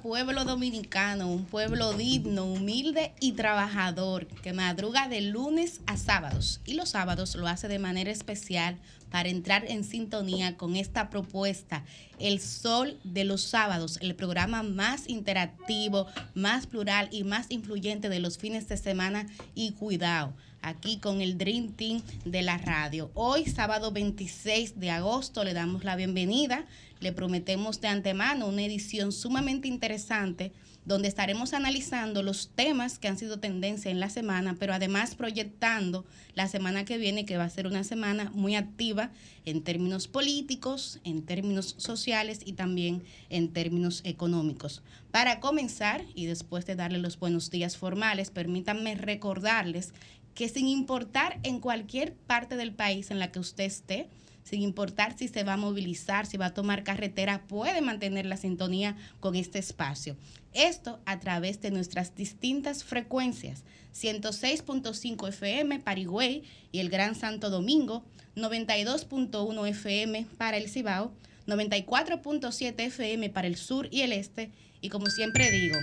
Pueblo dominicano, un pueblo digno, humilde y trabajador que madruga de lunes a sábados y los sábados lo hace de manera especial para entrar en sintonía con esta propuesta, El Sol de los Sábados, el programa más interactivo, más plural y más influyente de los fines de semana y cuidado aquí con el Dream Team de la radio. Hoy, sábado 26 de agosto, le damos la bienvenida le prometemos de antemano una edición sumamente interesante donde estaremos analizando los temas que han sido tendencia en la semana, pero además proyectando la semana que viene, que va a ser una semana muy activa en términos políticos, en términos sociales y también en términos económicos. Para comenzar, y después de darle los buenos días formales, permítanme recordarles que sin importar en cualquier parte del país en la que usted esté, sin importar si se va a movilizar, si va a tomar carretera, puede mantener la sintonía con este espacio. Esto a través de nuestras distintas frecuencias, 106.5 FM para y el Gran Santo Domingo, 92.1 FM para el Cibao, 94.7 FM para el sur y el este, y como siempre digo,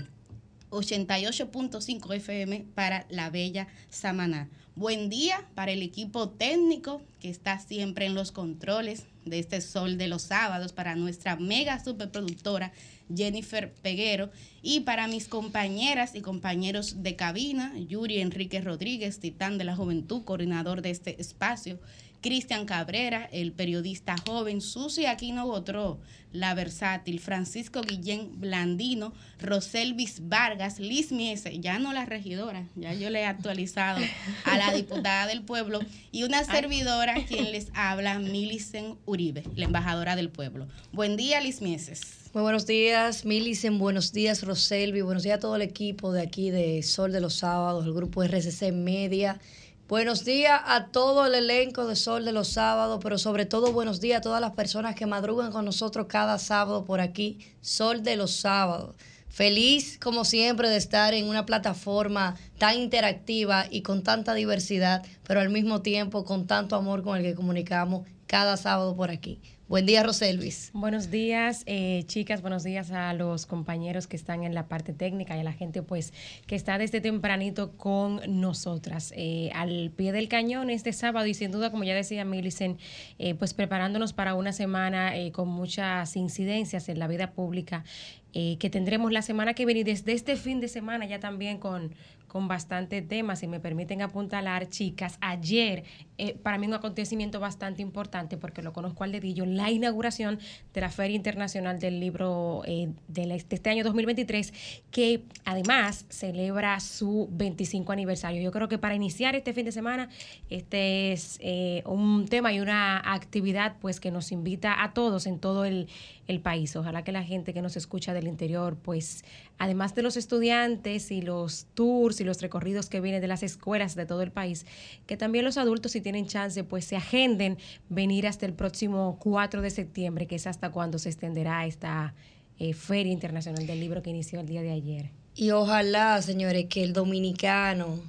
88.5 FM para la Bella Samaná. Buen día para el equipo técnico que está siempre en los controles de este sol de los sábados, para nuestra mega superproductora Jennifer Peguero y para mis compañeras y compañeros de cabina, Yuri Enrique Rodríguez, titán de la juventud, coordinador de este espacio, Cristian Cabrera, el periodista joven, Susi Aquino Botró, la versátil, Francisco Guillén Blandino, Roselvis Vargas, Liz Miese, ya no la regidora, ya yo le he actualizado a la diputada del pueblo, y una servidora quien les habla, Milicen Uribe, la embajadora del pueblo. Buen día, Liz Mieses. Muy buenos días, Milicen, buenos días, Roselvi, buenos días a todo el equipo de aquí de Sol de los Sábados, el grupo RCC Media Buenos días a todo el elenco de Sol de los Sábados, pero sobre todo buenos días a todas las personas que madrugan con nosotros cada sábado por aquí, Sol de los Sábados. Feliz, como siempre, de estar en una plataforma tan interactiva y con tanta diversidad, pero al mismo tiempo con tanto amor con el que comunicamos cada sábado por aquí. Buen día, Roselvis. Buenos días, eh, chicas. Buenos días a los compañeros que están en la parte técnica y a la gente, pues, que está desde tempranito con nosotras. Eh, al pie del cañón este sábado y sin duda, como ya decía Millicent, eh, pues preparándonos para una semana con muchas incidencias en la vida pública que tendremos la semana que viene y desde este fin de semana ya también con, con bastante temas, si me permiten apuntalar, chicas. Ayer, eh, para mí un acontecimiento bastante importante, porque lo conozco al dedillo, la inauguración de la Feria Internacional del Libro eh, de, este año 2023, que además celebra su 25 aniversario. Yo creo que para iniciar este fin de semana, este es eh, un tema y una actividad pues que nos invita a todos en todo el, el país. Ojalá que la gente que nos escucha del interior, pues además de los estudiantes y los tours y los recorridos que vienen de las escuelas de todo el país, que también los adultos si tienen chance, pues se agenden venir hasta el próximo 4 de septiembre, que es hasta cuando se extenderá esta eh, Feria Internacional del Libro que inició el día de ayer. Y ojalá, señores, que el dominicano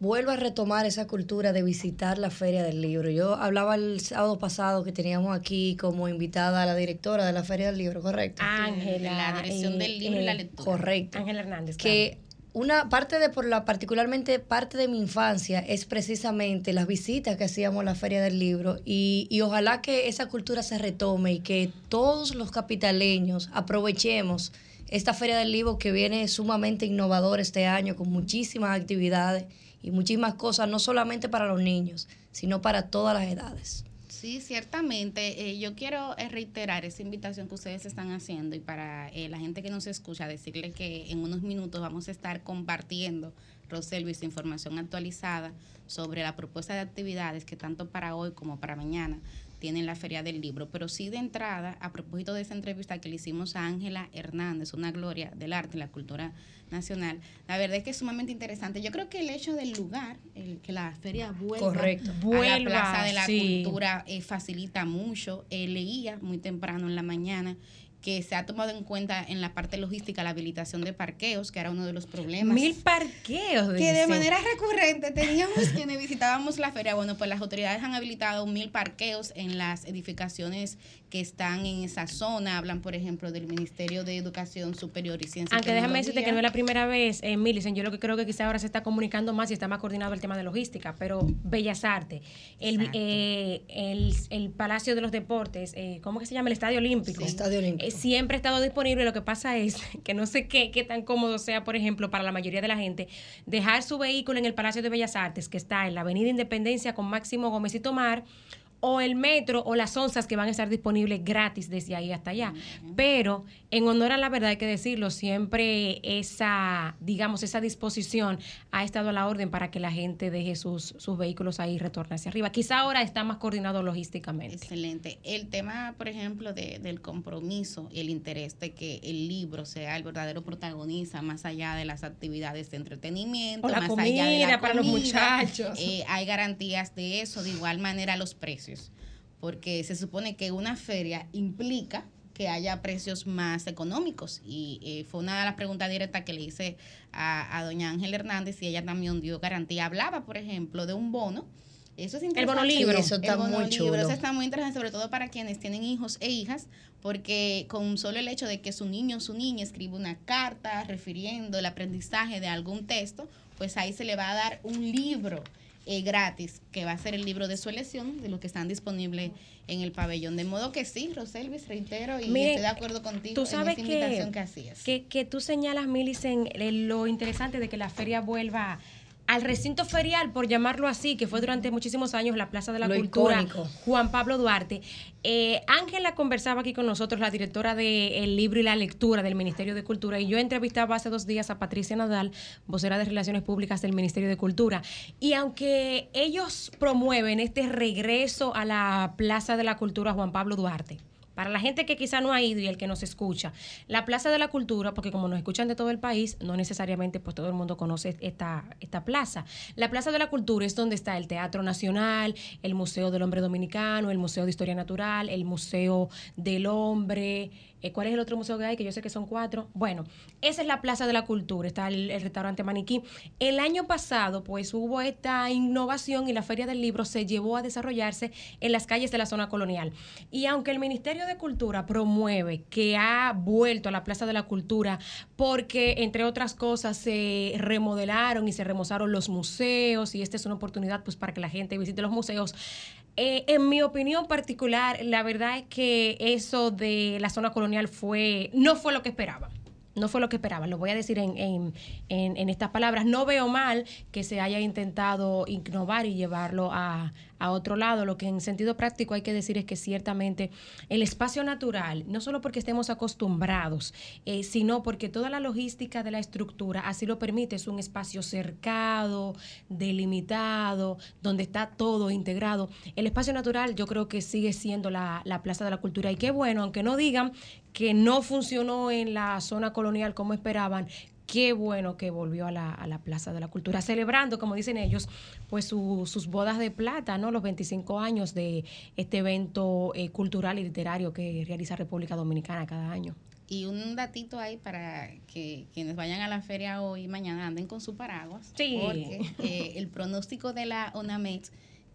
vuelva a retomar esa cultura de visitar la Feria del Libro. Yo hablaba el sábado pasado que teníamos aquí como invitada a la directora de la Feria del Libro, ¿correcto? Ángela. La dirección del libro y la lectura. Correcto. Ángela Hernández. Que una parte de por la particularmente parte de mi infancia es precisamente las visitas que hacíamos a la feria del libro y, y, ojalá que esa cultura se retome y que todos los capitaleños aprovechemos esta feria del libro que viene sumamente innovadora este año con muchísimas actividades y muchísimas cosas, no solamente para los niños, sino para todas las edades. Sí, ciertamente. Eh, yo quiero eh, reiterar esa invitación que ustedes están haciendo y para eh, la gente que nos escucha, decirle que en unos minutos vamos a estar compartiendo, Roselvis, información actualizada sobre la propuesta de actividades que tanto para hoy como para mañana tienen la Feria del Libro. Pero sí de entrada, a propósito de esa entrevista que le hicimos a Ángela Hernández, una gloria del arte y la cultura nacional. La verdad es que es sumamente interesante. Yo creo que el hecho del lugar, el que la feria vuelva Correcto. a la Plaza de la Cultura eh, facilita mucho. Eh, leía muy temprano en la mañana que se ha tomado en cuenta en la parte logística la habilitación de parqueos, que era uno de los problemas. Mil parqueos. Que de manera recurrente teníamos quienes visitábamos la feria. Bueno, pues las autoridades han habilitado mil parqueos en las edificaciones que están en esa zona. Hablan, por ejemplo, del Ministerio de Educación Superior y Ciencia. Aunque déjame decirte que no es la primera vez, eh, Millicent, yo lo que creo que quizá ahora se está comunicando más y está más coordinado el tema de logística, pero Bellas Artes, el, eh, el, el, Palacio de los Deportes, eh, ¿cómo que se llama? El Estadio Olímpico. El Estadio Olímpico. Siempre ha estado disponible. Lo que pasa es que no sé qué, qué tan cómodo sea, por ejemplo, para la mayoría de la gente, dejar su vehículo en el Palacio de Bellas Artes, que está en la Avenida Independencia con Máximo Gómez y Tomar, o el metro o las onzas que van a estar disponibles gratis desde ahí hasta allá. Pero en honor a la verdad hay que decirlo, siempre esa, digamos, esa disposición ha estado a la orden para que la gente deje sus, sus vehículos ahí y retorne hacia arriba. Quizá ahora está más coordinado logísticamente. Excelente. El tema, por ejemplo, de, del compromiso y el interés de que el libro sea el verdadero protagonista más allá de las actividades de entretenimiento, la más comida, allá de la para los muchachos. Eh, hay garantías de eso, de igual manera los precios porque se supone que una feria implica que haya precios más económicos. Y eh, fue una de las preguntas directas que le hice a, a doña Ángel Hernández y ella también dio garantía. Hablaba, por ejemplo, de un bono. Eso es interesante. El bono libro. Eso está el bono muy libro, chulo. Eso está muy interesante, sobre todo para quienes tienen hijos e hijas, porque con solo el hecho de que su niño o su niña escriba una carta refiriendo el aprendizaje de algún texto, pues ahí se le va a dar un libro eh, gratis, que va a ser el libro de su elección, de lo que están disponibles en el pabellón. De modo que sí, Roselvis, reitero, y Miren, estoy de acuerdo contigo tú sabes en esa que- invitación que, hacías. Que, que tú señalas, Milicen, eh, lo interesante de que la feria vuelva al recinto ferial, por llamarlo así, que fue durante muchísimos años la Plaza de la Lo Cultura, icónico. Juan Pablo Duarte. Eh, Ángela conversaba aquí con nosotros, la directora del libro y la lectura del Ministerio de Cultura, y yo entrevistaba hace dos días a Patricia Nadal, vocera de Relaciones Públicas del Ministerio de Cultura. Y aunque ellos promueven este regreso a la Plaza de la Cultura Juan Pablo Duarte, para la gente que quizá no ha ido y el que nos escucha, la Plaza de la Cultura, porque como nos escuchan de todo el país, no necesariamente pues todo el mundo conoce esta, esta plaza. La Plaza de la Cultura es donde está el Teatro Nacional, el Museo del Hombre Dominicano, el Museo de Historia Natural, el Museo del Hombre. Eh, ¿Cuál es el otro museo que hay? Que yo sé que son cuatro. Bueno, esa es la Plaza de la Cultura, está el, restaurante Maniquí. El año pasado, pues hubo esta innovación y la Feria del Libro se llevó a desarrollarse en las calles de la zona colonial. Y aunque el Ministerio de Cultura promueve que ha vuelto a la Plaza de la Cultura porque, entre otras cosas, se remodelaron y se remozaron los museos y esta es una oportunidad pues para que la gente visite los museos. Eh, en mi opinión particular, la verdad es que eso de la zona colonial fue no fue lo que esperaban. No fue lo que esperaban, lo voy a decir en, en, en, en estas palabras. No veo mal que se haya intentado innovar y llevarlo a, a otro lado. Lo que en sentido práctico hay que decir es que ciertamente el espacio natural, no solo porque estemos acostumbrados, eh, sino porque toda la logística de la estructura así lo permite, es un espacio cercado, delimitado, donde está todo integrado. El espacio natural yo creo que sigue siendo la, la Plaza de la Cultura y qué bueno, aunque no digan que no funcionó en la zona colonial como esperaban, qué bueno que volvió a la, a la Plaza de la Cultura, celebrando, como dicen ellos, pues su- sus bodas de plata, ¿no? Los 25 años de este evento eh, cultural y literario que realiza República Dominicana cada año. Y un datito ahí para que quienes vayan a la feria hoy y mañana anden con su paraguas. Sí. Porque eh, el pronóstico de la ONAMET,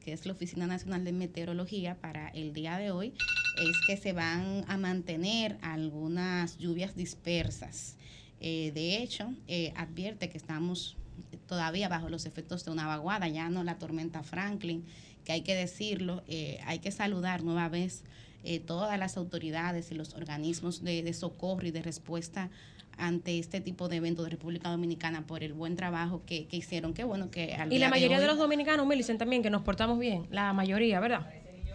que es la Oficina Nacional de Meteorología, para el día de hoy, es que se van a mantener algunas lluvias dispersas. Eh, de hecho, eh, advierte que estamos todavía bajo los efectos de una vaguada, ya no la tormenta Franklin, que hay que decirlo, eh, hay que saludar nueva vez eh, todas las autoridades y los organismos de, de socorro y de respuesta ante este tipo de eventos de República Dominicana por el buen trabajo que, que hicieron. Qué bueno que al Y la mayoría de, hoy- los dominicanos me dicen también que nos portamos bien, la mayoría, ¿verdad?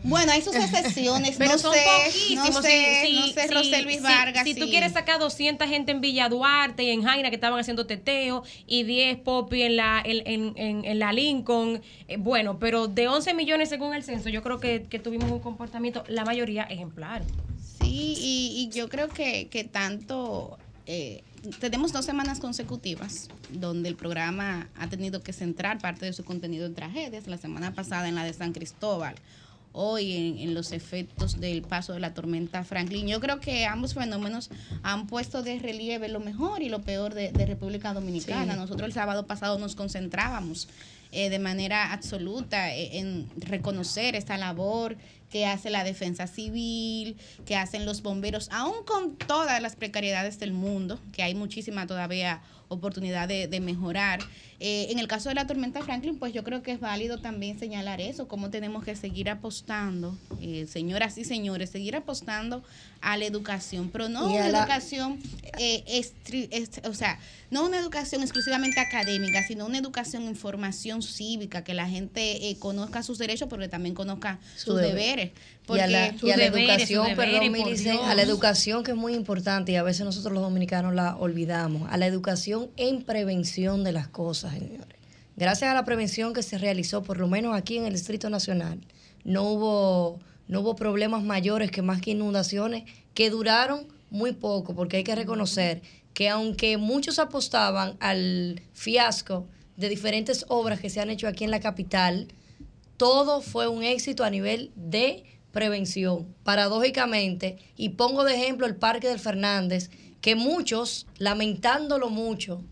Bueno, hay sus excepciones, Pero no son sé, poquísimos. no sé, no sé, sí. Vargas. Si tú quieres sacar 200 gente en Villa Duarte y en Jaina que estaban haciendo teteo y 10 popi en la, en, en, en- en la Lincoln, eh, bueno, pero de 11 millones según el censo, yo creo que, que tuvimos un comportamiento, la mayoría ejemplar. Sí, y, y yo creo que, que tanto eh, tenemos dos semanas consecutivas donde el programa ha tenido que centrar parte de su contenido en tragedias. La semana pasada en la de San Cristóbal hoy en, los efectos del paso de la tormenta Franklin. Yo creo que ambos fenómenos han puesto de relieve lo mejor y lo peor de, República Dominicana. Nosotros el sábado pasado nos concentrábamos eh, de manera absoluta eh, en reconocer esta labor que hace la defensa civil, que hacen los bomberos, aún con todas las precariedades del mundo, que hay muchísima todavía oportunidad de, de mejorar. Eh, en el caso de la tormenta Franklin, pues yo creo que es válido también señalar eso, cómo tenemos que seguir apostando, eh, señoras y señores, seguir apostando a la educación, pero no una educación, eh, o sea, no una educación exclusivamente académica, sino una educación en formación cívica, que la gente conozca sus derechos, pero que también conozca sus deberes. Y a la, educación, perdón, a la educación que es muy importante y a veces nosotros los dominicanos la olvidamos, a la educación en prevención de las cosas señores. Gracias a la prevención que se realizó, por lo menos aquí en el Distrito Nacional, no hubo, no hubo problemas mayores que más que inundaciones que duraron muy poco, porque hay que reconocer que aunque muchos apostaban al fiasco de diferentes obras que se han hecho aquí en la capital, todo fue un éxito a nivel de prevención, paradójicamente, y pongo de ejemplo el Parque del Fernández, que muchos, lamentándolo mucho,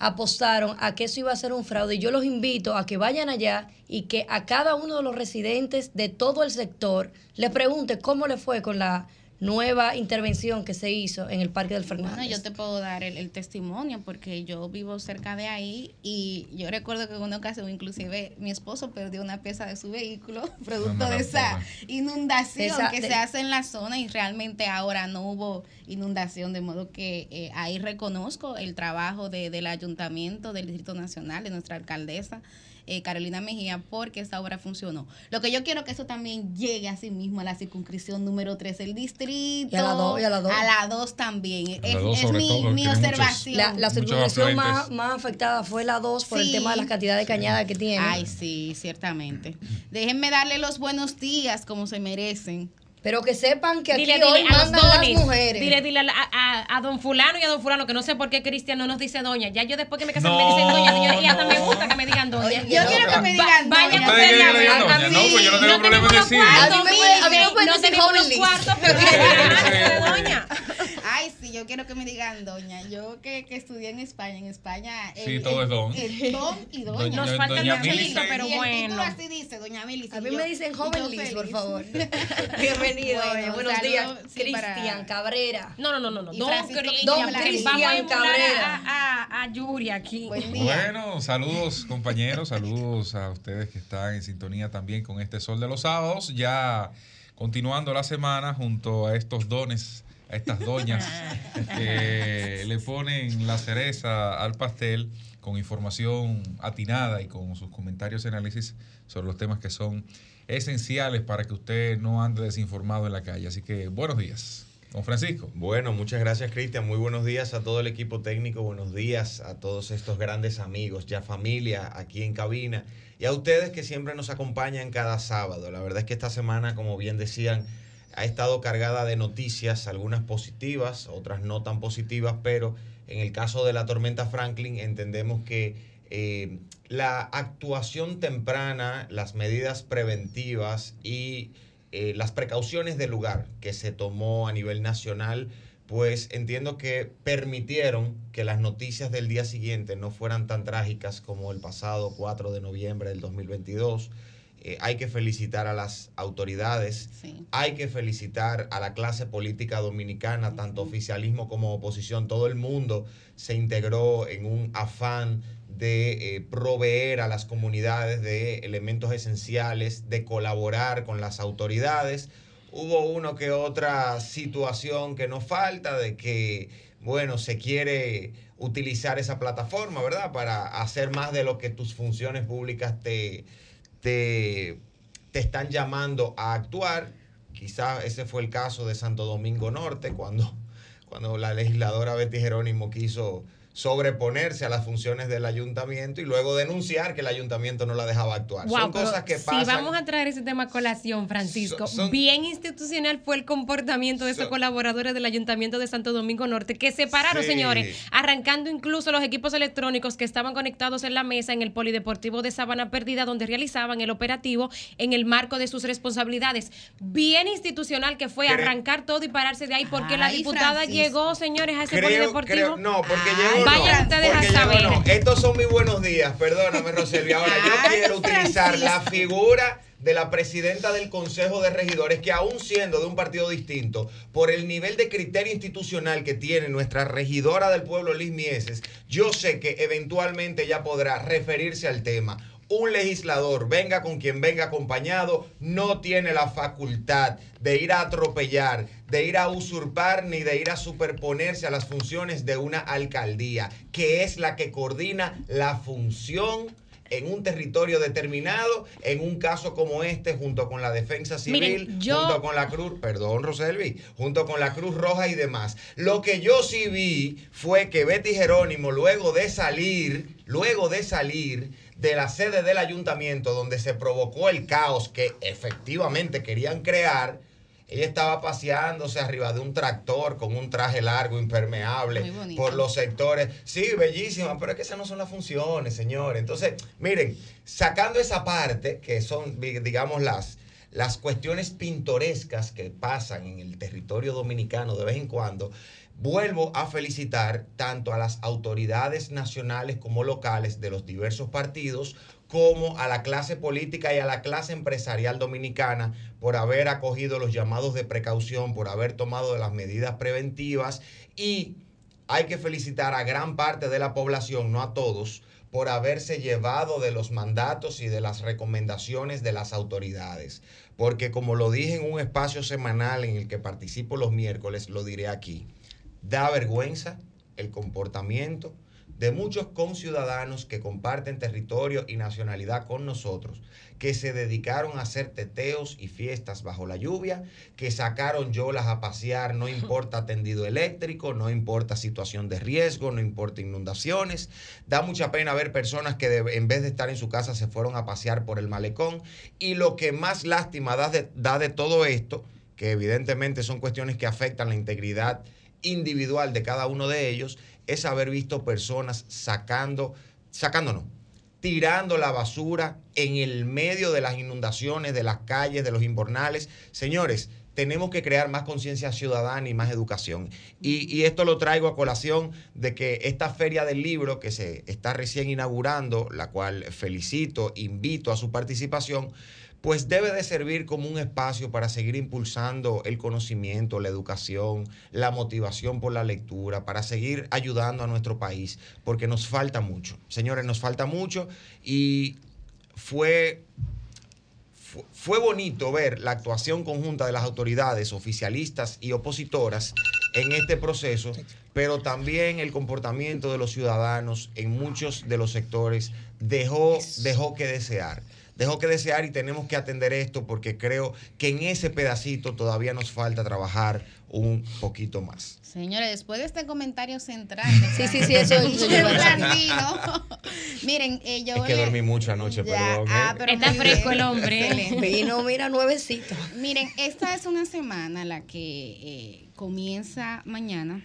apostaron a que eso iba a ser un fraude. Y yo los invito a que vayan allá y que a cada uno de los residentes de todo el sector le pregunte cómo le fue con la nueva intervención que se hizo en el Parque del Fernández. Bueno, yo te puedo dar el, testimonio porque yo vivo cerca de ahí y yo recuerdo que en una ocasión inclusive mi esposo perdió una pieza de su vehículo producto de esa inundación que se hace en la zona y realmente ahora no hubo inundación, de modo que eh, ahí reconozco el trabajo de, del ayuntamiento, del Distrito Nacional, de nuestra alcaldesa eh, Carolina Mejía, porque esa obra funcionó. Lo que yo quiero es que eso también llegue a sí mismo a la circunscripción número 3, el distrito. Y a la 2, y a la 2. A la 2 también. es, mi, observación. la, circunscripción más, más, afectada fue la 2 por el tema de las cantidades de cañada que tiene. Ay, sí, ciertamente. Déjenme darle los buenos días como se merecen pero que sepan que aquí hoy mandan las mujeres. Dile, dile a, a, don fulano y a don fulano, que no sé por qué Cristian no nos dice doña. Ya yo después que me casé me dicen doña, señora, y hasta me gusta que me digan doña. yo quiero que me digan doña. Vaya con a, a mí, no, pues yo no tengo problema en decir. A mí me pueden decir los cuartos, pero doña. Ay, sí, yo quiero que me digan doña. Yo que, que estudié en España, en España. sí, todo es don. El don y doña. Nos falta el chilito, pero bueno. El así dice, doña Milice. A mí me dicen joven Liz, por favor. Bienvenido. Buenos días, Cristian Cabrera. No, no, no, no. Don, Cristian Cabrera. A, a, Yuri aquí. Bueno, saludos compañeros, saludos a ustedes que están en sintonía también con este Sol de los Sábados. Ya continuando la semana junto a estos dones a estas doñas que le ponen la cereza al pastel con información atinada y con sus comentarios y análisis sobre los temas que son esenciales para que usted no ande desinformado en la calle. Así que buenos días. Don Francisco. Bueno, muchas gracias Cristian. Muy buenos días a todo el equipo técnico. Buenos días a todos estos grandes amigos, ya familia aquí en cabina. Y a ustedes que siempre nos acompañan cada sábado. La verdad es que esta semana, como bien decían, ha estado cargada de noticias, algunas positivas, otras no tan positivas, pero en el caso de la tormenta Franklin entendemos que eh, la actuación temprana, las medidas preventivas y eh, las precauciones del lugar que se tomó a nivel nacional, pues entiendo que permitieron que las noticias del día siguiente no fueran tan trágicas como el pasado 4 de noviembre del 2022 eh, hay que felicitar a las autoridades, hay que felicitar a la clase política dominicana, tanto oficialismo como oposición, todo el mundo se integró en un afán de eh, proveer a las comunidades de elementos esenciales, de colaborar con las autoridades. Hubo uno que otra situación que nos falta de que, bueno, se quiere utilizar esa plataforma, ¿verdad? Para hacer más de lo que tus funciones públicas te, te, están llamando a actuar. Quizás ese fue el caso de Santo Domingo Norte, cuando, cuando la legisladora Betty Jerónimo quiso sobreponerse a las funciones del ayuntamiento y luego denunciar que el ayuntamiento no la dejaba actuar. Wow, Son cosas que pasan. Si vamos a traer ese tema a colación, Francisco, Son- son- bien institucional fue el comportamiento de esos colaboradores del Ayuntamiento de Santo Domingo Norte, que se pararon, Sí. señores, arrancando incluso los equipos electrónicos que estaban conectados en la mesa en el Polideportivo de Sabana Perdida, donde realizaban el operativo en el marco de sus responsabilidades. Bien institucional que fue arrancar todo y pararse de ahí, porque la diputada Francisco. llegó, señores, a ese Creo, Polideportivo. creo, no, porque Ay, llegó no. vayan ustedes a saber. no. Estos son mis buenos días, perdóname, Roselvi. Ahora, yo quiero utilizar la figura de la presidenta del Consejo de Regidores, que aún siendo de un partido distinto, por el nivel de criterio institucional que tiene nuestra regidora del pueblo, Liz Mieses, yo sé que eventualmente ella podrá referirse al tema. Un legislador, venga con quien venga acompañado, no tiene la facultad de ir a atropellar, de ir a usurpar ni de ir a superponerse a las funciones de una alcaldía, que es la que coordina la función en un territorio determinado, en un caso como este, junto con la defensa civil, Miren, yo- junto con la Cruz, perdón, Roselvi, junto con la Cruz Roja y demás. Lo que yo sí vi fue que Betty Jerónimo, luego de salir, luego de salir de la sede del ayuntamiento donde se provocó el caos que efectivamente querían crear, ella estaba paseándose arriba de un tractor con un traje largo, impermeable, por los sectores. Sí, bellísima, pero es que esas no son las funciones, señores. Entonces, miren, sacando esa parte, que son, di- digamos, las, las cuestiones pintorescas que pasan en el territorio dominicano de vez en cuando, vuelvo a felicitar tanto a las autoridades nacionales como locales de los diversos partidos, como a la clase política y a la clase empresarial dominicana por haber acogido los llamados de precaución, por haber tomado las medidas preventivas y hay que felicitar a gran parte de la población, no a todos, por haberse llevado de los mandatos y de las recomendaciones de las autoridades. Porque como lo dije en un espacio semanal en el que participo los miércoles, lo diré aquí, da vergüenza el comportamiento de muchos conciudadanos que comparten territorio y nacionalidad con nosotros, que se dedicaron a hacer teteos y fiestas bajo la lluvia, que sacaron yolas a pasear, no importa tendido eléctrico, no importa situación de riesgo, no importa inundaciones. Da mucha pena ver personas que de- en vez de estar en su casa se fueron a pasear por el malecón. Y lo que más lástima da de, da de todo esto, que evidentemente son cuestiones que afectan la integridad individual de cada uno de ellos, es haber visto personas sacando, no, tirando la basura en el medio de las inundaciones, de las calles, de los invernales. Señores, tenemos que crear más conciencia ciudadana y más educación. Y esto lo traigo a colación de que esta feria del libro que se está recién inaugurando, la cual felicito, invito a su participación, pues debe de servir como un espacio para seguir impulsando el conocimiento, la educación, la motivación por la lectura, para seguir ayudando a nuestro país, porque nos falta mucho. Señores, nos falta mucho y fue, fu- fue bonito ver la actuación conjunta de las autoridades oficialistas y opositoras en este proceso, pero también el comportamiento de los ciudadanos en muchos de los sectores dejó, dejó que desear. Dejó que desear y tenemos que atender esto porque creo que en ese pedacito todavía nos falta trabajar un poquito más. Señores, después de este comentario central. Sí, sí, sí, eso-. Blandino. Miren, eh, yo Es que le- dormí mucho anoche, Ya, perdón. ¿eh? ah, pero Está fresco bien. el hombre. Excelente. Vino, mira, nuevecito. Miren, esta es una semana la que eh, comienza mañana,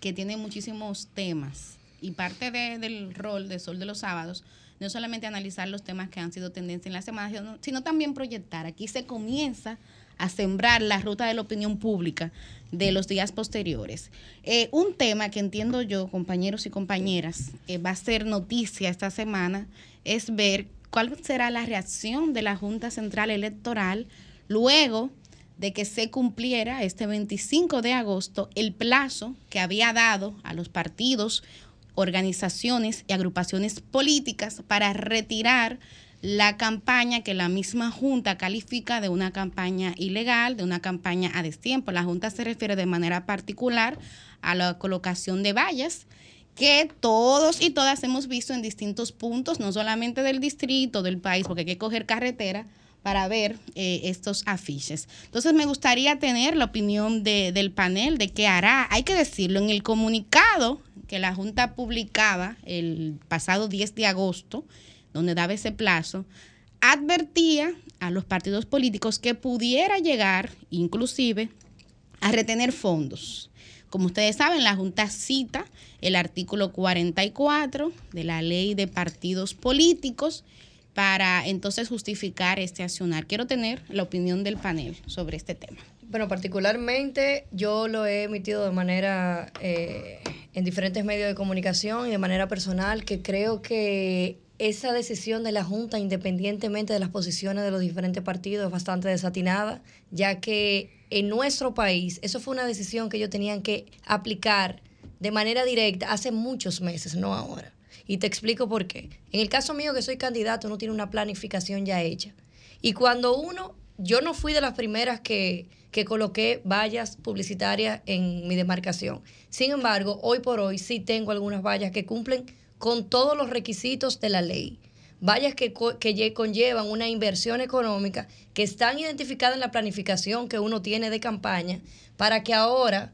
que tiene muchísimos temas. Y parte de- del rol de Sol de los Sábados, no solamente analizar los temas que han sido tendencia en la semana, sino, también proyectar. Aquí se comienza a sembrar la ruta de la opinión pública de los días posteriores. Eh, un tema que entiendo yo, compañeros y compañeras, eh, va a ser noticia esta semana, es ver cuál será la reacción de la Junta Central Electoral luego de que se cumpliera este 25 de agosto el plazo que había dado a los partidos, organizaciones y agrupaciones políticas para retirar la campaña que la misma Junta califica de una campaña ilegal, de una campaña a destiempo. La Junta se refiere de manera particular a la colocación de vallas que todos y todas hemos visto en distintos puntos, no solamente del distrito, del país, porque hay que coger carretera para ver eh, estos afiches. Entonces me gustaría tener la opinión de- del panel de qué hará. Hay que decirlo, en el comunicado que la Junta publicaba el pasado 10 de agosto, donde daba ese plazo, advertía a los partidos políticos que pudiera llegar inclusive a retener fondos. Como ustedes saben, la Junta cita el artículo 44 de la ley de partidos políticos para entonces justificar este accionar. Quiero tener la opinión del panel sobre este tema. Bueno, particularmente yo lo he emitido de manera eh, en diferentes medios de comunicación y de manera personal, que creo que esa decisión de la Junta, independientemente de las posiciones de los diferentes partidos, es bastante desatinada, ya que en nuestro país eso fue una decisión que ellos tenían que aplicar de manera directa hace muchos meses, no ahora. Y te explico por qué. En el caso mío, que soy candidato, no tiene una planificación ya hecha. Y cuando uno, yo no fui de las primeras que, que coloqué vallas publicitarias en mi demarcación. Sin embargo, hoy por hoy sí tengo algunas vallas que cumplen con todos los requisitos de la ley. Vallas que, que conllevan una inversión económica que están identificadas en la planificación que uno tiene de campaña para que ahora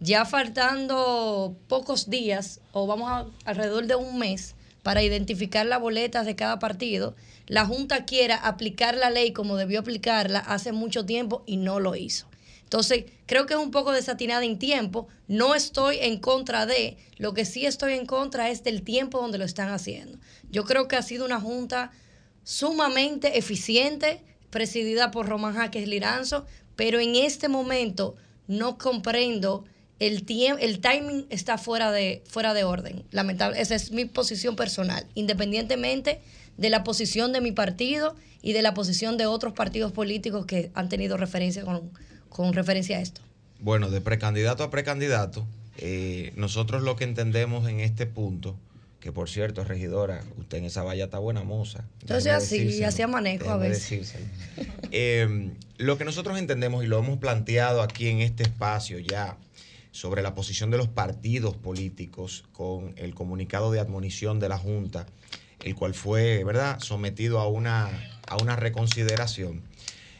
ya faltando pocos días, o vamos a alrededor de un mes, para identificar las boletas de cada partido, la Junta quiera aplicar la ley como debió aplicarla hace mucho tiempo y no lo hizo. Entonces, creo que es un poco desatinada en tiempo. No estoy en contra de, lo que sí estoy en contra es del tiempo donde lo están haciendo. Yo creo que ha sido una junta sumamente eficiente, presidida por Román Jaques Liranzo, pero en este momento no comprendo el, el timing está fuera de, fuera de orden. Lamentable, esa es mi posición personal, independientemente de la posición de mi partido y de la posición de otros partidos políticos que han tenido referencia con, referencia a esto. Bueno, de precandidato a precandidato, eh, nosotros lo que entendemos en este punto, que por cierto, regidora, usted en esa valla está buena moza. Entonces así, así manejo a veces. Eh, lo que nosotros entendemos y lo hemos planteado aquí en este espacio ya sobre la posición de los partidos políticos con el comunicado de admonición de la Junta, el cual fue, ¿verdad?, sometido a una, a una reconsideración.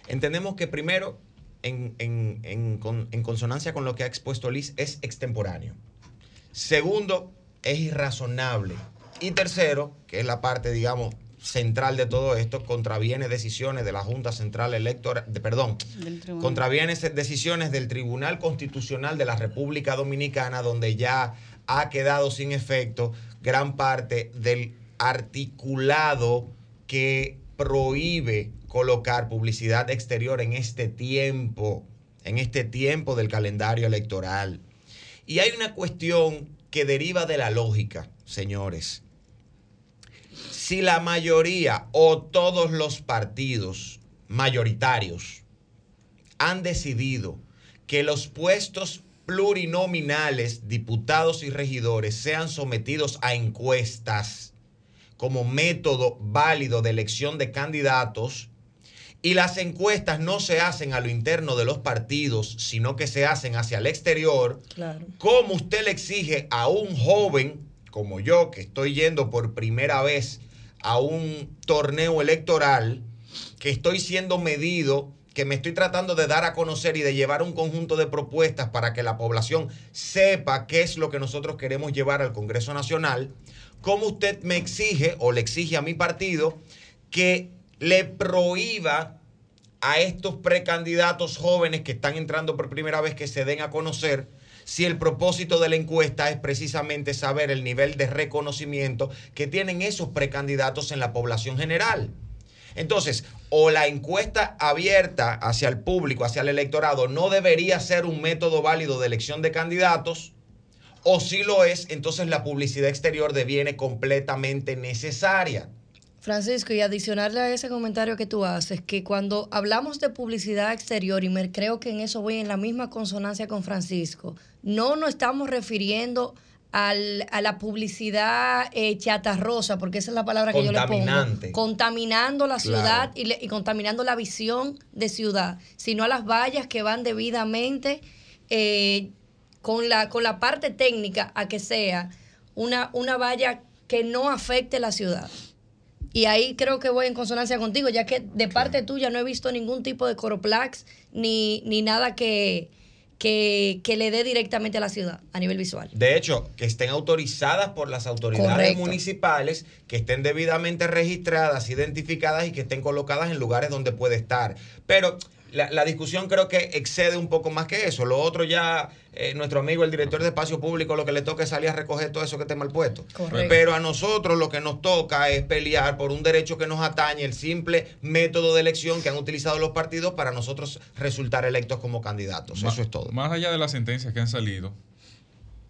Entendemos que primero, en, en consonancia con lo que ha expuesto Liz, es extemporáneo. Segundo, es irrazonable. Y tercero, que es la parte, digamos, central de todo esto contraviene decisiones de la Junta Central Electoral, de, perdón, contraviene decisiones del Tribunal Constitucional de la República Dominicana, donde ya ha quedado sin efecto gran parte del articulado que prohíbe colocar publicidad exterior en este tiempo, en este tiempo del calendario electoral. Y hay una cuestión que deriva de la lógica, señores si la mayoría o todos los partidos mayoritarios han decidido que los puestos plurinominales, diputados y regidores, sean sometidos a encuestas como método válido de elección de candidatos, y las encuestas no se hacen a lo interno de los partidos, sino que se hacen hacia el exterior, como usted le exige a un joven como yo, que estoy yendo por primera vez a un torneo electoral, que estoy siendo medido, que me estoy tratando de dar a conocer y de llevar un conjunto de propuestas para que la población sepa qué es lo que nosotros queremos llevar al Congreso Nacional, ¿cómo usted me exige o le exige a mi partido que le prohíba a estos precandidatos jóvenes que están entrando por primera vez que se den a conocer? si el propósito de la encuesta es precisamente saber el nivel de reconocimiento que tienen esos precandidatos en la población general. Entonces, o la encuesta abierta hacia el público, hacia el electorado, no debería ser un método válido de elección de candidatos, o si lo es, entonces la publicidad exterior deviene completamente necesaria. Francisco, y adicionarle a ese comentario que tú haces, que cuando hablamos de publicidad exterior, y me creo que en eso voy en la misma consonancia con Francisco, no nos estamos refiriendo al, a la publicidad eh, chatarrosa, porque esa es la palabra que yo le pongo, contaminando la ciudad y, contaminando la visión de ciudad, sino a las vallas que van debidamente eh, con, la, con la parte técnica a que sea una, una valla que no afecte la ciudad. Y ahí creo que voy en consonancia contigo, ya que de parte tuya no he visto ningún tipo de coroplax ni, ni nada que, que, que le dé directamente a la ciudad a nivel visual. De hecho, que estén autorizadas por las autoridades Correcto. municipales, que estén debidamente registradas, identificadas y que estén colocadas en lugares donde puede estar. Pero la, la discusión creo que excede un poco más que eso. Lo otro ya, eh, nuestro amigo, el director de espacio público, lo que le toca es salir a recoger todo eso que esté mal puesto. Correcto. Pero a nosotros lo que nos toca es pelear por un derecho que nos atañe, el simple método de elección que han utilizado los partidos para nosotros resultar electos como candidatos. Ma- Eso es todo. Más allá de las sentencias que han salido,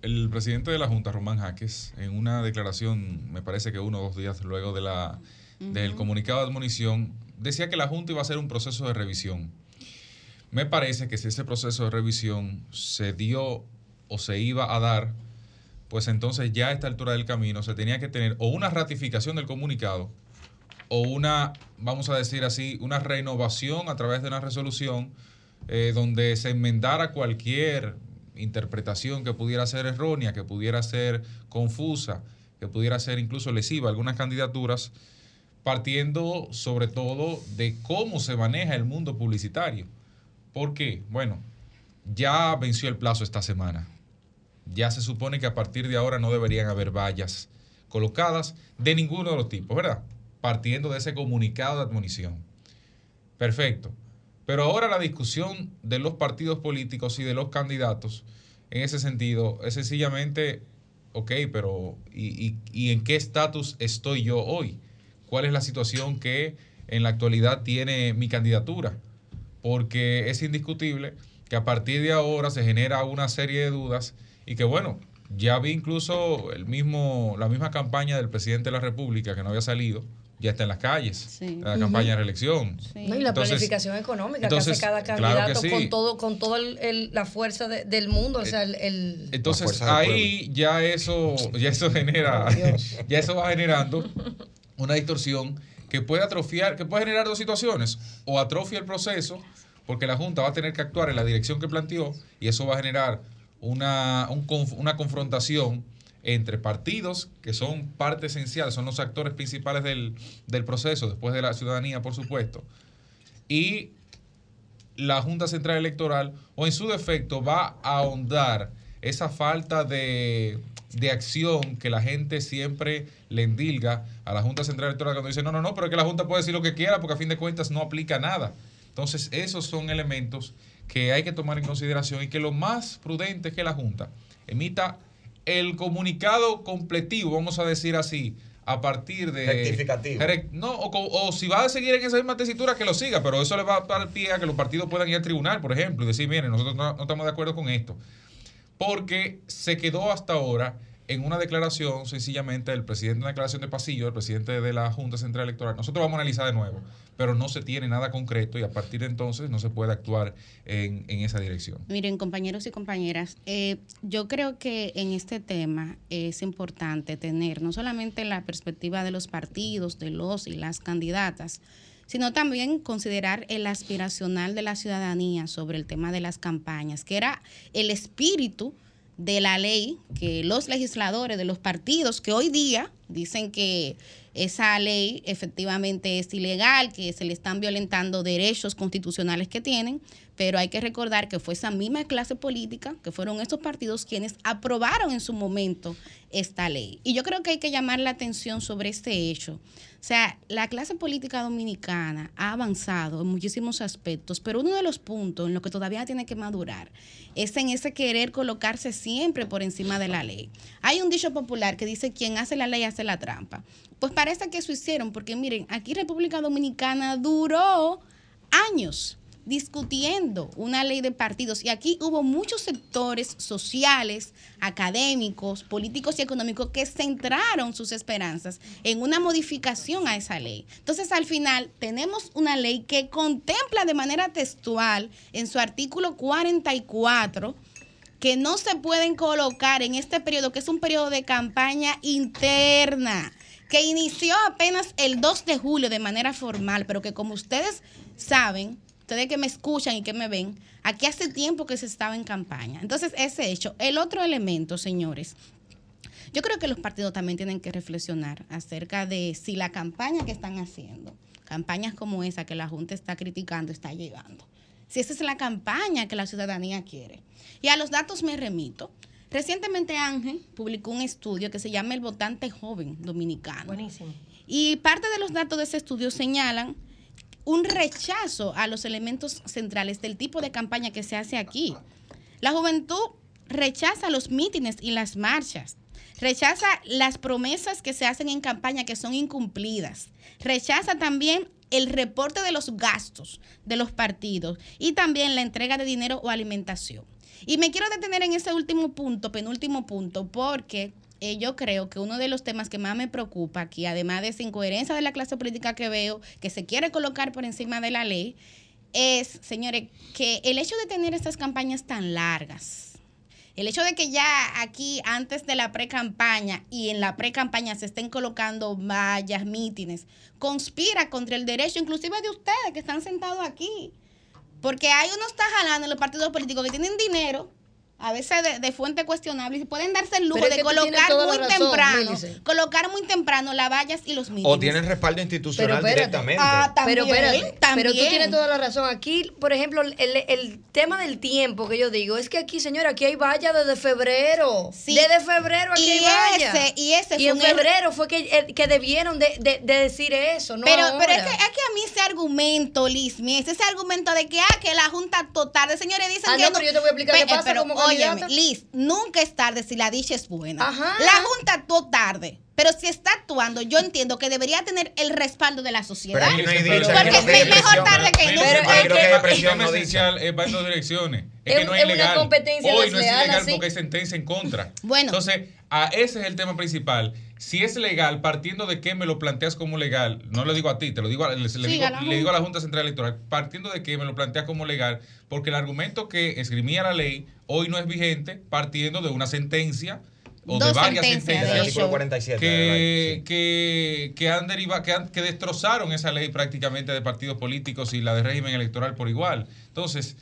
el presidente de la Junta, Román Jaques, en una declaración, me parece que uno o dos días luego de la, del comunicado de admonición, decía que la Junta iba a hacer un proceso de revisión. Me parece que si ese proceso de revisión se dio o se iba a dar, pues entonces ya a esta altura del camino se tenía que tener o una ratificación del comunicado o una, vamos a decir así, una renovación a través de una resolución eh, donde se enmendara cualquier interpretación que pudiera ser errónea, que pudiera ser confusa, que pudiera ser incluso lesiva algunas candidaturas, partiendo sobre todo de cómo se maneja el mundo publicitario. ¿Por qué? Bueno, ya venció el plazo esta semana. Ya se supone que a partir de ahora no deberían haber vallas colocadas de ninguno de los tipos, ¿verdad? Partiendo de ese comunicado de admonición. Perfecto. Pero ahora la discusión de los partidos políticos y de los candidatos en ese sentido es sencillamente, ok, pero ¿y, y- en qué estatus estoy yo hoy? ¿Cuál es la situación que en la actualidad tiene mi candidatura? Porque es indiscutible que a partir de ahora se genera una serie de dudas y que bueno, ya vi incluso el mismo, la misma campaña del presidente de la República que no había salido, ya está en las calles, Sí. la campaña de reelección. Sí. ¿no? Y la Entonces- planificación económica entonces, que hace cada claro candidato sí. con todo, con toda la fuerza de- del mundo, o sea, el, el- Entonces ahí ya eso, ya eso genera, Oh, ya eso va generando una distorsión que puede atrofiar, que puede generar dos situaciones. O atrofia el proceso, porque la Junta va a tener que actuar en la dirección que planteó, y eso va a generar una, una confrontación entre partidos que son parte esencial, son los actores principales del, del proceso, después de la ciudadanía, por supuesto, y la Junta Central Electoral, o en su defecto, va a ahondar esa falta de, de acción que la gente siempre le endilga a la Junta Central Electoral cuando dice, no, no, no, pero es que la Junta puede decir lo que quiera porque a fin de cuentas no aplica nada. Entonces, esos son elementos que hay que tomar en consideración y que lo más prudente es que la Junta emita el comunicado completivo, vamos a decir así, a partir de... Rectificativo. Rec- No, o, si va a seguir en esa misma tesitura, que lo siga, pero eso le va a dar pie a que los partidos puedan ir al tribunal, por ejemplo, y decir, miren, nosotros no, no estamos de acuerdo con esto. Porque se quedó hasta ahora en una declaración, sencillamente, del presidente, una declaración de pasillo, del presidente de la Junta Central Electoral. Nosotros vamos a analizar de nuevo, pero no se tiene nada concreto y a partir de entonces no se puede actuar en, en esa dirección. Miren, compañeros y compañeras, eh, yo creo que en este tema es importante tener no solamente la perspectiva de los partidos, de los y las candidatas, sino también considerar el aspiracional de la ciudadanía sobre el tema de las campañas, que era el espíritu de la ley que los legisladores de los partidos que hoy día dicen que esa ley efectivamente es ilegal, que se le están violentando derechos constitucionales que tienen, pero hay que recordar que fue esa misma clase política, que fueron estos partidos quienes aprobaron en su momento esta ley. Y yo creo que hay que llamar la atención sobre este hecho. O sea, la clase política dominicana ha avanzado en muchísimos aspectos, pero uno de los puntos en los que todavía tiene que madurar es en ese querer colocarse siempre por encima de la ley. Hay un dicho popular que dice, quien hace la ley hace la trampa. Pues parece que eso hicieron, porque miren, aquí República Dominicana duró años discutiendo una ley de partidos y aquí hubo muchos sectores sociales, académicos, políticos y económicos que centraron sus esperanzas en una modificación a esa ley. Entonces, al final, tenemos una ley que contempla de manera textual en su artículo 44 que no se pueden colocar en este periodo, que es un periodo de campaña interna, que inició apenas el 2 de julio de manera formal, pero que como ustedes saben, ustedes que me escuchan y que me ven, aquí hace tiempo que se estaba en campaña. Entonces, ese hecho. El otro elemento, señores, yo creo que los partidos también tienen que reflexionar acerca de si la campaña que están haciendo, campañas como esa que la Junta está criticando, está llegando. si esa es la campaña que la ciudadanía quiere. Y a los datos me remito. Recientemente Ángel publicó un estudio que se llama El votante joven dominicano. Buenísimo. Y parte de los datos de ese estudio señalan un rechazo a los elementos centrales del tipo de campaña que se hace aquí. La juventud rechaza los mítines y las marchas. Rechaza las promesas que se hacen en campaña que son incumplidas. Rechaza también el reporte de los gastos de los partidos y también la entrega de dinero o alimentación. Y me quiero detener en ese último punto, penúltimo punto, porque eh, yo creo que uno de los temas que más me preocupa aquí, además de esa incoherencia de la clase política que veo, que se quiere colocar por encima de la ley, es, señores, que el hecho de tener estas campañas tan largas, el hecho de que ya aquí, antes de la pre-campaña y en la pre-campaña se estén colocando vallas, mítines, conspira contra el derecho, inclusive de ustedes que están sentados aquí. Porque hay unos jalando en los partidos políticos que tienen dinero a veces de, de fuente cuestionable y pueden darse el lujo Pero de colocar muy razón, temprano, colocar muy temprano las vallas y los mítines. O tienen respaldo institucional Pero espérate. directamente. Ah, Pero También, espérate, también. pero tú tienes toda la razón. Aquí, por ejemplo, el, el tema del tiempo que yo digo es que aquí, señora, aquí hay valla desde febrero. Sí. Desde febrero aquí Y hay valla. ese- y ese fue en febrero fue que, eh, que debieron de, de- de decir eso, ¿no? pero, pero es que, es que a mí ese argumento, Liz, ese argumento de que, ah, que la Junta total de señores dicen Ah, que no, pero yo te voy a explicar qué pasa como óyeme. Liz, nunca es tarde si la dicha es buena. Ajá. La Junta actuó tarde. Pero si está actuando, yo entiendo que debería tener el respaldo de la sociedad. Pero aquí no dicho, Porque aquí no es mejor tarde que nunca. Pero es que- el presión tema no esencial es va en dos direcciones. Es, Es que no es es una ilegal. competencia Hoy no es así. porque hay sentencia en contra. Bueno. Entonces, a ese es el tema principal. Si es legal, partiendo de que me lo planteas como legal, no lo digo a ti, te lo digo a, le, digo, a la le digo a la Junta Central Electoral, partiendo de que me lo planteas como legal, porque el argumento que esgrimía la ley hoy no es vigente, partiendo de una sentencia o de varias sentencias, de sentencias artículo hecho. 47. que, que, que han derivado, que, han- que destrozaron esa ley prácticamente de partidos políticos y la de régimen electoral por igual. Entonces,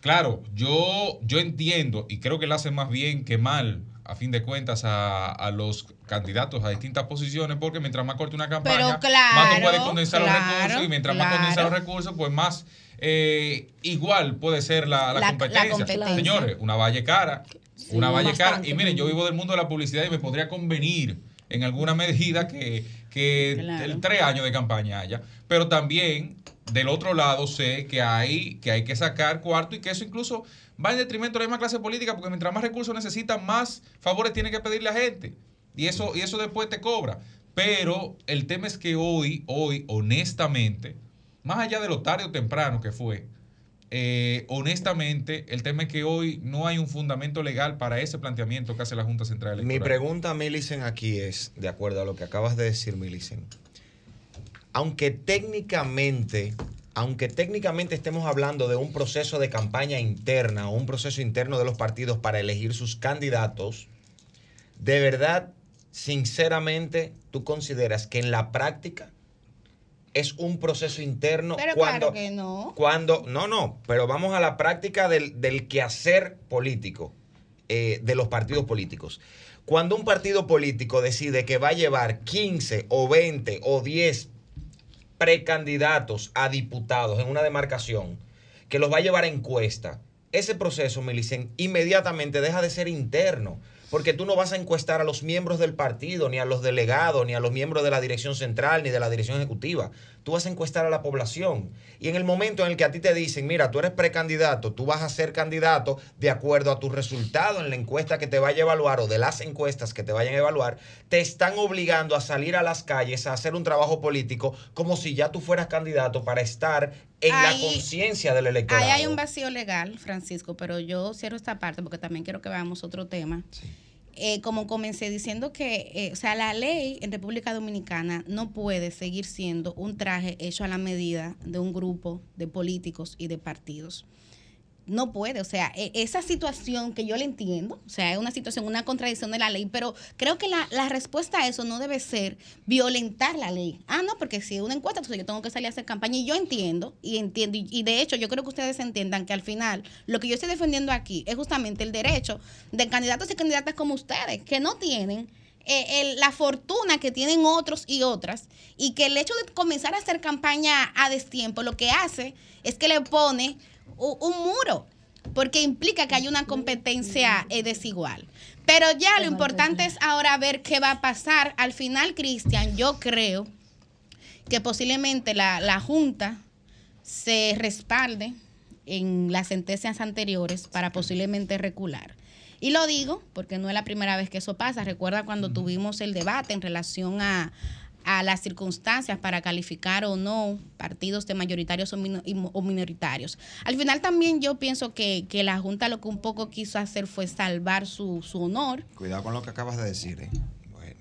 claro, yo, yo entiendo y creo que le hace más bien que mal, a fin de cuentas, a, a los candidatos a distintas posiciones, porque mientras más corta una campaña, claro, más tú puedes condensar los recursos y mientras más condensar los recursos, pues más eh, igual puede ser la, la La- la competencia. Señores, una valle cara, una valle cara. Y miren, yo vivo del mundo de la publicidad y me podría convenir en alguna medida que, que el tres años de campaña haya. Pero también, del otro lado, sé que hay, que hay que sacar cuarto y que eso incluso va en detrimento de la misma clase política, porque mientras más recursos necesitan, más favores tiene que pedirle a gente. Y eso, y eso después te cobra. Pero el tema es que hoy, hoy, honestamente, más allá de lo tarde o temprano que fue, eh, honestamente, el tema es que hoy no hay un fundamento legal para ese planteamiento que hace la Junta Central Electoral. Mi pregunta, Milicen, aquí es, de acuerdo a lo que acabas de decir, Milicen, aunque técnicamente, aunque técnicamente estemos hablando de un proceso de campaña interna o un proceso interno de los partidos para elegir sus candidatos, de verdad, sinceramente, tú consideras que en la práctica es un proceso interno Pero cuando, claro que no. cuando, no, no, pero vamos a la práctica del, del quehacer político eh, de los partidos políticos. Cuando un partido político decide que va a llevar 15 o 20 o 10 precandidatos a diputados en una demarcación, que los va a llevar a encuesta, ese proceso, Milicen, inmediatamente deja de ser interno. Porque tú no vas a encuestar a los miembros del partido, ni a los delegados, ni a los miembros de la dirección central, ni de la dirección ejecutiva. Tú vas a encuestar a la población. Y en el momento en el que a ti te dicen, mira, tú eres precandidato, tú vas a ser candidato de acuerdo a tu resultado en la encuesta que te vaya a evaluar o de las encuestas que te vayan a evaluar, te están obligando a salir a las calles a hacer un trabajo político como si ya tú fueras candidato para estar en Ahí- la conciencia del electorado. Ahí hay un vacío legal, Francisco, pero yo cierro esta parte porque también quiero que veamos otro tema. Eh, como comencé diciendo que, eh, o sea, la ley en República Dominicana no puede seguir siendo un traje hecho a la medida de un grupo de políticos y de partidos. No puede, o sea, e- esa situación que yo le entiendo, o sea, es una situación, una contradicción de la ley, pero creo que la, la respuesta a eso no debe ser violentar la ley. Ah, no, porque si una encuesta, entonces yo tengo que salir a hacer campaña y yo entiendo, y entiendo, y, y de hecho yo creo que ustedes entiendan que al final lo que yo estoy defendiendo aquí es justamente el derecho de candidatos y candidatas como ustedes, que no tienen eh, el- la fortuna que tienen otros y otras, y que el hecho de comenzar a hacer campaña a destiempo lo que hace es que le pone un muro, porque implica que hay una competencia eh, desigual. Pero ya lo importante es ahora ver qué va a pasar. Al final, Cristian, yo creo que posiblemente la, la Junta se respalde en las sentencias anteriores para posiblemente recular. Y lo digo porque no es la primera vez que eso pasa. Recuerda cuando tuvimos el debate en relación a, a las circunstancias para calificar o no partidos de mayoritarios o, minoritarios. Al final también yo pienso que, que la Junta lo que un poco quiso hacer fue salvar su, su honor, Cuidado con lo que acabas de decir. ¿eh? Bueno.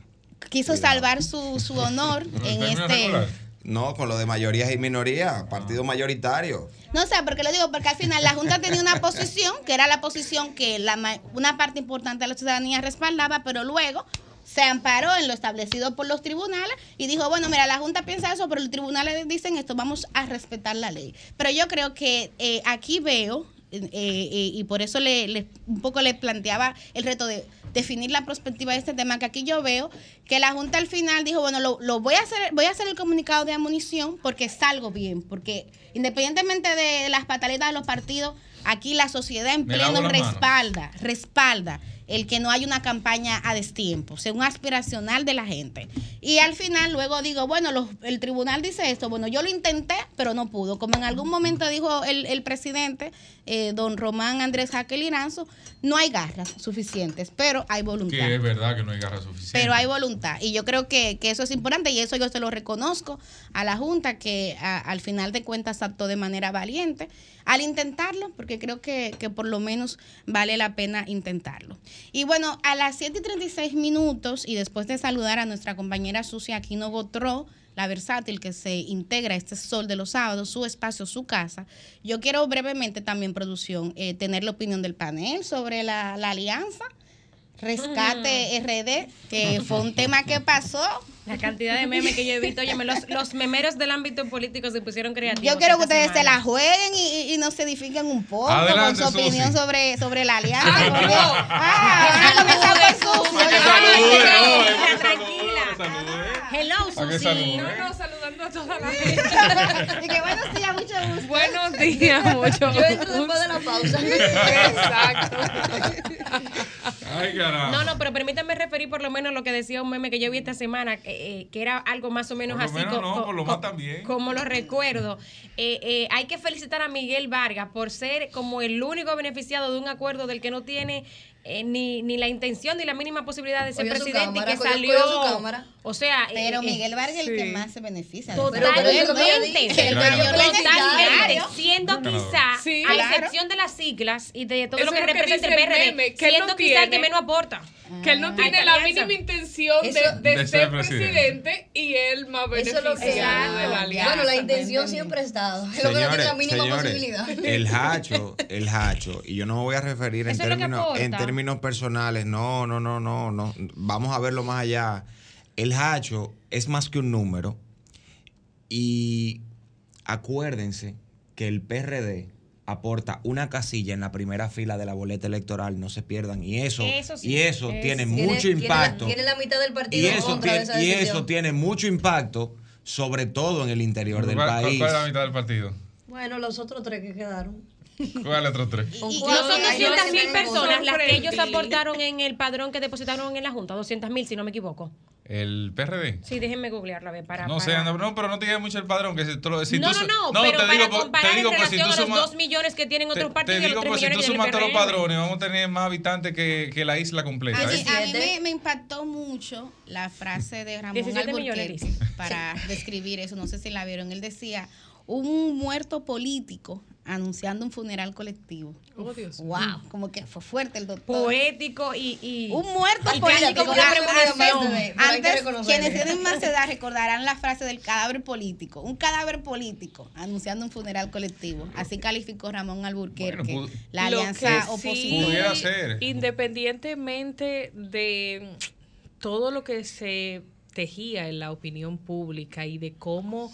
quiso Cuidado. salvar su, su honor en este... regular. No, con lo de mayorías y minorías, partido mayoritario. No sé, porque lo digo, porque al final la Junta tenía una posición, que era la posición que la, ma- una parte importante de la ciudadanía respaldaba, pero luego se amparó en lo establecido por los tribunales y dijo, bueno, mira, la Junta piensa eso, pero los tribunales dicen esto, vamos a respetar la ley. Pero yo creo que eh, aquí veo, eh, eh, y por eso le, le- un poco le planteaba el reto de definir la perspectiva de este tema, que aquí yo veo que la Junta al final dijo, bueno, lo, lo voy a hacer, voy a hacer el comunicado de amunición porque salgo bien, porque independientemente de las pataletas de los partidos, aquí la sociedad en Me pleno manos. respalda, respalda el que no hay una campaña a destiempo, según aspiracional de la gente. Y al final luego digo, bueno, los- el tribunal dice esto, bueno, yo lo intenté, pero no pudo. Como en algún momento dijo el, el presidente, eh, don Román Andrés Jaque Liranzo, no hay garras suficientes, pero hay voluntad. Que es verdad que no hay garra suficiente. Pero hay voluntad. Y yo creo que, que eso es importante y eso yo se lo reconozco a la Junta, que a- al final de cuentas actuó de manera valiente al intentarlo, porque creo que, que por lo menos vale la pena intentarlo. Y bueno, a las 7 y 36 minutos, y después de saludar a nuestra compañera Sucia Aquino Gotró, la versátil que se integra este sol de los sábados, su espacio, su casa. Yo quiero brevemente también, producción, eh, tener la opinión del panel sobre la, la alianza. Rescate RD, que fue un tema que pasó. La cantidad de memes que yo he visto, oye, los, los memeros del ámbito político se pusieron creativos. Yo quiero que ustedes se semana. la jueguen y, y- y nos edifiquen un poco Adelante, con su opinión Susi. sobre, sobre la alianza. ah, van a comenzar por Susi. Para que Ay, salude, qué no, bien. es que Tranquila. salude. Hello, Susi. No, no, saludando a toda la gente. Y que buenos días, mucho gusto. Buenos días, mucho Yo entro después de la pausa. Exacto. Ay, carajo. No, no, pero permítanme referir por lo menos lo que decía un meme que yo vi esta semana, eh, eh, que era algo más o menos Por lo así. menos co- no, co- por lo co- más también. Como lo recuerdo. Eh, eh, hay que felicitar a Miguel Vargas por ser como el único beneficiado de un acuerdo del que no tiene eh, ni, ni la intención ni la mínima posibilidad de ser Cogió presidente cámara, y que cogió- salió. cogió su cámara. O sea, Pero eh, Miguel Vargas es el que más se beneficia. Claro. Totalmente, beneficiario. siendo quizá, Sí. a Claro. excepción de las siglas y de todo Eso lo que es lo que representa el PRD, meme, que él siendo no quizá el que tiene- menos aporta. Que él no tiene Ay, la alianza. mínima intención de, Eso- de De ser ser presidente. presidente. y él más Eso es beneficiado lo que de la alianza. Bueno, la intención siempre ha estado. Es lo que no tiene la mínima posibilidad. el hacho, el hacho, y yo no me voy a referir en es términos. Términos personales, no, no, no, no, no, vamos a verlo más allá. El hacho es más que un número y acuérdense que el PRD aporta una casilla en la primera fila de la boleta electoral, no se pierdan, y eso, Eso sí, y eso tiene mucho Tiene- tiene la- impacto. Tiene la mitad del Y partido en eso, de tiene, esa y eso tiene mucho impacto, sobre todo en el interior del ¿Cuál, cuál- país. cuál es la mitad del partido? Bueno, los otros tres que quedaron. ¿Cuál es otro tres? Y- No son Ay, yo 200 mil no personas las que ellos aportaron en el padrón que depositaron en la Junta, 200 mil si no me equivoco. ¿El PRD? Sí, déjenme googlearlo a ver para... No sé, para- anda- no, pero no te mucho el padrón. Que si tú, lo- si no, tú no, su- no, pero te para digo, por- comparar te digo en por si relación tú a los sumas- 2 millones que tienen otros partidos te y los digo 3 por si millones tú que tiene sumas todos los padrones, vamos a tener más habitantes que, que la isla completa. A mí, ¿eh? a mí 17. me, me impactó mucho la frase de Ramón 17 millones, Alburquerque para describir eso. No sé si la vieron. Él decía, un muerto político anunciando un funeral colectivo. Oh, Dios. Wow, como que fue fuerte el doctor. Poético y... y- Un muerto Y como una Antes- Antes, quienes tienen más edad recordarán la frase del cadáver político. Un cadáver político anunciando un funeral colectivo. Así calificó Ramón Alburquerque Bueno, la Lo alianza que sí, opositora. Pudiera ser. Independientemente de todo lo que se tejía en la opinión pública y de cómo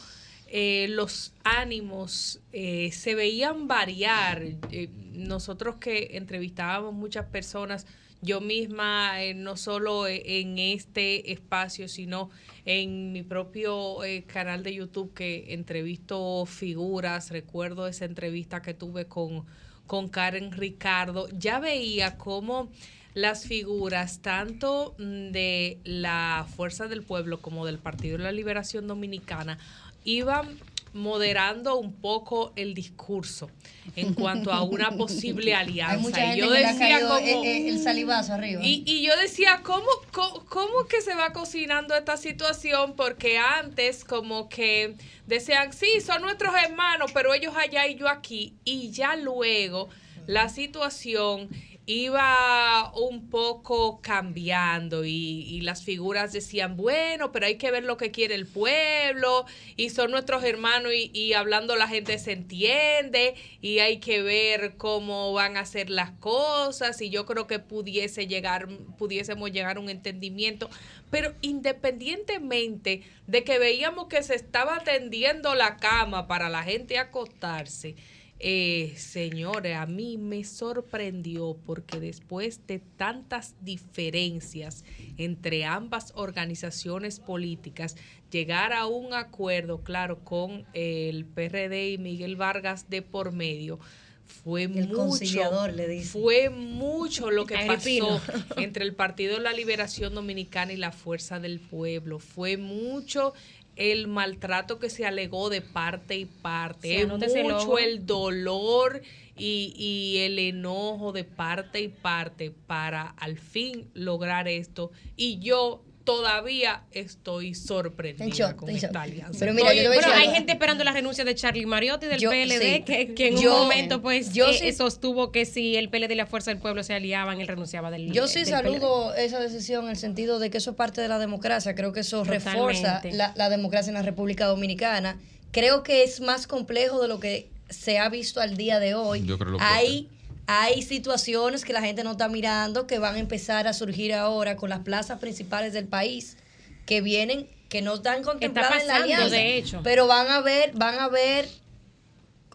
eh, los ánimos eh, se veían variar, eh, nosotros que entrevistábamos muchas personas, yo misma, no solo e- en este espacio, sino en mi propio canal de YouTube que entrevisto figuras, recuerdo esa entrevista que tuve con, con Karen Ricardo, ya veía cómo las figuras tanto mm, de la Fuerza del Pueblo como del Partido de la Liberación Dominicana iban moderando un poco el discurso en cuanto a una posible alianza. Hay mucha Y gente yo que le ha decía como, eh, el salivazo arriba. y, y yo decía, ¿cómo, cómo, cómo que se va cocinando esta situación? Porque antes como que decían, sí, son nuestros hermanos, pero ellos allá y yo aquí. Y ya luego la situación iba un poco cambiando y, y las figuras decían, bueno, pero hay que ver lo que quiere el pueblo y son nuestros hermanos y, y hablando la gente se entiende y hay que ver cómo van a hacer las cosas y yo creo que pudiese llegar, pudiésemos llegar a un entendimiento, pero independientemente de que veíamos que se estaba tendiendo la cama para la gente acostarse, eh, señores, a mí me sorprendió porque después de tantas diferencias entre ambas organizaciones políticas, llegar a un acuerdo, claro, con el PRD y Miguel Vargas de por medio, fue El mucho, conciliador, le dice. fue mucho lo que pasó entre el Partido de la Liberación Dominicana y la Fuerza del Pueblo. Fue mucho el maltrato que se alegó de parte y parte. Es mucho el dolor y, y el enojo de parte y parte para al fin lograr esto. Y yo todavía estoy En sorprendida shock, con en shock. esta alianza. Pero mira, yo te voy a Pero hay gente esperando la renuncia de Charlie Mariotti del Yo- PLD, sí. que, que en Yo- un momento pues yo eh, sí- sostuvo que si el PLD y la Fuerza del Pueblo se aliaban, él renunciaba del Yo sí del saludo esa decisión en el sentido de que eso es parte de la democracia. Creo que eso refuerza la democracia en la República Dominicana. Creo que es más complejo de lo que se ha visto al día de hoy. Yo creo lo hay, hay situaciones que la gente no está mirando que van a empezar a surgir ahora con las plazas principales del país que vienen que no están contempladas en la pasando, alianza. de hecho. Pero van a ver, van a ver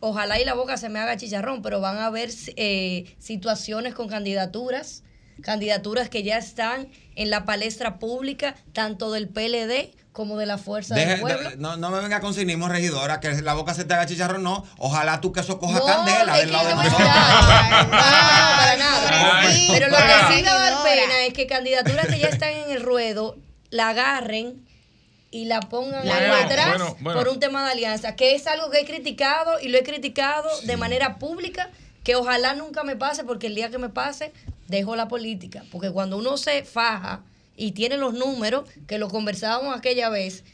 ojalá y la boca se me haga chicharrón, pero van a haber eh, situaciones con candidaturas, candidaturas que ya están en la palestra pública, tanto del PLD como de la Fuerza Deje- del Pueblo. de- no, no me venga con cinismo, regidora, que la boca se te haga chicharrón, no. Ojalá tú que eso coja No, candela del lado de nosotros. No, para nada. Ay, Pero lo que sí me da pena es que candidaturas que ya están en el ruedo la agarren y la pongan ahí Bueno, bueno. por un tema de alianza, que es algo que he criticado y lo he criticado de manera pública, que ojalá nunca me pase, porque el día que me pase, dejo la política. Porque cuando uno se faja y tiene los números, que lo conversábamos aquella vez,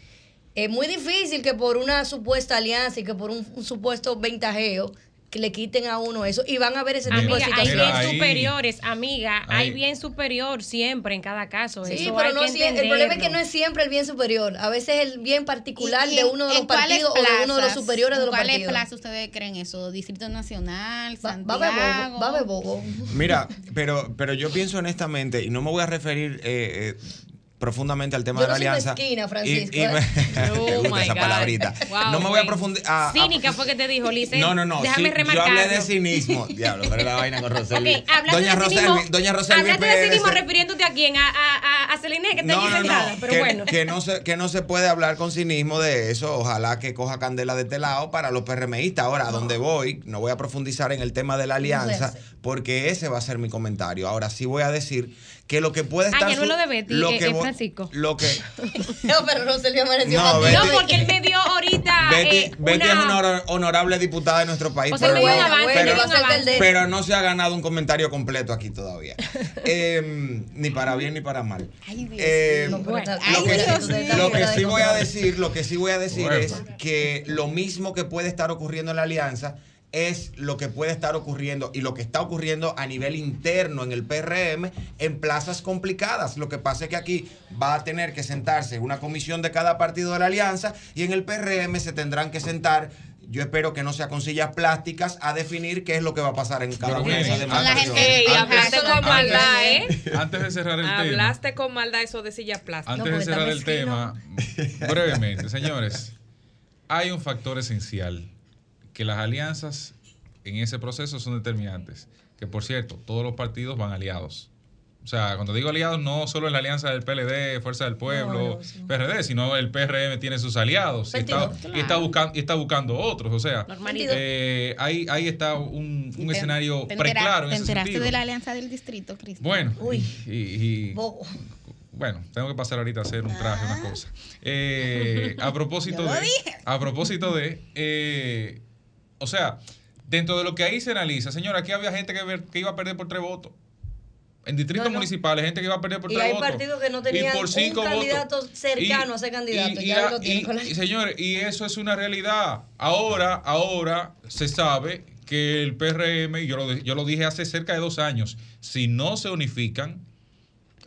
es muy difícil que por una supuesta alianza y que por un, un supuesto ventajeo, que le quiten a uno eso. Y van a ver ese tipo Amiga, de hay situaciones. bien Mira, ahí- superiores, amiga, hay bien superior siempre en cada caso. Sí, Eso pero hay no que sie- el problema es que no es siempre el bien superior. A veces el bien particular ¿Y- y de uno de los cuáles partidos o de uno de los superiores de ¿En los ¿Cuáles partidos. plazas ustedes creen eso? ¿Distrito Nacional? Va, va a Santiago? va a haber bobo. Mira, pero, pero yo pienso honestamente, y no me voy a referir eh, eh, profundamente al tema Yo de la alianza. mezquina, Francisco, Y- y- ¿eh? me Oh esa God. palabrita. Wow, no me voy a profundizar. Cínica fue que te dijo, Lice. No, no, no. Déjame sí, remarcarlo. Yo hablé de cinismo. Diablo, pero la vaina con hablaste doña de cinismo, Roselvi, doña Roselvi hablaste de cinismo refiriéndote a quién, a, a, a, a Celine, que está No, aquí no, sentada, pero que, bueno. que no se, que no se puede hablar con cinismo de eso. Ojalá que coja candela de este lado para los PRMistas. Ahora, a donde voy, no voy a profundizar en el tema de la alianza, porque ese va a ser mi comentario. Ahora sí voy a decir que lo que puede Ah, estar. ya no su- es lo de Betty, lo eh, que eh, vo- Francisco. Lo que. No, pero no se le amaneció No. Betty- No, porque él me dio ahorita Betty, eh, Betty una... es una honor- honorable diputada de nuestro país. O sea, pero, no- bueno, avance. pero se ha ganado un comentario completo aquí todavía. Eh, ni para bien ni para mal. Ay, Dios No, pero Bueno. está- Ay, lo que, Dios lo que sí voy a decir, lo que sí voy a decir Bueno. es que lo mismo que puede estar ocurriendo en la alianza es lo que puede estar ocurriendo y lo que está ocurriendo a nivel interno en el PRM en plazas complicadas. Lo que pasa es que aquí va a tener que sentarse una comisión de cada partido de la alianza y en el PRM se tendrán que sentar. Yo espero que no sea con sillas plásticas a definir qué es lo que va a pasar en cada una de esas hablaste con maldad, ¿eh? Antes de cerrar el tema. Hablaste con maldad eso de silla plástica. Antes No, de cerrar el tema, brevemente, señores, hay un factor esencial que las alianzas en ese proceso son determinantes. Que por cierto, todos los partidos van aliados. O sea, cuando digo aliados, no solo es la alianza del PLD, Fuerza del Pueblo, No, no, sí. PRD, sino el PRM tiene sus aliados y está, 22, y está buscando, y está buscando otros. O sea, eh, ahí, ahí está un, un Te- escenario te preclaro en ¿Te ese enteraste de la alianza del distrito, Cristian? Bueno, Uy. y- y- y- Bobo. bueno, tengo que pasar ahorita a hacer un traje, una cosa. Eh, a propósito Yo lo de, dije. a propósito de, eh, o sea, dentro de lo que ahí se analiza, señora, aquí había gente que, iba a perder por tres votos. En distritos No, no. municipales, gente que iba a perder por Y tres hay votos. partidos que no Y tenían por un cinco candidato votos. cercano a ser candidato, ya lo tienen y- con la- y, señores, y eso es una realidad. Ahora, ahora se sabe que el PRM, y yo lo, yo lo dije hace cerca de dos años, si no se unifican,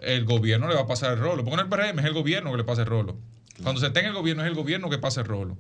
el gobierno le va a pasar el rolo. Porque no el PRM es el gobierno que le pasa el rolo. Cuando se está en el gobierno es el gobierno que pasa el rolo.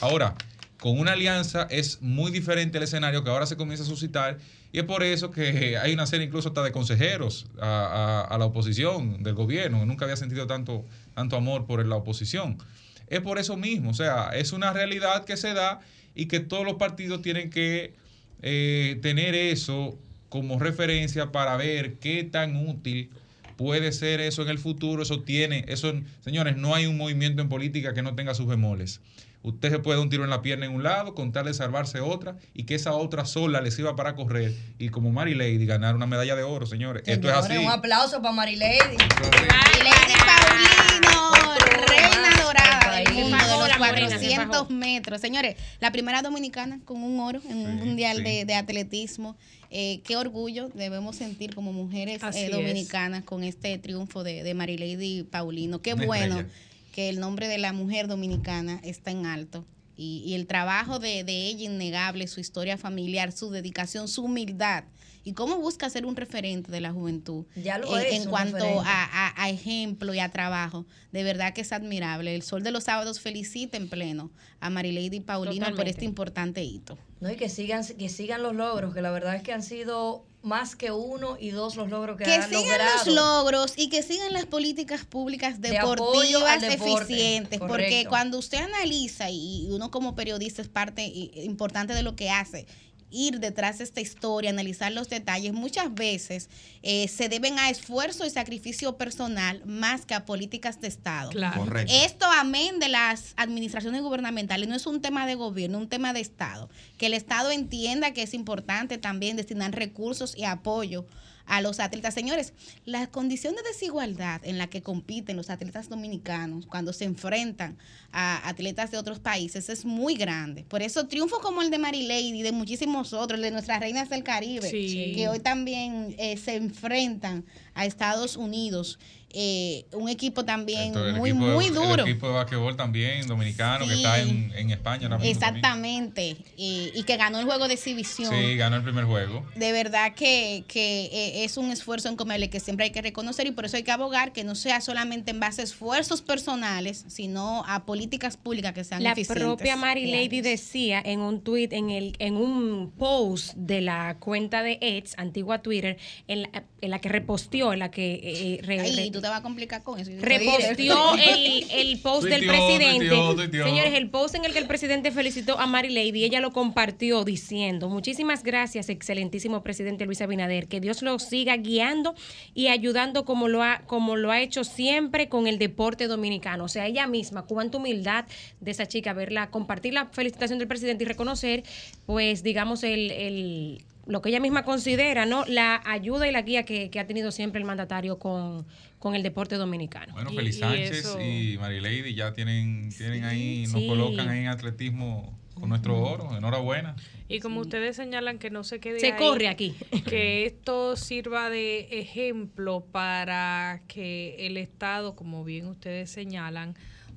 Ahora, con una alianza es muy diferente el escenario que ahora se comienza a suscitar y es por eso que hay una serie incluso hasta de consejeros a, la oposición del gobierno. Nunca había sentido tanto, tanto amor por la oposición. Es por eso mismo, o sea, es una realidad que se da y que todos los partidos tienen que eh, tener eso como referencia para ver qué tan útil puede ser eso en el futuro. Eso tiene, eso, señores, no hay un movimiento en política que no tenga sus bemoles. Usted se puede dar un tiro en la pierna en un lado, con tal de salvarse otra y que esa otra sola le sirva para correr y como Mary Lady ganar una medalla de oro, señores. Esto es así. Un aplauso para Marilady. Esto es así. Y Lady Paulino, reina dorada del mundo de los la morena, se 400 fajó. metros. Señores, la primera dominicana con un oro en un Sí, mundial sí. de, de atletismo. Eh, qué orgullo debemos sentir como mujeres eh, es. dominicanas con este triunfo de, de Marilady Paulino. Qué Una bueno estrella. Que el nombre de la mujer dominicana está en alto. Y, y el trabajo de, de ella innegable, su historia familiar, su dedicación, su humildad y cómo busca ser un referente de la juventud Ya lo en, es, en cuanto a, a- a ejemplo y a trabajo. De verdad que es admirable. El Sol de los Sábados felicita en pleno a Marilady Paulino por Totalmente. este importante hito. No, y que sigan, que sigan los logros, que la verdad es que han sido más que uno y dos los logros que, Que han sigan logrado. los logros y que sigan las políticas públicas deportivas eficientes, porque cuando usted analiza y uno como periodista es parte importante de lo que hace, ir detrás de esta historia, analizar los detalles, muchas veces eh, se deben a esfuerzo y sacrificio personal más que a políticas de Estado. Claro. Correcto. Esto, amén de las administraciones gubernamentales, no es un tema de gobierno, un tema de Estado. Que el Estado entienda que es importante también destinar recursos y apoyo a los atletas. Señores, la condición de desigualdad en la que compiten los atletas dominicanos cuando se enfrentan a atletas de otros países es muy grande. Por eso triunfos como el de Mary Lady y de muchísimos otros, de nuestras reinas del Caribe, Sí. que hoy también eh, se enfrentan a Estados Unidos. Eh, un equipo también muy, equipo de- muy duro. El equipo de basquetbol también, dominicano, que está en, en España ahora mismo. Exactamente. Y, y que ganó el juego de exhibición. Sí, ganó el primer juego. De verdad que, que eh, es un esfuerzo encomiable que siempre hay que reconocer y por eso hay que abogar que no sea solamente en base a esfuerzos personales, sino a políticas públicas que sean La eficientes. propia Mary Lady decía en un tweet, en el, en un post de la cuenta de Eds, antigua Twitter, en la, en la que reposteó, en la que eh, re- Ay, re- te vas a complicar con eso. reposteó el, el post del presidente. tuiteó, tuiteó. Señores, el post en el que el presidente felicitó a Mary Lady, ella lo compartió diciendo, muchísimas gracias, excelentísimo presidente Luis Abinader, que Dios lo siga guiando y ayudando como lo ha, como lo ha hecho siempre con el deporte dominicano. O sea, ella misma, cuánta humildad de esa chica, verla, compartir la felicitación del presidente y reconocer, pues, digamos, el, el lo que ella misma considera, ¿no? La ayuda y la guía que, que ha tenido siempre el mandatario con, con el deporte dominicano. Bueno, Y- Feliz y Sánchez eso- y ya tienen, tienen ahí, nos Sí. colocan ahí en atletismo con nuestro oro. Enhorabuena. Y como ustedes señalan que no se quede Se ahí, corre aquí. que esto sirva de ejemplo para que el Estado, como bien ustedes señalan,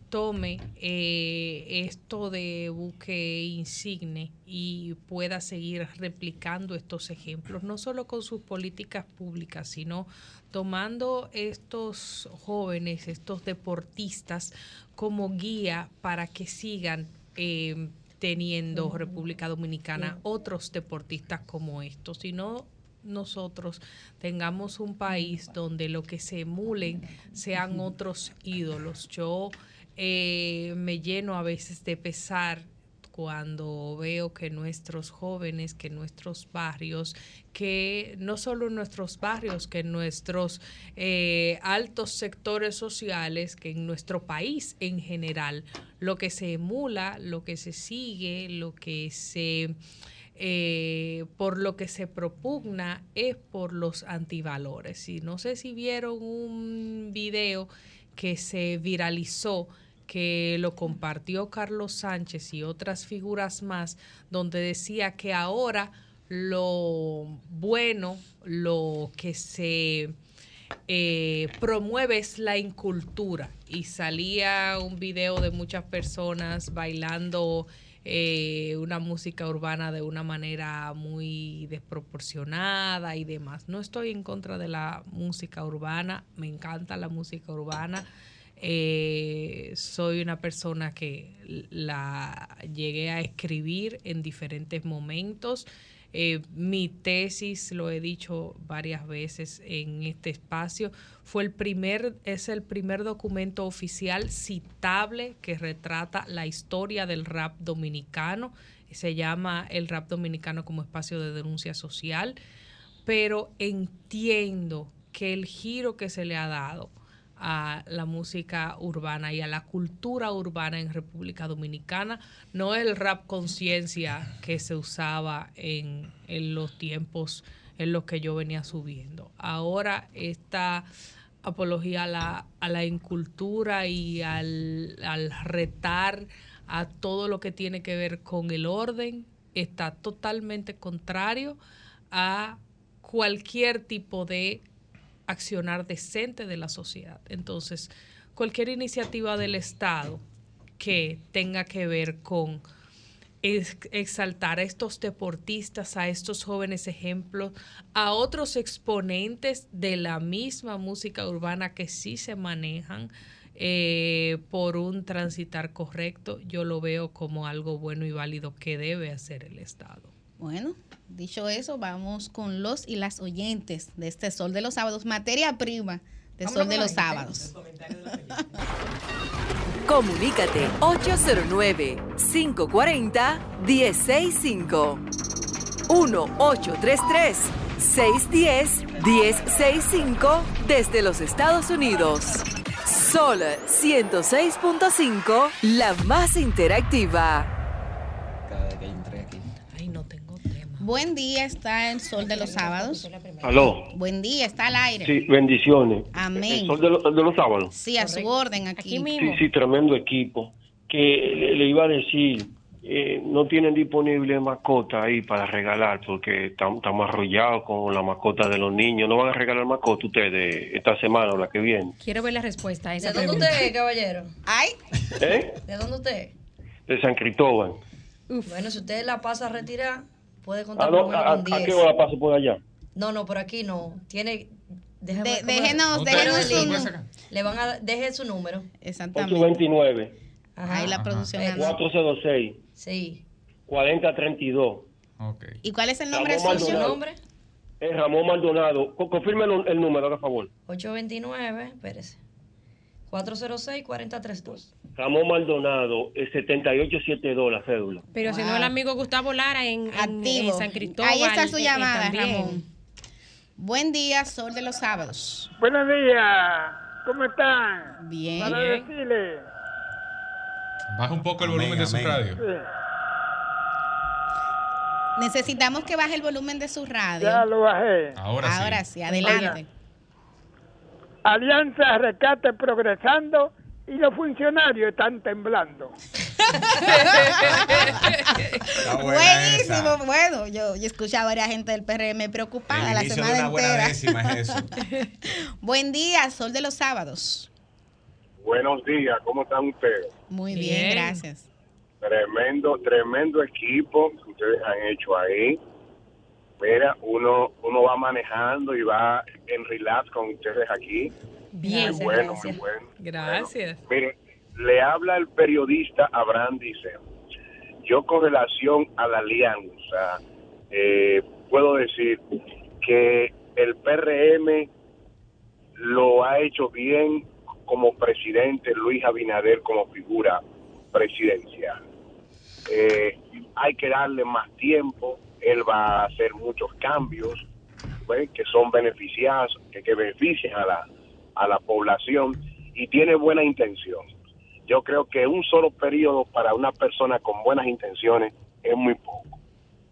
tome eh, esto de buque insigne y pueda seguir replicando estos ejemplos, no solo con sus políticas públicas, sino tomando estos jóvenes, estos deportistas como guía para que sigan eh, teniendo República Dominicana otros deportistas como estos, sino nosotros tengamos un país donde lo que se emulen sean otros ídolos. Yo eh, me lleno a veces de pesar cuando veo que nuestros jóvenes, que nuestros barrios, que no solo en nuestros barrios, que en nuestros eh, altos sectores sociales, que en nuestro país en general, lo que se emula, lo que se sigue, lo que se... eh, por lo que se propugna es por los antivalores. Y no sé si vieron un video que se viralizó que lo compartió Carlos Sánchez y otras figuras más, donde decía que ahora lo bueno, lo que se eh, promueve es la incultura. Y salía un video de muchas personas bailando eh, una música urbana de una manera muy desproporcionada y demás. No estoy en contra de la música urbana, me encanta la música urbana. Eh, soy una persona que la llegué a escribir en diferentes momentos. Eh, mi tesis, lo he dicho varias veces en este espacio, fue el primer, es el primer documento oficial citable que retrata la historia del rap dominicano. Se llama el rap dominicano como espacio de denuncia social, pero entiendo que el giro que se le ha dado a la música urbana y a la cultura urbana en República Dominicana, no el rap conciencia que se usaba en, en los tiempos en los que yo venía subiendo. Ahora esta apología a la, a la incultura y al, al retar a todo lo que tiene que ver con el orden está totalmente contrario a cualquier tipo de accionar decente de la sociedad. Entonces, cualquier iniciativa del Estado que tenga que ver con ex- exaltar a estos deportistas, a estos jóvenes ejemplos, a otros exponentes de la misma música urbana que sí se manejan eh, por un transitar correcto, yo lo veo como algo bueno y válido que debe hacer el Estado. Bueno, dicho eso, vamos con los y las oyentes de este Sol de los Sábados, materia prima de Sol de los Sábados. Comunícate 809-540-1065. 1-833-610-1065 desde los Estados Unidos. Sol 106.5, la más interactiva. Cada vez que yo entré aquí. Ay, no tengo tema. Buen día, está el Sol de los Sábados. Aló. Buen día, está al aire. Sí, bendiciones. Amén. El sol de, lo- de los sábados. Sí, a su orden aquí. Aquí mismo. Sí, sí, tremendo equipo. Que le, le iba a decir, eh, no tienen disponible mascota ahí para regalar porque tam- estamos arrollados con la mascota de los niños. ¿No van a regalar mascota ustedes esta semana o la que viene? Quiero ver la respuesta a ¿De esa dónde usted es, caballero? Ay, ¿Eh? ¿De dónde usted es? De San Cristóbal. Bueno, si usted la pasa a retirar, puede ¿A, contar a- con a 10. qué hora paso por allá? No, no, por aquí no. Tiene. Déjeme de- déjenos, déjenos su sacar. Le van a. Deje su número. Exactamente. 829 Ajá. Ahí la Ajá. producción anda. 406 Sí. 4032. Ok. ¿Y cuál es el nombre Ramón ¿Su suyo? Maldonado. nombre? Es Ramón Maldonado. Co- Confirme el, el número, por favor. 829, espérese. 406-4032. Ramón Maldonado, es 7872 la cédula. Pero si no, el amigo Gustavo Lara en, en- en Activo. San Cristóbal. Ahí está su eh, eh, llamada. Ramón. Buen día, Sol de los Sábados. Buenos días, ¿cómo están? Bien. Para decirle, Baja un poco el Amén, volumen de su amén. radio. eh, Necesitamos que baje el volumen de su radio. ya lo bajé. Ahora, Ahora sí. sí, adelante. Alianza Rescate progresando y los funcionarios están temblando. Buena Buenísimo. esa. Bueno, yo, yo escuché a varias gente del PRM preocupada El la inicio de semana una buena entera. décima es eso. Buen día, Sol de los Sábados. Buenos días, ¿cómo están ustedes? Muy bien, Bien. gracias. Tremendo, tremendo equipo que ustedes han hecho ahí. Mira, uno, uno va manejando y va en relax con ustedes aquí. Bien. muy bueno, gracias. muy bueno. Gracias. Mire, le habla el periodista Abraham dice, yo con relación a la alianza, eh, puedo decir que el PRM lo ha hecho bien como presidente Luis Abinader como figura presidencial. Eh, hay que darle más tiempo. Él va a hacer muchos cambios pues, que son beneficiados, que, que benefician a la, a la población y tiene buena intención. Yo creo que un solo periodo para una persona con buenas intenciones es muy poco.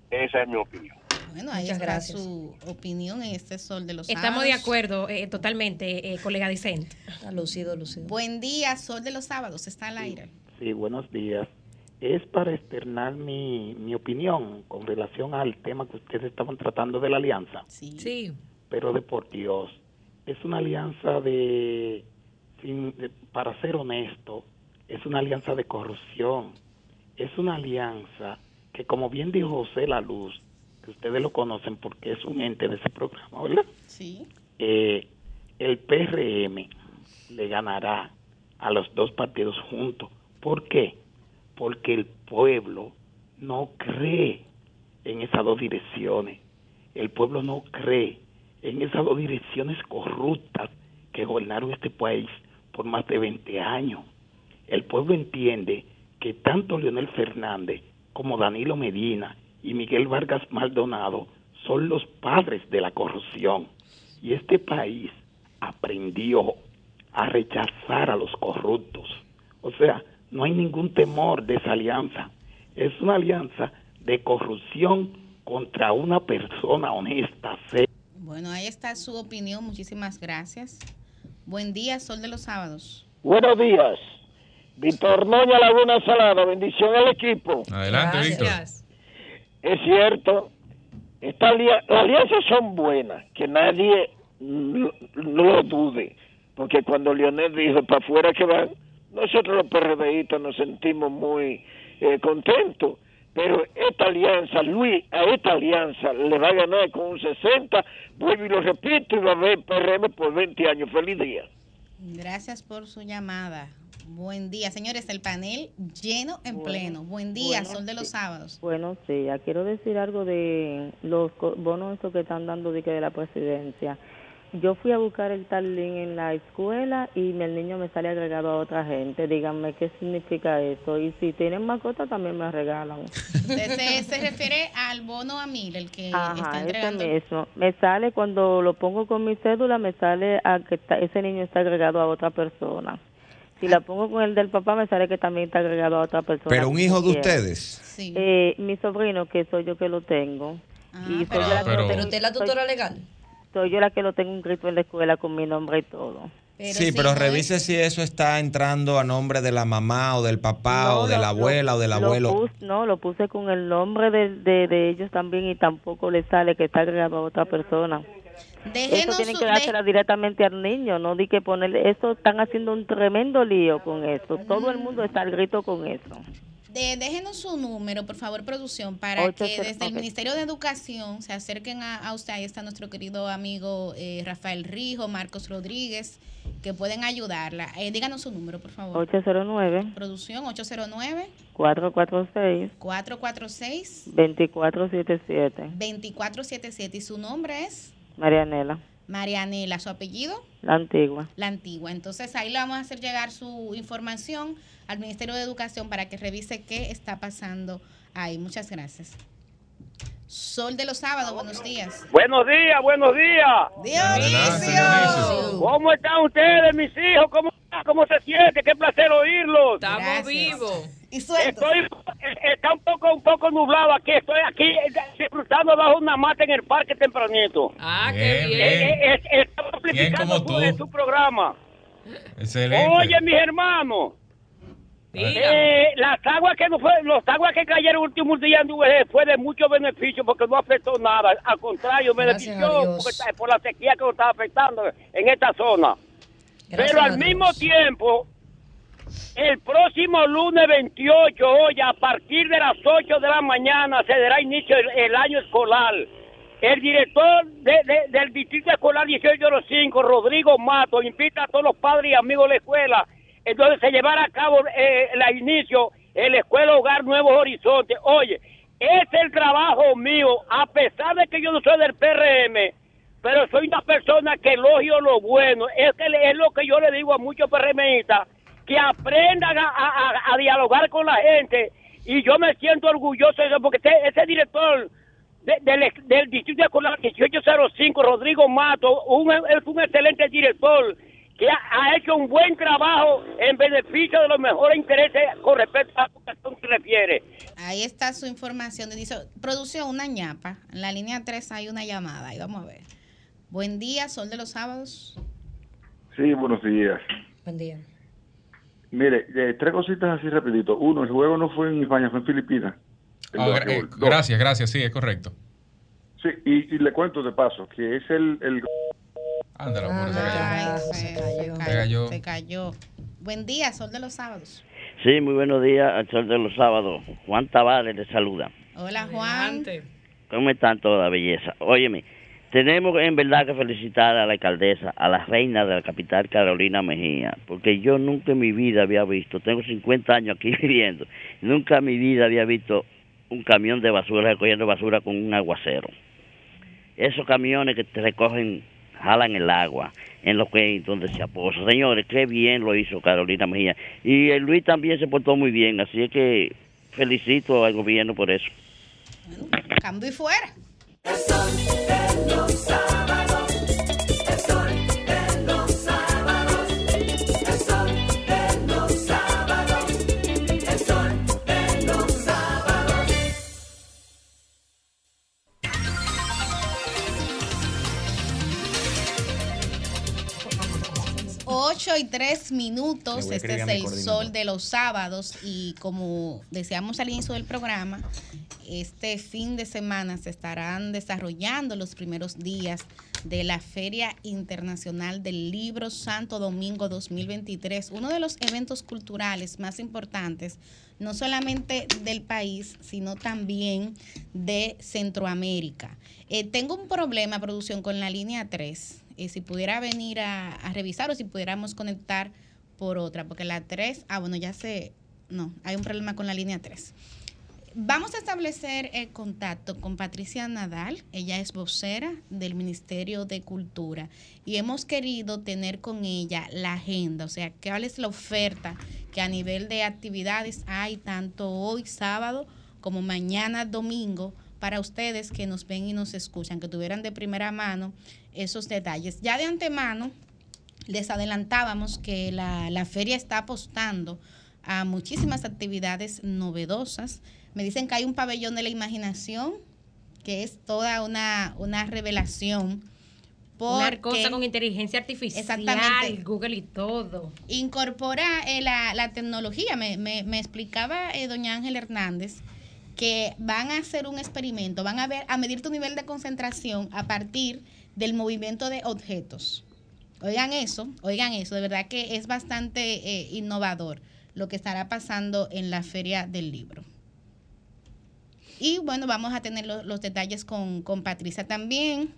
Esa es mi opinión. Bueno, ahí Muchas está gracias. su opinión en este sol de los Estamos de sábados. acuerdo eh, totalmente, eh, colega Dicente. Lucido, lucido. Buen día, sol de los sábados, está al aire. Sí, buenos días. Es para externar mi, mi opinión con relación al tema que ustedes estaban tratando de la alianza. Sí. Pero de por Dios, es una alianza de, sin- de- para ser honesto, es una alianza de corrupción. Es una alianza que, como bien dijo José La Luz, que ustedes lo conocen porque es un ente de ese programa, ¿verdad? Sí. eh, el PRM le ganará a los dos partidos juntos. ¿Por qué? Porque el pueblo no cree en esas dos direcciones. El pueblo no cree en esas dos direcciones corruptas que gobernaron este país por más de 20 años. El pueblo entiende que tanto Leonel Fernández como Danilo Medina y Miguel Vargas Maldonado son los padres de la corrupción. Y este país aprendió a rechazar a los corruptos. O sea, no hay ningún temor de esa alianza. Es una alianza de corrupción contra una persona honesta. Bueno, ahí está su opinión. Muchísimas gracias. Buen día, sol de los sábados. Buenos días. Víctor Noña Laguna Salada, bendición al equipo. Adelante, Víctor. Es cierto, esta alia- las alianzas son buenas, que nadie no, no lo dude, porque cuando Leonel dijo para afuera que van, nosotros los PRDistas nos sentimos muy eh, contentos, pero esta alianza, Luis, a esta alianza le va a ganar con un 60, vuelvo y lo repito, y va a haber PRM por 20 años. Feliz día. Gracias por su llamada. Buen día, señores. El panel lleno en pleno. Buen día, bueno, sol de los sábados. Buenos días. Quiero decir algo de los co- bonos estos que están dando de, que de la presidencia. Yo fui a buscar el Tarlín en la escuela y el niño me sale agregado a otra gente. Díganme qué significa eso. Y si tienen mascota también me regalan. Usted se, se refiere al bono a mil, el que está Ajá, ese entregando. mismo. Me sale cuando lo pongo con mi cédula, me sale a que está- ese niño está agregado a otra persona. Si la pongo con el del papá, me sale que también está agregado a otra persona. Pero un hijo de ustedes. Eh, mi sobrino, que soy yo que lo tengo. y soy yo la que pero- Pero tengo- usted es la soy- tutora legal. Soy yo la que lo tengo inscrito en la escuela con mi nombre y todo. sí, pero revise si eso está entrando a nombre de la mamá o del papá No, o de lo- la abuela o del lo abuelo. pus- no, lo puse con el nombre de, de, de ellos también y tampoco le sale que está agregado a otra persona. Déjenos eso tienen que de- dársela directamente al niño, no di que ponerle, eso están haciendo un tremendo lío con eso, todo el mundo está al grito con eso. De- déjenos su número, por favor, producción, para que desde el. Ministerio de Educación se acerquen a, a usted. Ahí está nuestro querido amigo eh, Rafael Rijo, Marcos Rodríguez, que pueden ayudarla. Eh, díganos su número, por favor. 809 Producción 809 446 446 2477 2477 y su nombre es Marianela, Marianela, su apellido la antigua. La Antigua. Entonces ahí le vamos a hacer llegar su información al Ministerio de Educación para que revise qué está pasando ahí. Muchas gracias. Sol de los sábados, buenos días. Buenos días, buenos días. Dionisio. ¿Cómo están ustedes, mis hijos? ¿Cómo, cómo se siente? Qué placer oírlos. Estamos vivos. Estoy, eh, está un poco, un poco nublado aquí. Estoy aquí eh, disfrutando bajo una mata en el parque tempranito. Ah, Bien, Eh, bien. eh, eh, estamos Bien amplificando como su, tú. eh, su programa. Excelente. Oye, mis hermanos. Eh, las aguas que no fue, los aguas que cayeron el último día en UVG fue de mucho beneficio porque no afectó nada. Al contrario, Gracias benefició porque está- por la sequía que nos estaba afectando en esta zona. Gracias Pero al Dios. mismo tiempo, el próximo lunes 28, hoy, a partir de las 8 de la mañana, se dará inicio el, año escolar. El director de- de- del Distrito Escolar 1805, Rodrigo Mato, invita a todos los padres y amigos de la escuela, entonces se llevará a cabo eh, el inicio en la Escuela Hogar Nuevos Horizontes. Oye, es el trabajo mío, a pesar de que yo no soy del PRM, pero soy una persona que elogio lo bueno. Es, que es lo que yo le digo a muchos PRMistas, que aprendan a, a- a- a dialogar con la gente Y yo me siento orgulloso de eso porque ese, ese director de- del, del distrito escolar 1805, Rodrigo Mato, un, es un excelente director que ha, ha hecho un buen trabajo en beneficio de los mejores intereses con respecto a la educación que se refiere. Ahí está su información. Dice, producción, una ñapa. En la línea 3 hay una llamada. Ahí vamos a ver. Buen día, Sol de los Sábados. Sí, buenos días. Buen día. Mire, eh, tres cositas así rapidito. Uno, el juego no fue en España, fue en Filipinas. Ah, gra- eh, gracias, gracias, sí, es correcto. Sí, y, y le cuento de paso que es el... el Ándalo, por cayó. se, se cayó. Se cayó. Se cayó. Buen día, Sol de los Sábados. Sí, muy buenos días al sol de los sábados. Juan Tavares le saluda. Hola, Juan. ¿Cómo están toda belleza? Óyeme, tenemos en verdad que felicitar a la alcaldesa, a la reina de la capital, Carolina Mejía, porque yo nunca en mi vida había visto, tengo 50 años aquí viviendo, nunca en mi vida había visto un camión de basura recogiendo basura con un aguacero. Esos camiones que te recogen, jalan el agua en lo que donde se aposa. Señores, qué bien lo hizo Carolina Mejía. Y Luis también se portó muy bien, así es que felicito al gobierno por eso. Cambio y fuera. El sol de los sábados. 8 y 3 minutos. Este es el sol de los sábados. Y como decíamos al inicio del programa, este fin de semana se estarán desarrollando los primeros días de la Feria Internacional del Libro Santo Domingo 2023, uno de los eventos culturales más importantes, no solamente del país, sino también de Centroamérica. Eh, tengo un problema, producción, con la línea 3. Si pudiera venir a, a revisar o si pudiéramos conectar por otra, porque la 3, ah, bueno, ya sé, no, hay un problema con la línea 3. Vamos a establecer el contacto con Patricia Nadal, ella es vocera del Ministerio de Cultura y hemos querido tener con ella la agenda, o sea, cuál es la oferta que a nivel de actividades hay tanto hoy sábado como mañana domingo para ustedes que nos ven y nos escuchan, que tuvieran de primera mano esos detalles. Ya de antemano les adelantábamos que la, la feria está apostando a muchísimas actividades novedosas. Me dicen que hay un pabellón de la imaginación, que es toda una, una revelación. Una porque- cosa con inteligencia artificial, Exactamente. Google y todo. incorpora eh, la, la tecnología. Me, me- me explicaba eh, doña Ángel Hernández que van a hacer un experimento, van a ver, a medir tu nivel de concentración a partir del movimiento de objetos. Oigan eso, oigan eso, de verdad que es bastante eh, innovador lo que estará pasando en la feria del libro. Y bueno, vamos a tener lo- los detalles con, con Patricia también.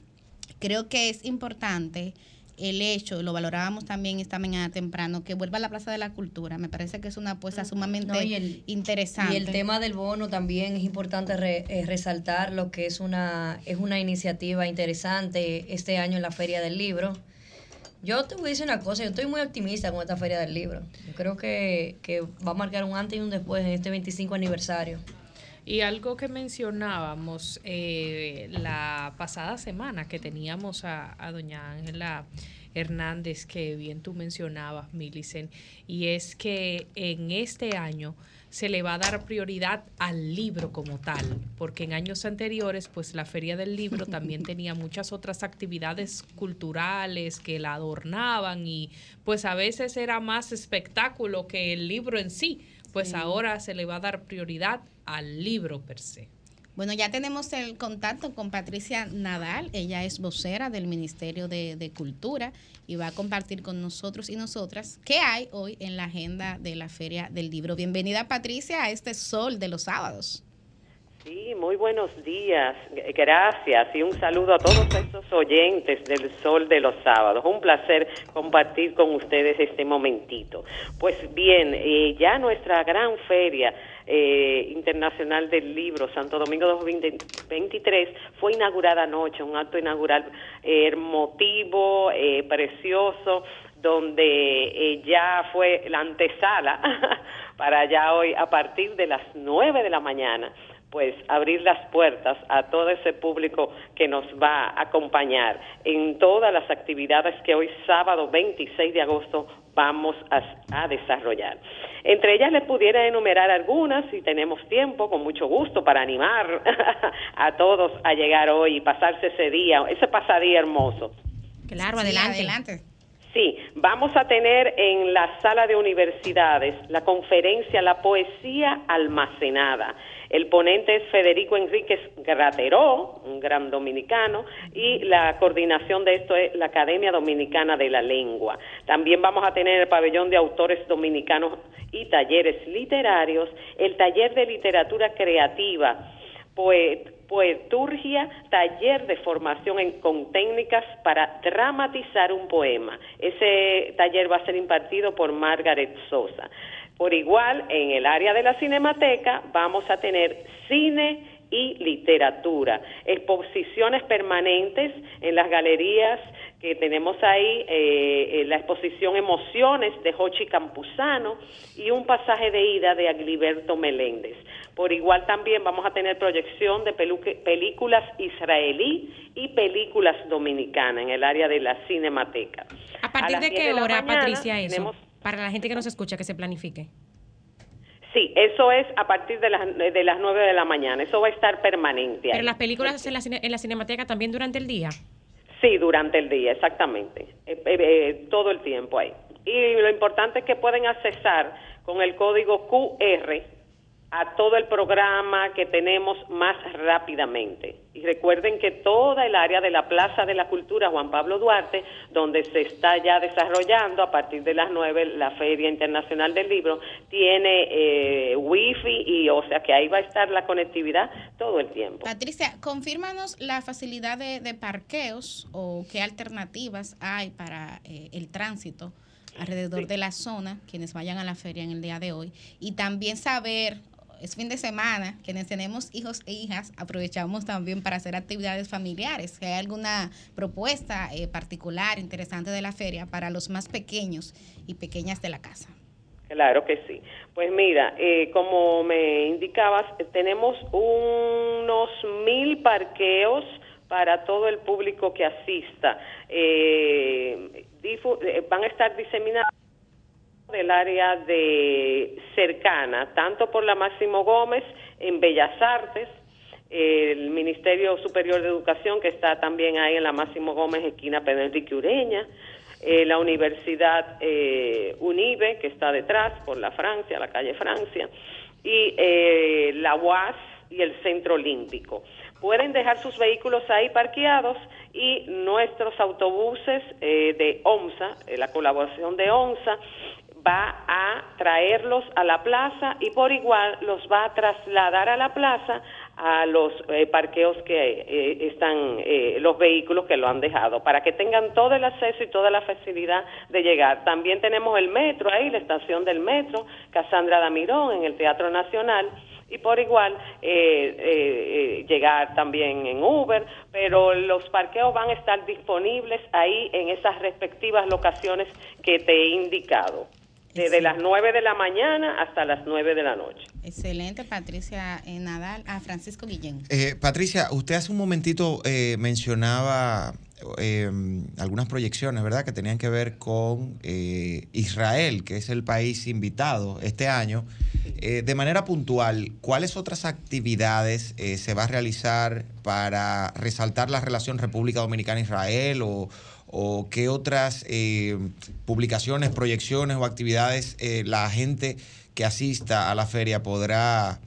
Creo que es importante el hecho, lo valorábamos también esta mañana temprano, que vuelva a la Plaza de la Cultura. Me parece que es una apuesta sumamente No, y el- interesante. Y el tema del bono también es importante re- eh, resaltar lo que es una, es una iniciativa interesante este año en la Feria del Libro. Yo te voy a decir una cosa, yo estoy muy optimista con esta Feria del Libro. Yo creo que, que va a marcar un antes y un después en este 25 aniversario. Y algo que mencionábamos eh, la pasada semana que teníamos a, a doña Ángela Hernández, que bien tú mencionabas, Milicen, y es que en este año se le va a dar prioridad al libro como tal, porque en años anteriores, pues la Feria del Libro también tenía muchas otras actividades culturales que la adornaban y pues a veces era más espectáculo que el libro en sí, pues Sí. ahora se le va a dar prioridad al libro per se. Bueno, ya tenemos el contacto con Patricia Nadal. Ella es vocera del Ministerio de, de Cultura y va a compartir con nosotros y nosotras qué hay hoy en la agenda de la Feria del Libro. Bienvenida, Patricia, a este sol de los sábados. Sí, muy buenos días. Gracias y un saludo a todos estos oyentes del Sol de los Sábados. Un placer compartir con ustedes este momentito. Pues bien, eh, ya nuestra gran feria eh, internacional del libro Santo Domingo 2023 fue inaugurada anoche, un acto inaugural eh, emotivo, eh, precioso donde eh, ya fue la antesala para ya hoy a partir de las 9 de la mañana pues abrir las puertas a todo ese público que nos va a acompañar en todas las actividades que hoy sábado 26 de agosto vamos a, a desarrollar. Entre ellas les pudiera enumerar algunas, si tenemos tiempo, con mucho gusto, para animar a todos a llegar hoy y pasarse ese día, ese pasadía hermoso. Claro, Sí, adelante. Sí, vamos a tener en la sala de universidades la conferencia La Poesía Almacenada. El ponente es Federico Enríquez Grateró, un gran dominicano, y la coordinación de esto es la Academia Dominicana de la Lengua. También vamos a tener el pabellón de autores dominicanos y talleres literarios, el taller de literatura creativa, poet- poeturgia, taller de formación en- con técnicas para dramatizar un poema. Ese taller va a ser impartido por Margaret Sosa. Por igual, en el área de la cinemateca vamos a tener cine y literatura, exposiciones permanentes en las galerías que tenemos ahí, eh, eh, la exposición Emociones de Jochi Campuzano y un pasaje de ida de Agliberto Meléndez. Por igual también vamos a tener proyección de películas israelí y películas dominicanas en el área de la cinemateca. ¿A partir de 10 qué hora, mañana Patricia, eso? tenemos- Para la gente que nos escucha, que se planifique. Sí, eso es a partir de las, de las 9 de la mañana. Eso va a estar permanente. Pero las películas en la, en la cinemateca también durante el día. Sí, durante el día, exactamente. Eh, eh, eh, todo el tiempo ahí. Y lo importante es que pueden accesar con el código QR a todo el programa que tenemos más rápidamente. Y recuerden que toda el área de la Plaza de la Cultura Juan Pablo Duarte, donde se está ya desarrollando a partir de las 9 la Feria Internacional del Libro, tiene eh, wifi y o sea que ahí va a estar la conectividad todo el tiempo. Patricia, confírmanos la facilidad de, de parqueos o qué alternativas hay para eh, el tránsito alrededor de la zona, quienes vayan a la feria en el día de hoy. Y también saber, es fin de semana, quienes tenemos hijos e hijas, aprovechamos también para hacer actividades familiares. Hay alguna propuesta eh, particular, interesante de la feria para los más pequeños y pequeñas de la casa. Claro que sí. Pues mira, eh, como me indicabas, tenemos unos mil parqueos para todo el público que asista. Eh, eh, van a estar diseminados del área de cercana, tanto por la Máximo Gómez en Bellas Artes, el Ministerio Superior de Educación que está también ahí en la Máximo Gómez, esquina Pedro Ureña, eh, la Universidad eh, Unive que está detrás por la Francia, la calle Francia, y eh, la UAS y el Centro Olímpico. Pueden dejar sus vehículos ahí parqueados y nuestros autobuses eh, de OMSA, eh, la colaboración de OMSA, va a traerlos a la plaza y por igual los va a trasladar a la plaza a los eh, parqueos que eh, están eh, los vehículos que lo han dejado para que tengan todo el acceso y toda la facilidad de llegar. También tenemos el metro ahí, la estación del metro, Casandra Damirón en el Teatro Nacional y por igual eh, eh, eh, llegar también en Uber, pero los parqueos van a estar disponibles ahí en esas respectivas locaciones que te he indicado, desde las 9 de la mañana hasta las 9 de la noche. Excelente, Patricia eh, Nadal. A Francisco Guillén. Eh, Patricia, usted hace un momentito eh, mencionaba eh, algunas proyecciones, ¿verdad?, que tenían que ver con eh, Israel, que es el país invitado este año. Eh, de manera puntual, ¿cuáles otras actividades eh, se va a realizar para resaltar la relación República Dominicana-Israel o, o qué otras eh, publicaciones, proyecciones o actividades eh, la gente que asista a la feria podrá,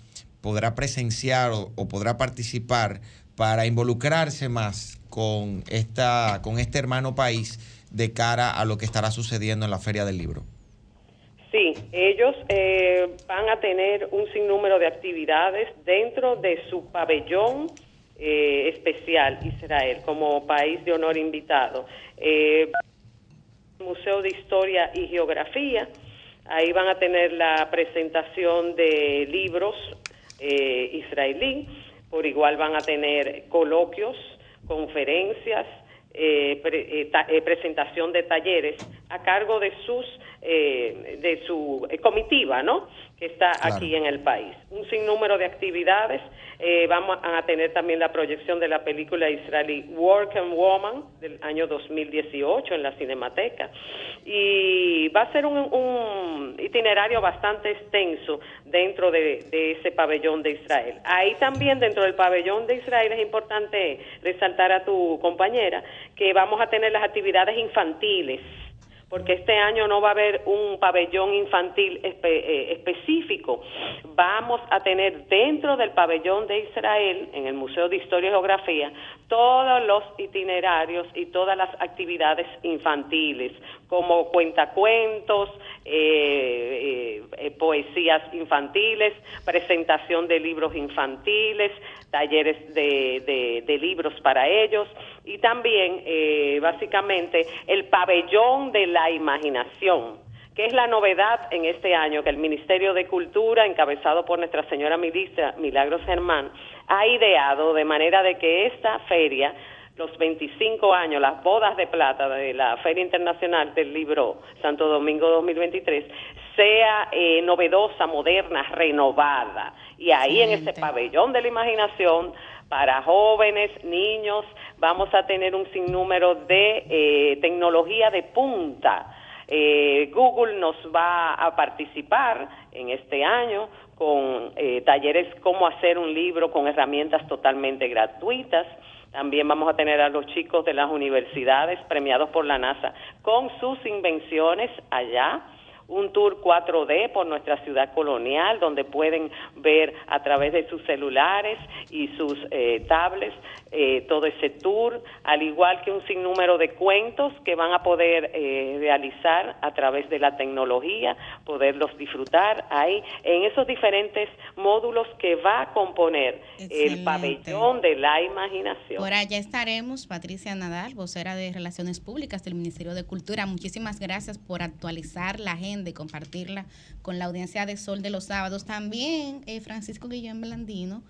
podrá presenciar o, podrá participar para involucrarse más con, esta, con este hermano país de cara a lo que estará sucediendo en la Feria del Libro? Sí, ellos eh, van a tener un sinnúmero de actividades dentro de su pabellón eh, especial Israel como país de honor invitado. Eh, Museo de Historia y Geografía, ahí van a tener la presentación de libros eh, israelí, por igual van a tener coloquios, conferencias, eh, eh, eh, presentación de talleres a cargo de sus eh, de su comitiva, ¿no? Que está Claro. aquí en el país. Un sinnúmero de actividades. Eh, vamos a tener también la proyección de la película israelí Work and Woman del año 2018 en la Cinemateca. Y va a ser un, un itinerario bastante extenso dentro de, de ese pabellón de Israel. Ahí también dentro del pabellón de Israel es importante resaltar a tu compañera que vamos a tener las actividades infantiles porque este año no va a haber un pabellón infantil eh, específico. Vamos a tener dentro del pabellón de Israel, en el Museo de Historia y Geografía, todos los itinerarios y todas las actividades infantiles, como cuentacuentos, eh, eh, eh, poesías infantiles, presentación de libros infantiles, talleres de, de- libros para ellos y también, eh, básicamente, el pabellón de la imaginación que es la novedad en este año que el Ministerio de Cultura, encabezado por nuestra señora ministra Milagros Germán, ha ideado de manera de que esta feria, los 25 años, las bodas de plata de la Feria Internacional del Libro Santo Domingo 2023, sea eh, novedosa, moderna, renovada. Y ahí en ese pabellón de la imaginación, para jóvenes, niños, vamos a tener un sinnúmero de eh, tecnología de punta. Eh, Google nos va a participar en este año con eh, talleres cómo hacer un libro con herramientas totalmente gratuitas. También vamos a tener a los chicos de las universidades premiados por la NASA con sus invenciones allá. Un tour 4D por nuestra ciudad colonial, donde pueden ver a través de sus celulares y sus eh, tablets eh, todo ese tour, al igual que un sinnúmero de cuentos que van a poder eh, realizar a través de la tecnología, poderlos disfrutar ahí en esos diferentes módulos que va a componer el pabellón de la imaginación. Por allá estaremos, Patricia Nadal, vocera de Relaciones Públicas del Ministerio de Cultura. Muchísimas gracias por actualizar la agenda y compartirla con la audiencia de Sol de los Sábados. También eh, Francisco Guillén Blandino,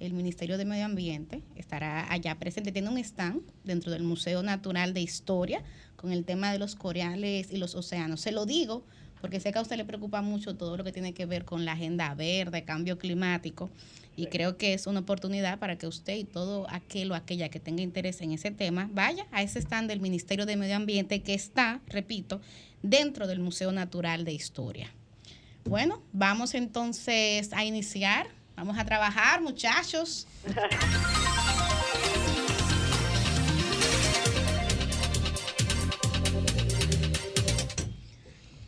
el Ministerio de Medio Ambiente, estará allá presente. Tiene un stand dentro del Museo Natural de Historia con el tema de los corales y los océanos. Se lo digo porque sé que a usted le preocupa mucho todo lo que tiene que ver con la agenda verde, cambio climático, y creo que es una oportunidad para que usted y todo aquel o aquella que tenga interés en ese tema vaya a ese stand del Ministerio de Medio Ambiente que está, repito, dentro del Museo Natural de Historia. Bueno, vamos entonces a iniciar. Vamos a trabajar, muchachos.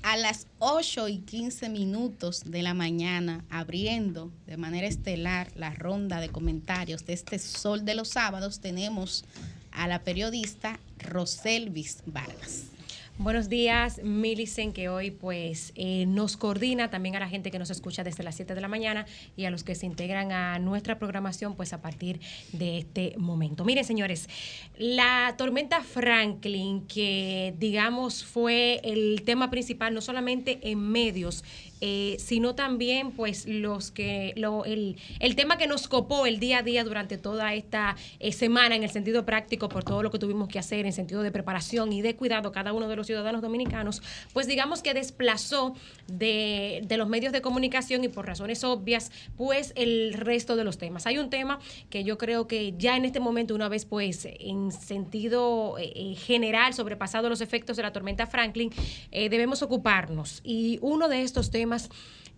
a las 8 y 15 minutos de la mañana, abriendo de manera estelar la ronda de comentarios de este Sol de los Sábados, tenemos a la periodista Roselvis Vargas. Buenos días, Milicen, que hoy pues eh, nos coordina también a la gente que nos escucha desde las 7 de la mañana y a los que se integran a nuestra programación pues a partir de este momento. Miren, señores, la tormenta Franklin, que digamos fue el tema principal no solamente en medios, eh, sino también pues los que lo, el, el tema que nos copó el día a día durante toda esta eh, semana en el sentido práctico por todo lo que tuvimos que hacer en sentido de preparación y de cuidado cada uno de los ciudadanos dominicanos, pues digamos que desplazó de, de los medios de comunicación y por razones obvias pues el resto de los temas. Hay un tema que yo creo que ya en este momento una vez pues en sentido eh, eh, general sobrepasado los efectos de la tormenta Franklin eh, debemos ocuparnos y uno de estos temas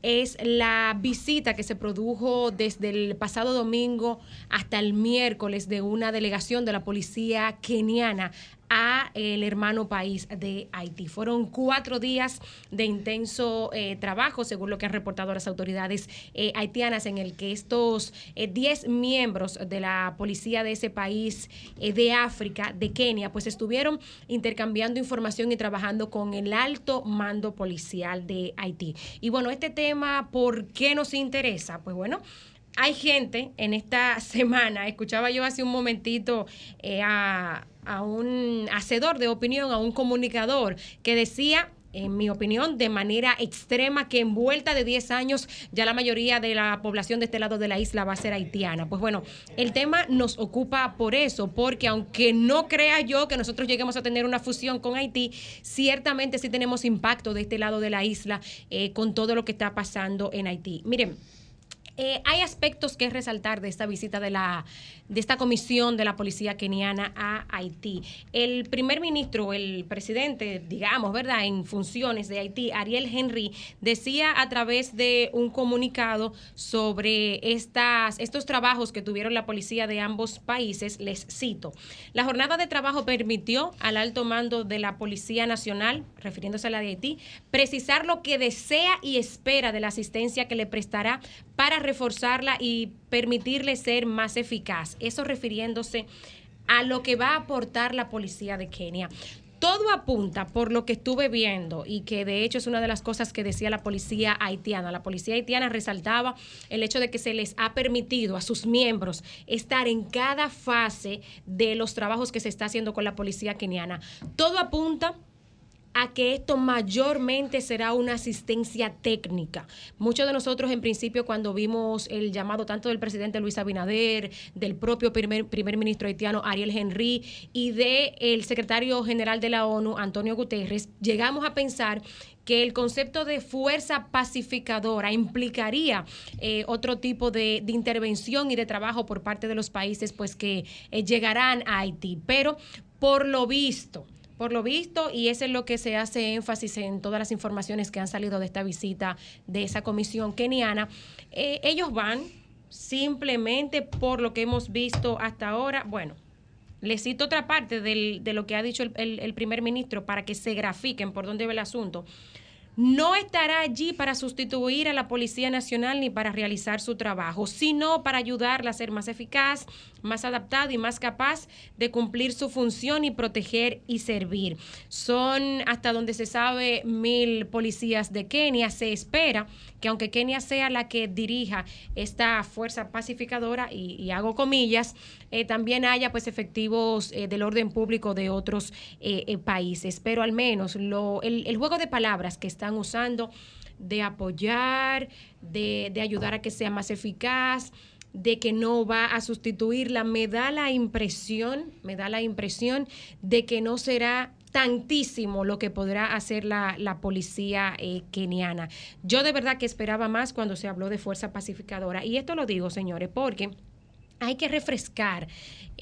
es la visita que se produjo desde el pasado domingo hasta el miércoles de una delegación de la policía keniana a el hermano país de Haití. Fueron cuatro días de intenso eh, trabajo, según lo que han reportado las autoridades eh, haitianas, en el que estos eh, 10 miembros de la policía de ese país de África, de Kenia, pues estuvieron intercambiando información y trabajando con el alto mando policial de Haití. Y bueno, este tema, ¿por qué nos interesa? Pues bueno, hay gente en esta semana, escuchaba yo hace un momentito a, a un hacedor de opinión, a un comunicador, que decía en mi opinión, de manera extrema, que envuelta de 10 años ya la mayoría de la población de este lado de la isla va a ser haitiana. Pues bueno, el tema nos ocupa por eso, porque aunque no crea yo que nosotros lleguemos a tener una fusión con Haití, ciertamente sí tenemos impacto de este lado de la isla eh, con todo lo que está pasando en Haití. Miren. Eh, hay aspectos que resaltar de esta visita de la de esta comisión de la policía keniana a Haití. El primer ministro, el presidente, digamos, ¿verdad?, en funciones de Haití, Ariel Henry, decía a través de un comunicado sobre estas, estos trabajos que tuvieron la policía de ambos países, les cito, la jornada de trabajo permitió al alto mando de la Policía Nacional, refiriéndose a la de Haití, precisar lo que desea y espera de la asistencia que le prestará para reforzarla y permitirle ser más eficaz. Eso refiriéndose a lo que va a aportar la policía de Kenia. Todo apunta, por lo que estuve viendo, y que de hecho es una de las cosas que decía la policía haitiana. La policía haitiana resaltaba el hecho de que se les ha permitido a sus miembros estar en cada fase de los trabajos que se está haciendo con la policía keniana. Todo apunta a que esto mayormente será una asistencia técnica. Muchos de nosotros en principio cuando vimos el llamado tanto del presidente Luis Abinader, del propio primer, primer ministro haitiano Ariel Henry y del el secretario general de la ONU Antonio Guterres, llegamos a pensar que el concepto de fuerza pacificadora implicaría eh, otro tipo de, de intervención y de trabajo por parte de los países pues que eh, llegarán a Haití. Pero por lo visto, por lo visto, y eso es lo que se hace énfasis en todas las informaciones que han salido de esta visita de esa comisión keniana, eh, ellos van simplemente por lo que hemos visto hasta ahora. Bueno, les cito otra parte del- de lo que ha dicho el, el- primer ministro para que se grafiquen por dónde va el asunto. No estará allí para sustituir a la Policía Nacional ni para realizar su trabajo, sino para ayudarla a ser más eficaz, más adaptada y más capaz de cumplir su función y proteger y servir. Son, hasta donde se sabe, mil policías de Kenia. Se espera que aunque Kenia sea la que dirija esta fuerza pacificadora, y, hago comillas, eh, también haya pues efectivos eh, del orden público de otros eh, países. Pero al menos lo, el, el juego de palabras que están usando de apoyar, de, de ayudar a que sea más eficaz, de que no va a sustituirla, me da la impresión, me da la impresión de que no será tantísimo lo que podrá hacer la, la policía eh, keniana. Yo de verdad que esperaba más cuando se habló de fuerza pacificadora. Y esto lo digo, señores, porque hay que refrescar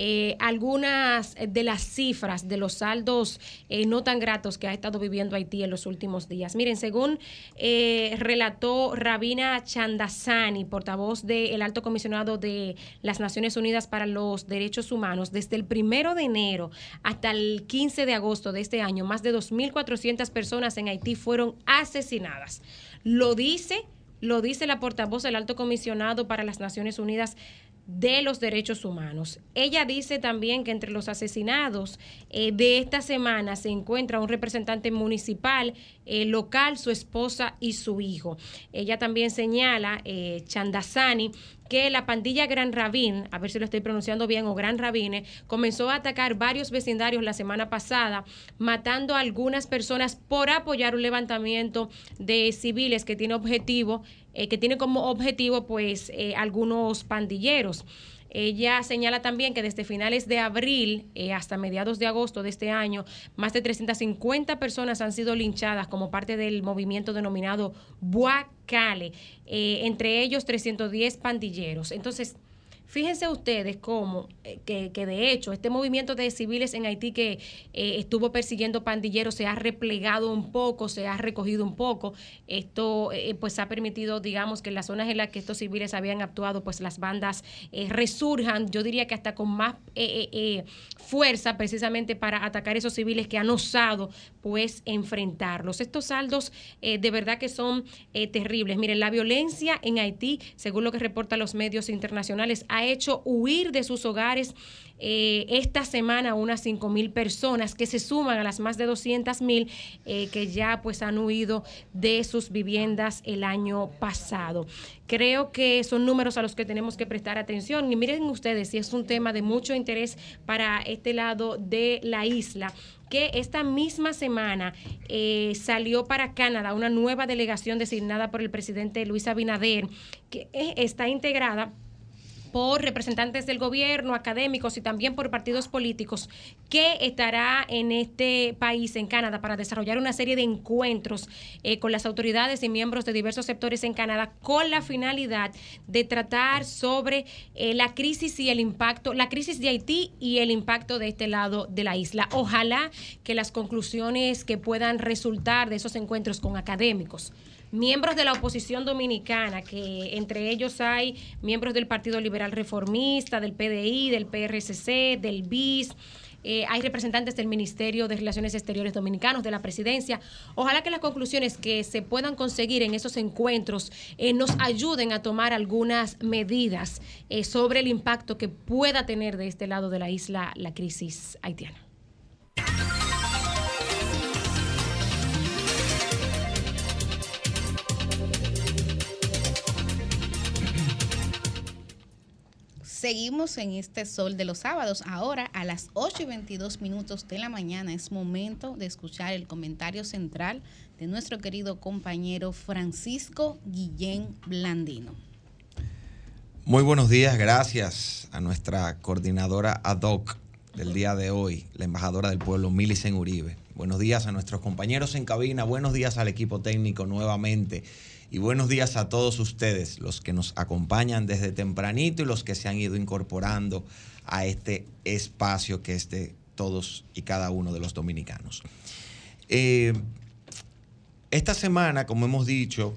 eh, algunas de las cifras de los saldos eh, no tan gratos que ha estado viviendo Haití en los últimos días. Miren, según eh, relató Rabina Chandasani, portavoz del alto comisionado de las Naciones Unidas para los Derechos Humanos, desde el primero de enero hasta el 15 de agosto de este año, más de 2.400 personas en Haití fueron asesinadas. Lo dice, lo dice la portavoz del alto comisionado para las Naciones Unidas de los derechos humanos. Ella dice también que entre los asesinados eh, de esta semana se encuentra un representante municipal, eh, local, su esposa y su hijo. Ella también señala, eh, Chandasani, que la pandilla Gran Rabín, a ver si lo estoy pronunciando bien, o Gran Rabine, comenzó a atacar varios vecindarios la semana pasada, matando a algunas personas por apoyar un levantamiento de civiles que tiene objetivo, eh, que tiene como objetivo pues eh, algunos pandilleros. Ella señala también que desde finales de abril eh, hasta mediados de agosto de este año, más de 350 personas han sido linchadas como parte del movimiento denominado Buacale, entre ellos 310 pandilleros. Entonces, Fíjense ustedes cómo, eh, que, de hecho este movimiento de civiles en Haití que eh, estuvo persiguiendo pandilleros se ha replegado un poco, se ha recogido un poco. Esto eh, pues ha permitido, digamos, que en las zonas en las que estos civiles habían actuado, pues las bandas resurjan, yo diría que hasta con más fuerza precisamente para atacar esos civiles que han osado pues enfrentarlos. Estos saldos de verdad que son terribles. Miren, la violencia en Haití, según lo que reportan los medios internacionales, ha ha hecho huir de sus hogares eh, esta semana unas 5 mil personas que se suman a las más de 200 mil eh, que ya pues han huido de sus viviendas el año pasado. Creo que son números a los que tenemos que prestar atención y miren ustedes si es un tema de mucho interés para este lado de la isla que esta misma semana eh, salió para Canadá una nueva delegación designada por el presidente Luis Abinader, que está integrada por representantes del gobierno, académicos y también por partidos políticos, que estará en este país, en Canadá, para desarrollar una serie de encuentros eh, con las autoridades y miembros de diversos sectores en Canadá, con la finalidad de tratar sobre eh, la crisis y el impacto, la crisis de Haití y el impacto de este lado de la isla. Ojalá que las conclusiones que puedan resultar de esos encuentros con académicos, miembros de la oposición dominicana, que entre ellos hay miembros del Partido Liberal Reformista, del PDI, del PRCC, del BIS. eh, hay representantes del Ministerio de Relaciones Exteriores Dominicanos, de la Presidencia. Ojalá que las conclusiones que se puedan conseguir en esos encuentros eh, nos ayuden a tomar algunas medidas eh, sobre el impacto que pueda tener de este lado de la isla la crisis haitiana. Seguimos en este sol de los sábados. Ahora a las 8 y 22 minutos de la mañana es momento de escuchar el comentario central de nuestro querido compañero Francisco Guillén Blandino. Muy buenos días, gracias a nuestra coordinadora ad hoc del día de hoy, la embajadora del pueblo, Milicen Uribe. Buenos días a nuestros compañeros en cabina, buenos días al equipo técnico nuevamente y buenos días a todos ustedes, los que nos acompañan desde tempranito y los que se han ido incorporando a este espacio que es de todos y cada uno de los dominicanos. Eh, esta semana, como hemos dicho,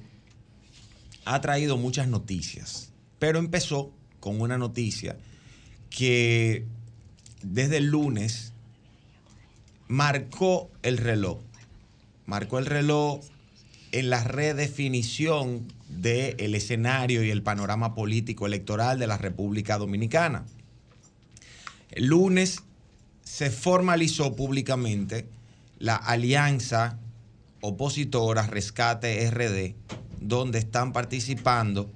ha traído muchas noticias, pero empezó con una noticia que desde el lunes marcó el reloj. Marcó el reloj en la redefinición del escenario y el panorama político electoral de la República Dominicana. El lunes se formalizó públicamente la alianza opositora Rescate RD, donde están participando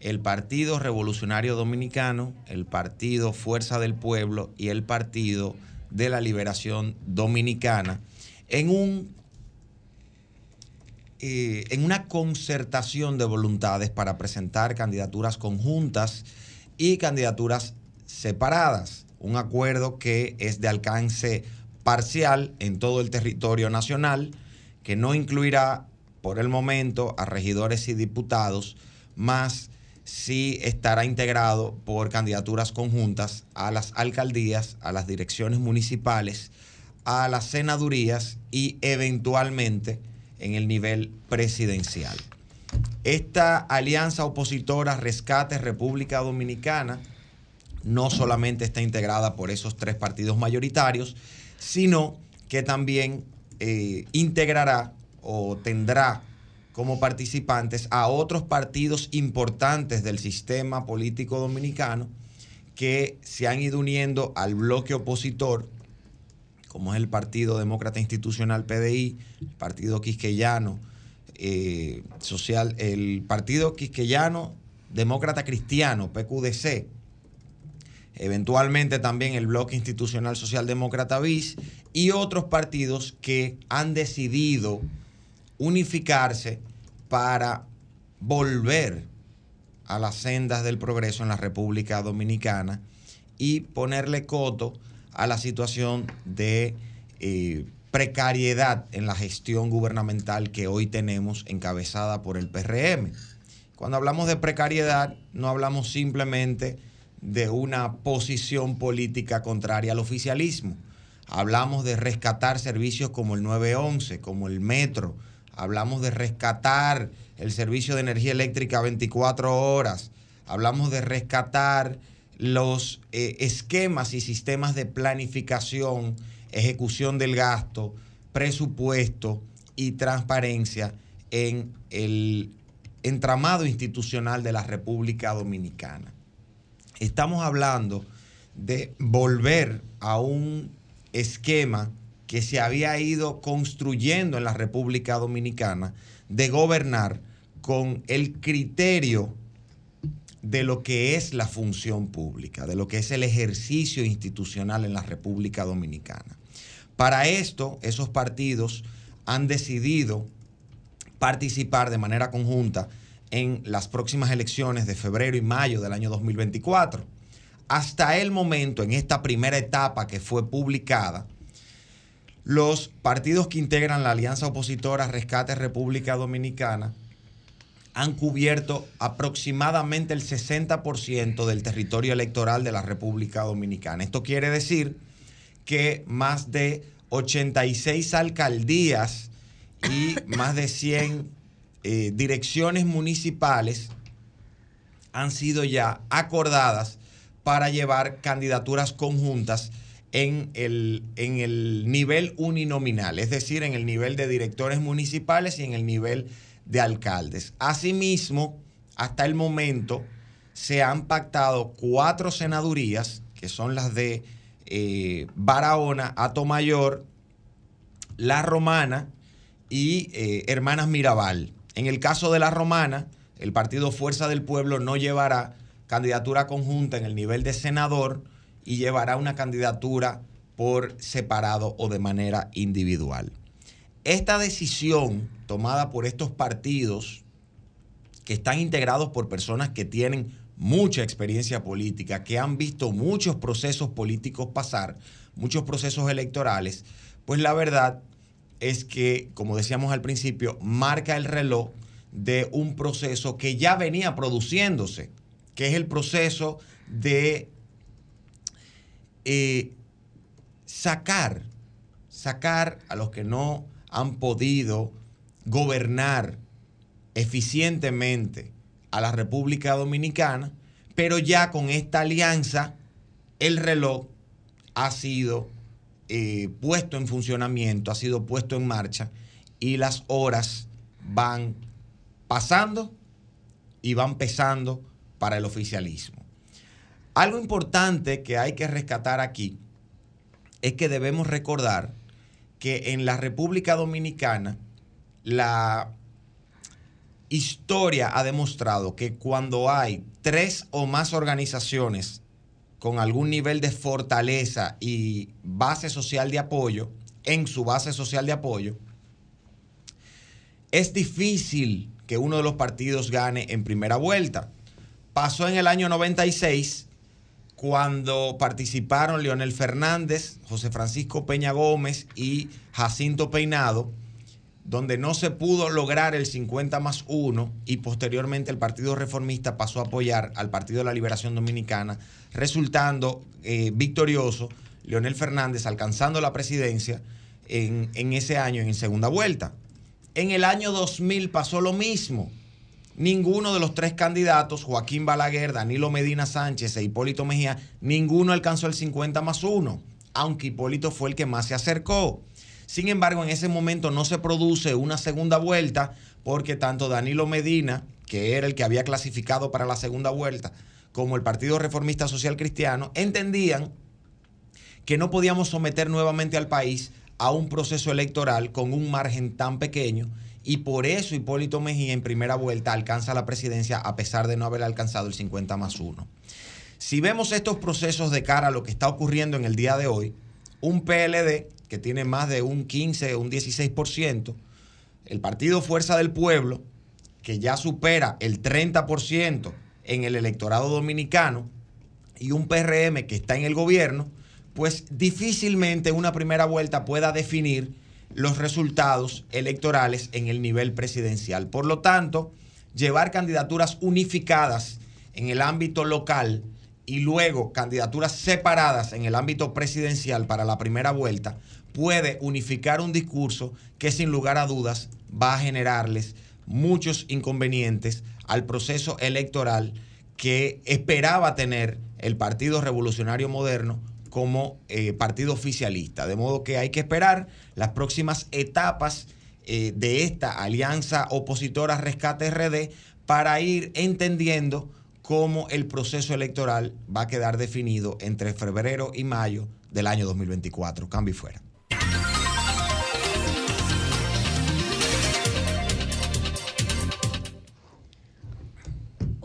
el Partido Revolucionario Dominicano, el Partido Fuerza del Pueblo y el Partido de la Liberación Dominicana, en un eh, en una concertación de voluntades para presentar candidaturas conjuntas y candidaturas separadas. Un acuerdo que es de alcance parcial en todo el territorio nacional, que no incluirá por el momento a regidores y diputados, más sí estará integrado por candidaturas conjuntas a las alcaldías, a las direcciones municipales, a las senadurías y eventualmente en el nivel presidencial. Esta alianza opositora Rescate República Dominicana no solamente está integrada por esos tres partidos mayoritarios, sino que también eh, integrará o tendrá como participantes a otros partidos importantes del sistema político dominicano que se han ido uniendo al bloque opositor como es el Partido Demócrata Institucional PDI, el Partido Quisqueyano eh, Social, el Partido Quisqueyano Demócrata Cristiano, PQDC, eventualmente también el Bloque Institucional Socialdemócrata BIS y otros partidos que han decidido unificarse para volver a las sendas del progreso en la República Dominicana y ponerle coto a la situación de eh, precariedad en la gestión gubernamental que hoy tenemos encabezada por el PRM. Cuando hablamos de precariedad, no hablamos simplemente de una posición política contraria al oficialismo. Hablamos de rescatar servicios como el 911, como el metro. Hablamos de rescatar el servicio de energía eléctrica 24 horas. Hablamos de rescatar los eh, esquemas y sistemas de planificación, ejecución del gasto, presupuesto y transparencia en el entramado institucional de la República Dominicana. estamos hablando de volver a un esquema que se había ido construyendo en la República Dominicana de gobernar con el criterio de lo que es la función pública, de lo que es el ejercicio institucional en la República Dominicana. Para esto, esos partidos han decidido participar de manera conjunta en las próximas elecciones de febrero y mayo del año 2024. Hasta el momento, en esta primera etapa que fue publicada, los partidos que integran la alianza opositora Rescate República Dominicana han cubierto aproximadamente el 60% del territorio electoral de la República Dominicana. Esto quiere decir que más de 86 alcaldías y más de 100 eh, direcciones municipales han sido ya acordadas para llevar candidaturas conjuntas en el, en el nivel uninominal, es decir, en el nivel de directores municipales y en el nivel de alcaldes. Asimismo, hasta el momento se han pactado cuatro senadurías, que son las de eh, Barahona, Atomayor, La Romana y eh, Hermanas Mirabal. En el caso de La Romana, el partido Fuerza del Pueblo no llevará candidatura conjunta en el nivel de senador y llevará una candidatura por separado o de manera individual. Esta decisión tomada por estos partidos que están integrados por personas que tienen mucha experiencia política, que han visto muchos procesos políticos pasar, muchos procesos electorales, pues la verdad es que, como decíamos al principio, marca el reloj de un proceso que ya venía produciéndose, que es el proceso de eh, sacar, sacar a los que no han podido gobernar eficientemente a la República Dominicana, pero ya con esta alianza el reloj ha sido eh, puesto en funcionamiento, ha sido puesto en marcha y las horas van pasando y van pesando para el oficialismo. Algo importante que hay que rescatar aquí es que debemos recordar que en la República Dominicana la historia ha demostrado que cuando hay tres o más organizaciones con algún nivel de fortaleza y base social de apoyo, en su base social de apoyo, es difícil que uno de los partidos gane en primera vuelta. Pasó en el año 96 cuando participaron Leonel Fernández, José Francisco Peña Gómez y Jacinto Peinado, donde no se pudo lograr el 50 más 1 y posteriormente el Partido Reformista pasó a apoyar al Partido de la Liberación Dominicana, resultando eh, victorioso Leonel Fernández alcanzando la presidencia en, en ese año, en segunda vuelta. En el año 2000 pasó lo mismo. Ninguno de los tres candidatos, Joaquín Balaguer, Danilo Medina Sánchez e Hipólito Mejía, ninguno alcanzó el 50 más 1, aunque Hipólito fue el que más se acercó. Sin embargo, en ese momento no se produce una segunda vuelta porque tanto Danilo Medina, que era el que había clasificado para la segunda vuelta, como el Partido Reformista Social Cristiano, entendían que no podíamos someter nuevamente al país a un proceso electoral con un margen tan pequeño y por eso Hipólito Mejía en primera vuelta alcanza la presidencia a pesar de no haber alcanzado el 50 más 1. Si vemos estos procesos de cara a lo que está ocurriendo en el día de hoy, un PLD que tiene más de un 15 o un 16%, el Partido Fuerza del Pueblo, que ya supera el 30% en el electorado dominicano, y un PRM que está en el gobierno, pues difícilmente una primera vuelta pueda definir los resultados electorales en el nivel presidencial. Por lo tanto, llevar candidaturas unificadas en el ámbito local y luego candidaturas separadas en el ámbito presidencial para la primera vuelta puede unificar un discurso que sin lugar a dudas va a generarles muchos inconvenientes al proceso electoral que esperaba tener el Partido Revolucionario Moderno como eh, partido oficialista. De modo que hay que esperar las próximas etapas eh, de esta alianza opositora Rescate RD para ir entendiendo cómo el proceso electoral va a quedar definido entre febrero y mayo del año 2024. Cambio y fuera.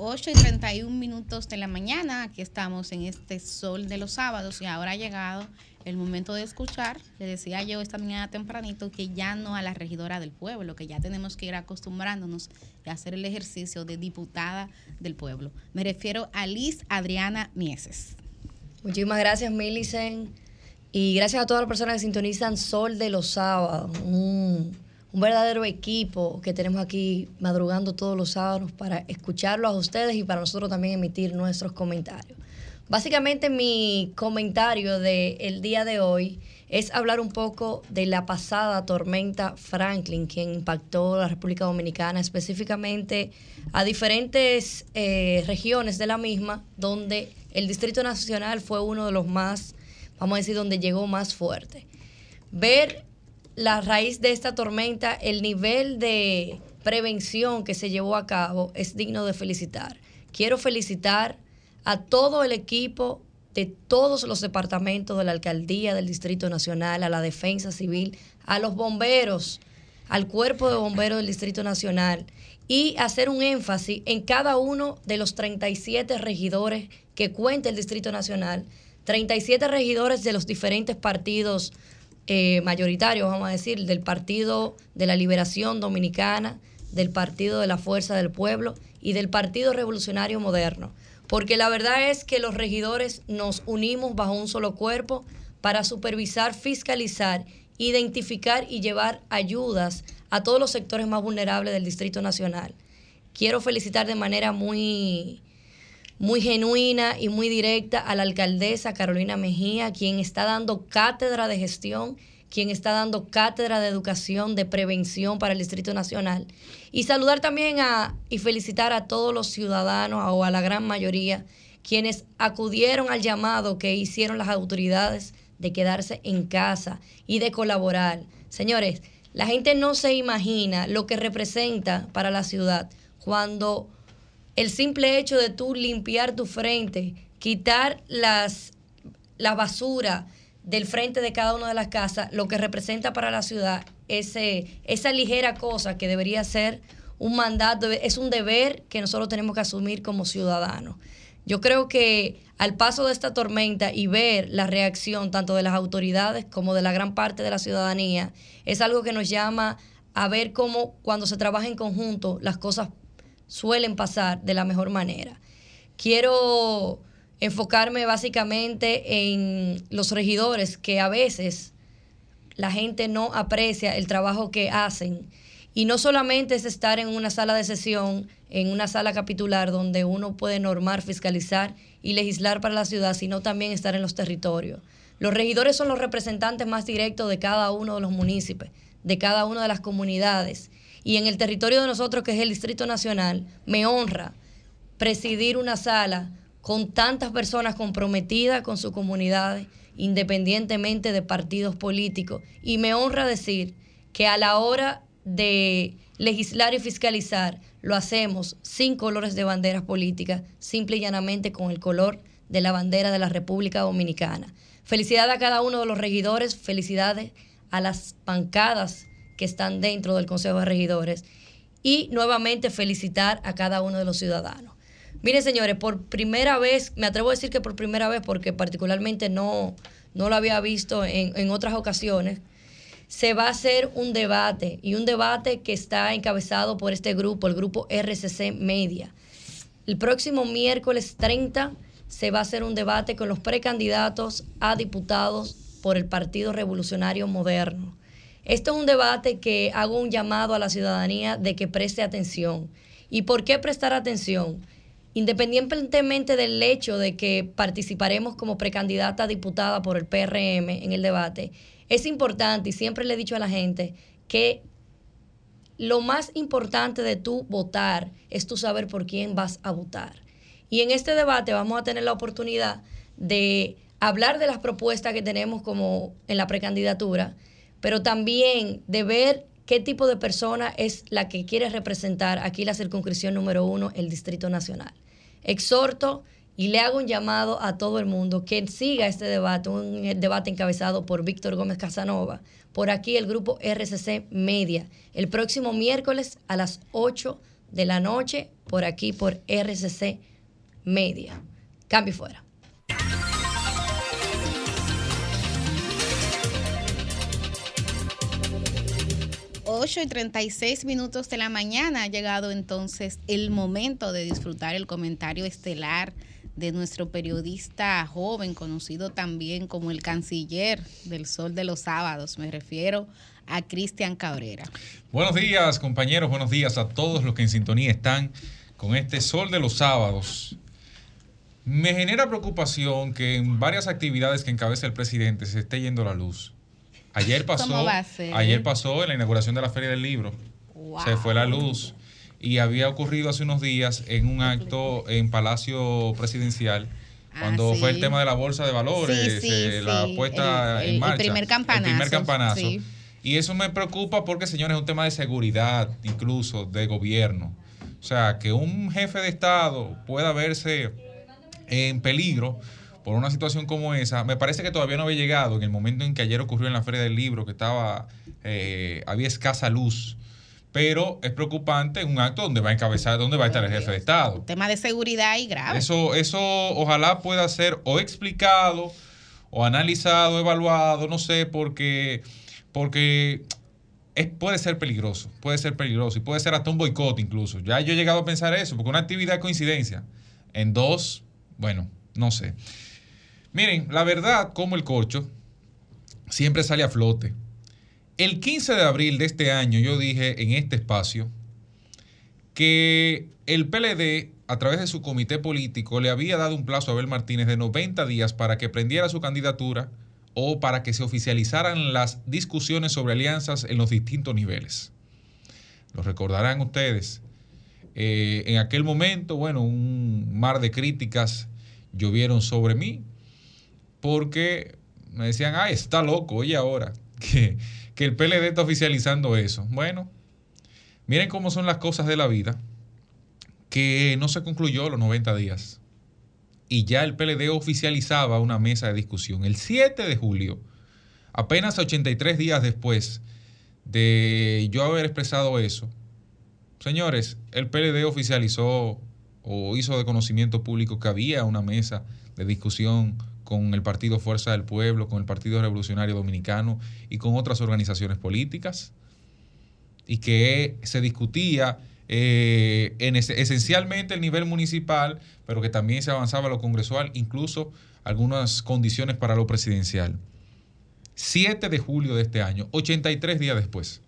8 y 31 minutos de la mañana. Aquí estamos en este sol de los sábados y ahora ha llegado el momento de escuchar. Le decía yo esta mañana tempranito que ya no a la regidora del pueblo, que ya tenemos que ir acostumbrándonos a hacer el ejercicio de diputada del pueblo. Me refiero a Liz Adriana Mieses. Muchísimas gracias, Millicent. Y gracias a todas las personas que sintonizan Sol de los sábados. Un, verdadero equipo que tenemos aquí madrugando todos los sábados para escucharlo a ustedes y para nosotros también emitir nuestros comentarios. Básicamente mi comentario del día de hoy es hablar un poco de la pasada tormenta Franklin, que impactó la República Dominicana, específicamente a diferentes eh, regiones de la misma, donde el Distrito Nacional fue uno de los más, vamos a decir, donde llegó más fuerte. Ver la raíz de esta tormenta, el nivel de prevención que se llevó a cabo es digno de felicitar. Quiero felicitar a todo el equipo de todos los departamentos de la alcaldía del Distrito Nacional, a la Defensa Civil, a los bomberos, al cuerpo de bomberos del Distrito Nacional y hacer un énfasis en cada uno de los 37 regidores que cuenta el Distrito Nacional, 37 regidores de los diferentes partidos eh, mayoritarios, vamos a decir, del Partido de la Liberación Dominicana, del Partido de la Fuerza del Pueblo y del Partido Revolucionario Moderno. Porque la verdad es que los regidores nos unimos bajo un solo cuerpo para supervisar, fiscalizar, identificar y llevar ayudas a todos los sectores más vulnerables del Distrito Nacional. Quiero felicitar de manera muy, muy genuina y muy directa a la alcaldesa Carolina Mejía, quien está dando cátedra de gestión, quien está dando cátedra de educación, de prevención para el Distrito Nacional. Y saludar también a, y felicitar a todos los ciudadanos o a la gran mayoría quienes acudieron al llamado que hicieron las autoridades de quedarse en casa y de colaborar. Señores, la gente no se imagina lo que representa para la ciudad cuando el simple hecho de tú limpiar tu frente, quitar las, la basura del frente de cada una de las casas, lo que representa para la ciudad ese, esa ligera cosa que debería ser un mandato, es un deber que nosotros tenemos que asumir como ciudadanos. Yo creo que al paso de esta tormenta y ver la reacción tanto de las autoridades como de la gran parte de la ciudadanía, es algo que nos llama a ver cómo cuando se trabaja en conjunto las cosas suelen pasar de la mejor manera. Quiero enfocarme básicamente en los regidores que a veces la gente no aprecia el trabajo que hacen. Y no solamente es estar en una sala de sesión, en una sala capitular donde uno puede normar, fiscalizar y legislar para la ciudad, sino también estar en los territorios. Los regidores son los representantes más directos de cada uno de los municipios, de cada una de las comunidades. Y en el territorio de nosotros, que es el Distrito Nacional, me honra presidir una sala con tantas personas comprometidas con sus comunidades, independientemente de partidos políticos. Y me honra decir que a la hora de legislar y fiscalizar lo hacemos sin colores de banderas políticas, simple y llanamente con el color de la bandera de la República Dominicana. Felicidades a cada uno de los regidores, felicidades a las bancadas que están dentro del Consejo de Regidores y nuevamente felicitar a cada uno de los ciudadanos. Miren, señores, por primera vez, me atrevo a decir que por primera vez, porque particularmente no, no lo había visto en, en otras ocasiones, se va a hacer un debate y un debate que está encabezado por este grupo, el grupo RCC Media. El próximo miércoles 30 se va a hacer un debate con los precandidatos a diputados por el Partido Revolucionario Moderno. Esto es un debate que hago un llamado a la ciudadanía de que preste atención. ¿Y por qué prestar atención? Independientemente del hecho de que participaremos como precandidata a diputada por el PRM en el debate, es importante, y siempre le he dicho a la gente, que lo más importante de tú votar es tú saber por quién vas a votar. Y en este debate vamos a tener la oportunidad de hablar de las propuestas que tenemos como en la precandidatura, pero también de ver qué tipo de persona es la que quiere representar aquí la circunscripción número uno, el Distrito Nacional. Exhorto y le hago un llamado a todo el mundo que siga este debate, un debate encabezado por Víctor Gómez Casanova, por aquí el grupo RCC Media, el próximo miércoles a las 8 de la noche, por aquí por RCC Media. Cambio fuera. 8 y 36 minutos de la mañana ha llegado entonces el momento de disfrutar el comentario estelar de nuestro periodista joven, conocido también como el canciller del Sol de los Sábados. Me refiero a Cristian Cabrera. Buenos días, compañeros. Buenos días a todos los que en sintonía están con este sol de los sábados. Me genera preocupación que en varias actividades que encabeza el presidente se esté yendo la luz. Ayer pasó, ayer pasó en la inauguración de la Feria del Libro. Se fue la luz y había ocurrido hace unos días en un acto en Palacio Presidencial cuando Ah, sí. fue el tema de la bolsa de valores, Sí, sí, eh, la puesta El- en el marcha. primer campanazo, El primer campanazo. Y eso me preocupa porque, señores, es un tema de seguridad, incluso de gobierno. O sea, que un jefe de Estado pueda verse en peligro por una situación como esa, me parece que todavía no había llegado en el momento en que ayer ocurrió en la Feria del Libro, que estaba, eh, había escasa luz. Pero es preocupante un acto donde va a encabezar, donde va a estar el jefe de Estado. Tema de seguridad y grave. Eso, eso ojalá pueda ser o explicado o analizado, evaluado, no sé, porque, porque es, puede ser peligroso, puede ser peligroso y puede ser hasta un boicot incluso. Ya yo he llegado a pensar eso, porque una actividad coincidencia. En dos, bueno, no sé. Miren, la verdad, como el corcho, siempre sale a flote. El 15 de abril de este año yo dije en este espacio que el PLD, a través de su comité político, le había dado un plazo a Abel Martínez de 90 días para que prendiera su candidatura o para que se oficializaran las discusiones sobre alianzas en los distintos niveles. Lo recordarán ustedes. Eh, en aquel momento, bueno, un mar de críticas llovieron sobre mí porque me decían, ah, está loco, oye ahora, que, el PLD está oficializando eso. Bueno, miren cómo son las cosas de la vida, que no se concluyó los 90 días. Y ya el PLD oficializaba una mesa de discusión. El 7 de julio, apenas 83 días después de yo haber expresado eso, señores, el PLD oficializó o hizo de conocimiento público que había una mesa de discusión con el Partido Fuerza del Pueblo, con el Partido Revolucionario Dominicano y con otras organizaciones políticas, y que se discutía eh, en ese- esencialmente el nivel municipal, pero que también se avanzaba a lo congresual, incluso algunas condiciones para lo presidencial. 7 de julio de este año, 83 días después.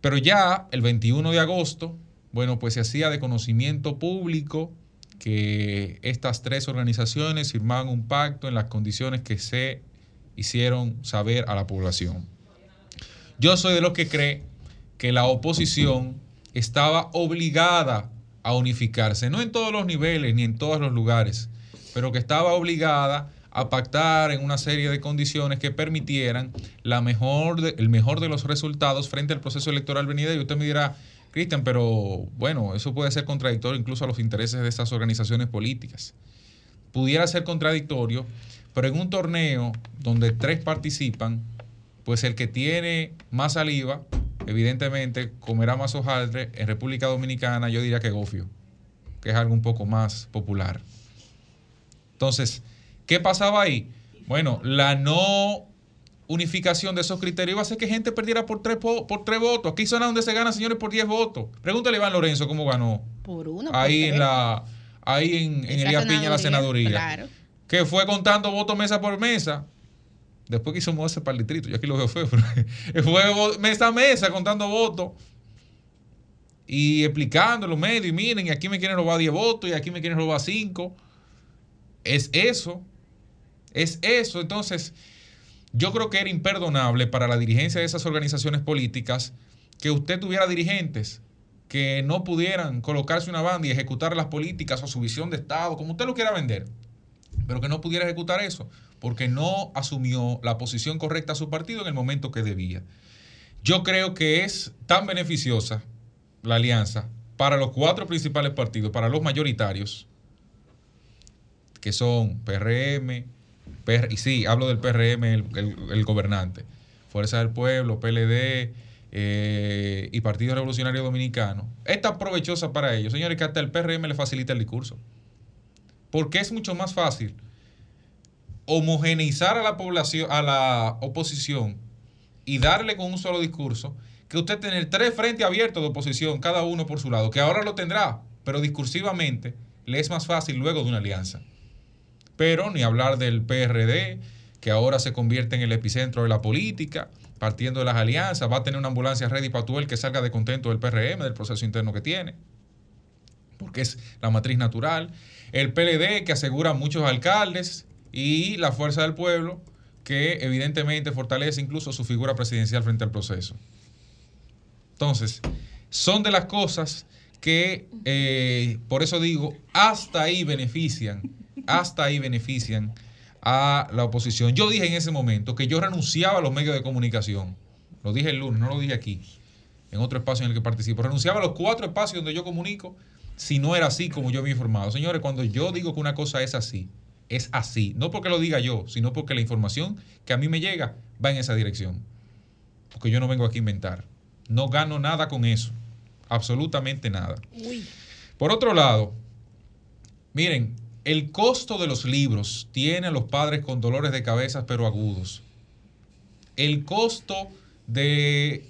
Pero ya el 21 de agosto, bueno, pues se hacía de conocimiento público que estas tres organizaciones firmaban un pacto en las condiciones que se hicieron saber a la población. Yo soy de los que cree que la oposición estaba obligada a unificarse, no en todos los niveles ni en todos los lugares, pero que estaba obligada a pactar en una serie de condiciones que permitieran la mejor el mejor de los resultados frente al proceso electoral venidero. Y usted me dirá, Cristian, pero bueno, eso puede ser contradictorio incluso a los intereses de estas organizaciones políticas. Pudiera ser contradictorio, pero en un torneo donde tres participan, pues el que tiene más saliva, evidentemente comerá más hojaldre. En República Dominicana yo diría que gofio, que es algo un poco más popular. Entonces, ¿qué pasaba ahí? Bueno, la no unificación de esos criterios iba a hacer que gente perdiera por tres, po- por tres votos. Aquí zona donde se gana, señores, por 10 votos. Pregúntale a Iván Lorenzo cómo ganó. Por uno. ahí por en la ahí en, en Elías Piña la senaduría. Claro. Que fue contando votos mesa por mesa. Después que hizo moverse para el distrito, yo aquí lo veo feo, pero fue mesa a mesa contando votos y explicando los medios, y miren, y aquí me quieren robar 10 votos, y aquí me quieren robar 5. Es eso, es eso. Entonces, yo creo que era imperdonable para la dirigencia de esas organizaciones políticas que usted tuviera dirigentes que no pudieran colocarse una banda y ejecutar las políticas o su visión de Estado, como usted lo quiera vender, pero que no pudiera ejecutar eso, porque no asumió la posición correcta a su partido en el momento que debía. Yo creo que es tan beneficiosa la alianza, para los cuatro principales partidos, para los mayoritarios, que son PRM, Y sí, hablo del PRM, el, el- el gobernante, Fuerza del Pueblo, PLD eh, y Partido Revolucionario Dominicano, es tan provechosa para ellos, señores, que hasta el PRM le facilita el discurso. Porque es mucho más fácil homogeneizar a la población, a la oposición y darle con un solo discurso que usted tener tres frentes abiertos de oposición, cada uno por su lado, que ahora lo tendrá, pero discursivamente le es más fácil luego de una alianza. Pero ni hablar del PRD, que ahora se convierte en el epicentro de la política, partiendo de las alianzas, va a tener una ambulancia ready para el que salga de contento del PRM, del proceso interno que tiene, porque es la matriz natural. El PLD, que asegura muchos alcaldes, y la Fuerza del Pueblo, que evidentemente fortalece incluso su figura presidencial frente al proceso. Entonces, son de las cosas que, eh, por eso digo, hasta ahí benefician, hasta ahí benefician a la oposición. Yo dije en ese momento que yo renunciaba a los medios de comunicación. Lo dije el lunes, no lo dije aquí, en otro espacio en el que participo. Renunciaba a los cuatro espacios donde yo comunico si no era así como yo había informado. Señores, cuando yo digo que una cosa es así, es así. No porque lo diga yo, sino porque la información que a mí me llega va en esa dirección. Porque yo no vengo aquí a inventar. No gano nada con eso. Absolutamente nada. Por otro lado, miren, el costo de los libros tiene a los padres con dolores de cabeza pero agudos. El costo de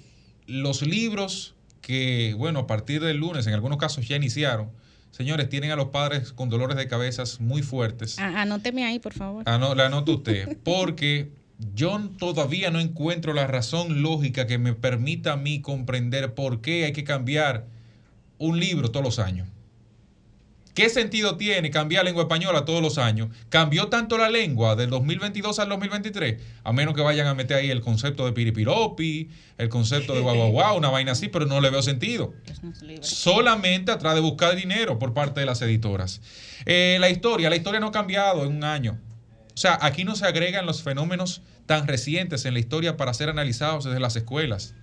los libros que, bueno, a partir del lunes, en algunos casos ya iniciaron, señores, tienen a los padres con dolores de cabezas muy fuertes. Ah, Anóteme ahí, por favor. Ah, no, la anota usted. Porque yo todavía no encuentro la razón lógica que me permita a mí comprender por qué hay que cambiar un libro todos los años. ¿Qué sentido tiene cambiar lengua española todos los años? ¿Cambió tanto la lengua del 2022 al 2023? A menos que vayan a meter ahí el concepto de piripiropi, el concepto de guau guau guau, una vaina así, pero no le veo sentido. Solamente atrás de buscar dinero por parte de las editoras. Eh, la historia, la historia no ha cambiado en un año. O sea, aquí no se agregan los fenómenos tan recientes en la historia para ser analizados desde las escuelas.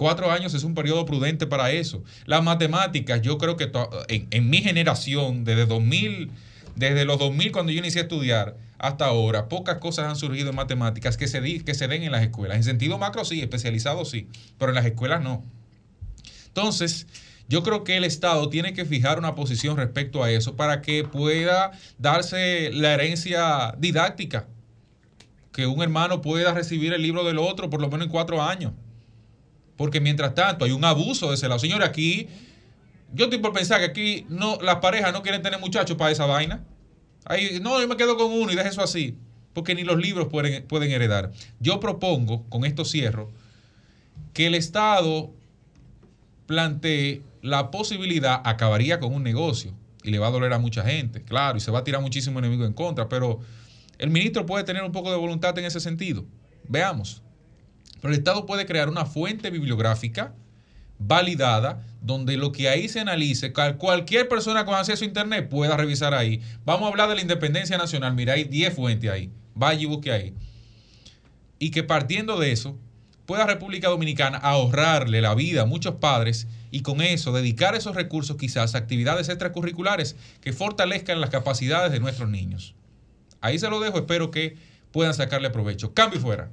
Cuatro años es un periodo prudente para eso. Las matemáticas, yo creo que en, mi generación, desde 2000, desde los 2000 cuando yo inicié a estudiar hasta ahora, pocas cosas han surgido en matemáticas que se, que se den en las escuelas. En sentido macro sí, especializado sí, pero en las escuelas no. Entonces, yo creo que el Estado tiene que fijar una posición respecto a eso para que pueda darse la herencia didáctica, que un hermano pueda recibir el libro del otro por lo menos en cuatro años. Porque mientras tanto hay un abuso de ese lado. Señores, aquí, yo estoy por pensar que aquí no, las parejas no quieren tener muchachos para esa vaina. Ahí, no, yo me quedo con uno y deje eso así. Porque ni los libros pueden, heredar. Yo propongo, con esto cierro, que el Estado plantee la posibilidad, acabaría con un negocio y le va a doler a mucha gente, claro, y se va a tirar muchísimo enemigo en contra, pero el ministro puede tener un poco de voluntad en ese sentido. Veamos. Pero el Estado puede crear una fuente bibliográfica validada donde lo que ahí se analice, cual- cualquier persona con acceso a Internet pueda revisar ahí. Vamos a hablar de la independencia nacional. Mira, hay 10 fuentes ahí. Vaya y busque ahí. Y que partiendo de eso, pueda República Dominicana ahorrarle la vida a muchos padres y con eso dedicar esos recursos quizás a actividades extracurriculares que fortalezcan las capacidades de nuestros niños. Ahí se lo dejo, espero que puedan sacarle provecho. Cambio fuera.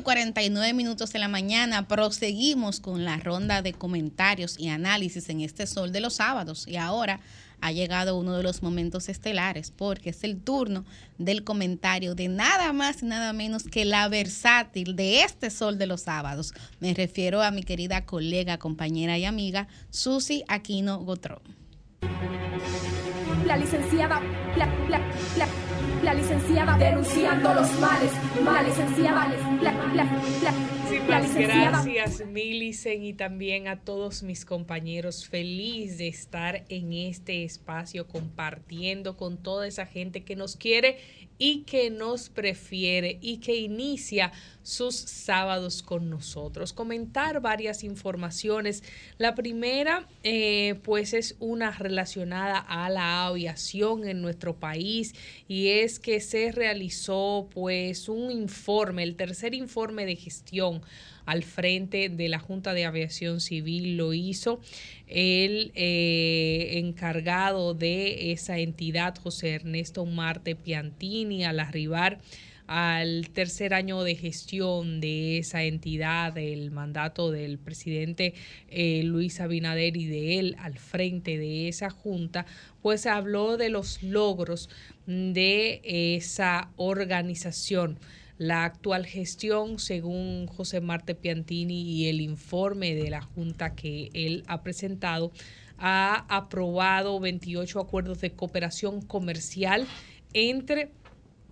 Y 49 minutos de la mañana proseguimos con la ronda de comentarios y análisis en este sol de los sábados y ahora ha llegado uno de los momentos estelares porque es el turno del comentario de nada más y nada menos que la versátil de este sol de los sábados. Me refiero a mi querida colega, compañera y amiga Susi Aquino Gotró. La licenciada, la, la, la, La licenciada denunciando los males, males, licenciada, la, la, la, la Muchísimas licenciada. gracias, Milicen, y también a todos mis compañeros. Feliz de estar en este espacio compartiendo con toda esa gente que nos quiere y que nos prefiere y que inicia sus sábados con nosotros. Comentar varias informaciones. La primera, eh, pues, es una relacionada a la aviación en nuestro país y es que se realizó, pues, un informe, el tercer informe de gestión al frente de la Junta de Aviación Civil lo hizo el eh, encargado de esa entidad, José Ernesto Marte Piantini, al arribar al tercer año de gestión de esa entidad, el mandato del presidente eh, Luis Abinader y de él al frente de esa junta, pues habló de los logros de esa organización. La actual gestión, según José Marte Piantini y el informe de la Junta que él ha presentado, ha aprobado 28 acuerdos de cooperación comercial entre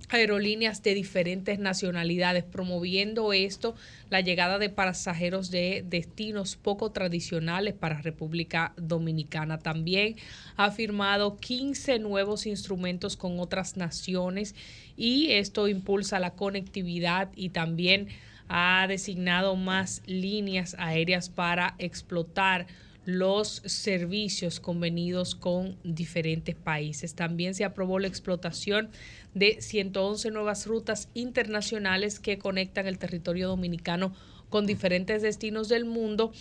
aerolíneas de diferentes nacionalidades, promoviendo esto, la llegada de pasajeros de destinos poco tradicionales para República Dominicana. También ha firmado 15 nuevos instrumentos con otras naciones y esto impulsa la conectividad y también ha designado más líneas aéreas para explotar los servicios convenidos con diferentes países. También se aprobó la explotación de 111 nuevas rutas internacionales que conectan el territorio dominicano con diferentes destinos del mundo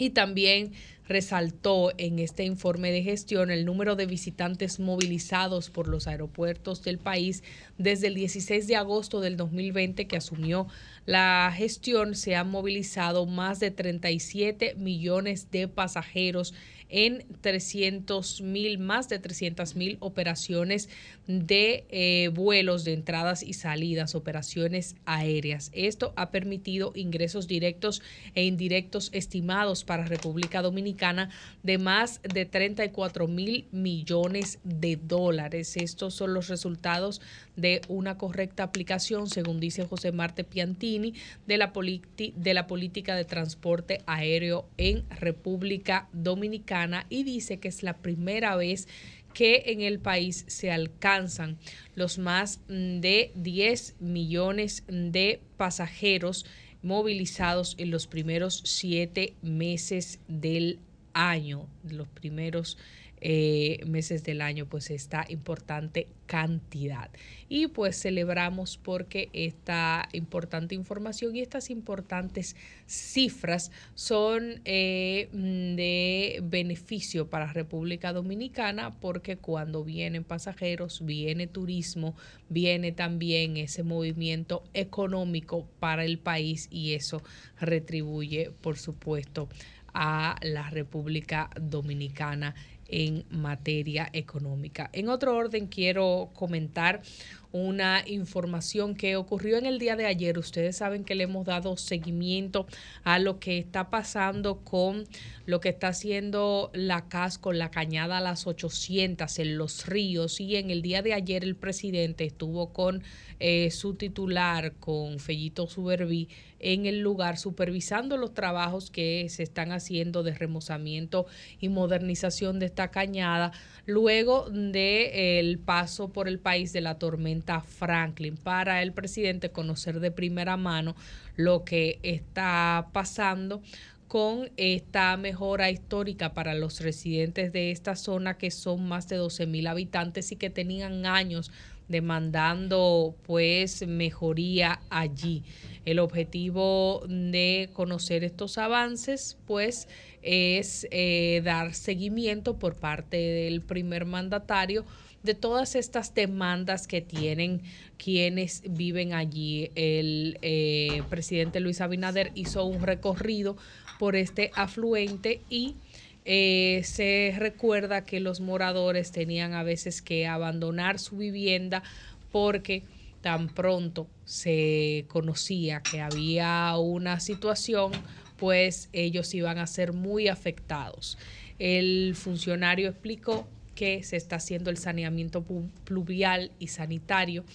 y también resaltó en este informe de gestión el número de visitantes movilizados por los aeropuertos del país desde el 16 de agosto del 2020 que asumió la gestión. Se han movilizado más de 37 millones de pasajeros en 300 mil, más de 300 mil operaciones de eh, vuelos de entradas y salidas, operaciones aéreas. Esto ha permitido ingresos directos e indirectos estimados para República Dominicana de más de 34 mil millones de dólares. Estos son los resultados de una correcta aplicación, según dice José Marte Piantini, de la, de la política de transporte aéreo en República Dominicana y dice que es la primera vez que en el país se alcanzan los más mm, de 10 millones de pasajeros movilizados en los primeros siete meses del año, los primeros eh, meses del año, pues esta importante cantidad. Y pues celebramos porque esta importante información y estas importantes cifras son eh, mm, de beneficio para República Dominicana porque cuando vienen pasajeros, viene turismo, viene también ese movimiento económico para el país y eso retribuye, por supuesto, a la República Dominicana en materia económica. En otro orden, quiero comentar una información que ocurrió en el día de ayer. Ustedes saben que le hemos dado seguimiento a lo que está pasando con lo que está haciendo la CAS con la cañada a las 800 en los ríos y en el día de ayer el presidente estuvo con eh, su titular, con Fellito Suberví, en el lugar supervisando los trabajos que se están haciendo de remozamiento y modernización de esta cañada luego del paso por el país de la tormenta Franklin para el presidente conocer de primera mano lo que está pasando con esta mejora histórica para los residentes de esta zona que son más de 12 mil habitantes y que tenían años demandando pues mejoría allí. El objetivo de conocer estos avances pues es eh, dar seguimiento por parte del primer mandatario de todas estas demandas que tienen quienes viven allí. El eh, presidente Luis Abinader hizo un recorrido por este afluente y eh, se recuerda que los moradores tenían a veces que abandonar su vivienda porque tan pronto se conocía que había una situación, pues ellos iban a ser muy afectados. El funcionario explicó que se está haciendo el saneamiento pluvial y sanitario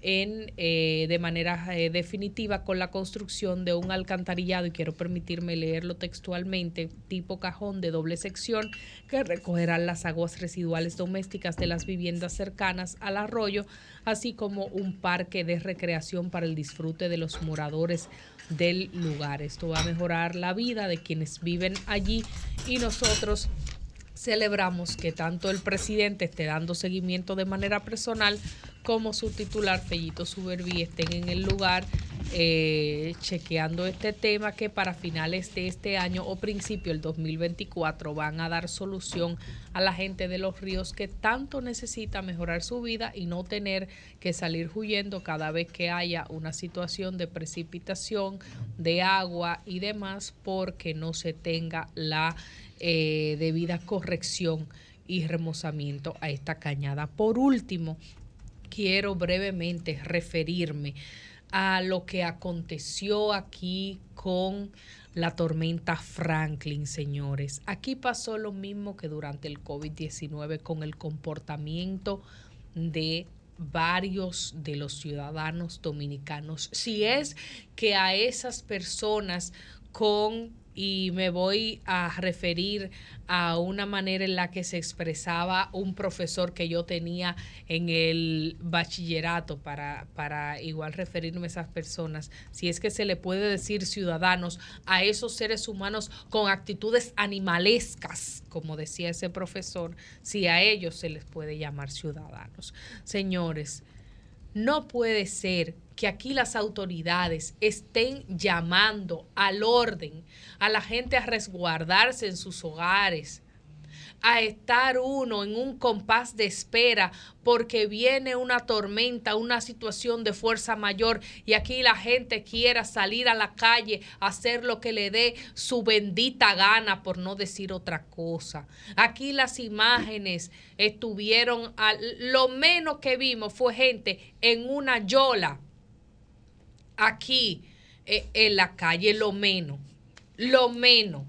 en, eh, de manera eh, definitiva con la construcción de un alcantarillado, y quiero permitirme leerlo textualmente, tipo cajón de doble sección, que recogerá las aguas residuales domésticas de las viviendas cercanas al arroyo, así como un parque de recreación para el disfrute de los moradores del lugar. Esto va a mejorar la vida de quienes viven allí y nosotros celebramos que tanto el presidente esté dando seguimiento de manera personal como su titular Fellito Suberví estén en el lugar eh, chequeando este tema que para finales de este año o principio del 2024 van a dar solución a la gente de los ríos que tanto necesita mejorar su vida y no tener que salir huyendo cada vez que haya una situación de precipitación, de agua y demás porque no se tenga la eh, debida corrección y remozamiento a esta cañada. Por último, quiero brevemente referirme a lo que aconteció aquí con la tormenta Franklin, señores. Aquí pasó lo mismo que durante el COVID-19 con el comportamiento de varios de los ciudadanos dominicanos. Si es que a esas personas con y me voy a referir a una manera en la que se expresaba un profesor que yo tenía en el bachillerato para, para igual referirme a esas personas, si es que se le puede decir ciudadanos a esos seres humanos con actitudes animalescas, como decía ese profesor, si a ellos se les puede llamar ciudadanos. Señores, no puede ser que aquí las autoridades estén llamando al orden, a la gente a resguardarse en sus hogares, a estar uno en un compás de espera porque viene una tormenta, una situación de fuerza mayor y aquí la gente quiera salir a la calle hacer lo que le dé su bendita gana, por no decir otra cosa. Aquí las imágenes estuvieron, a, lo menos que vimos fue gente en una yola aquí eh, en la calle, lo menos, lo menos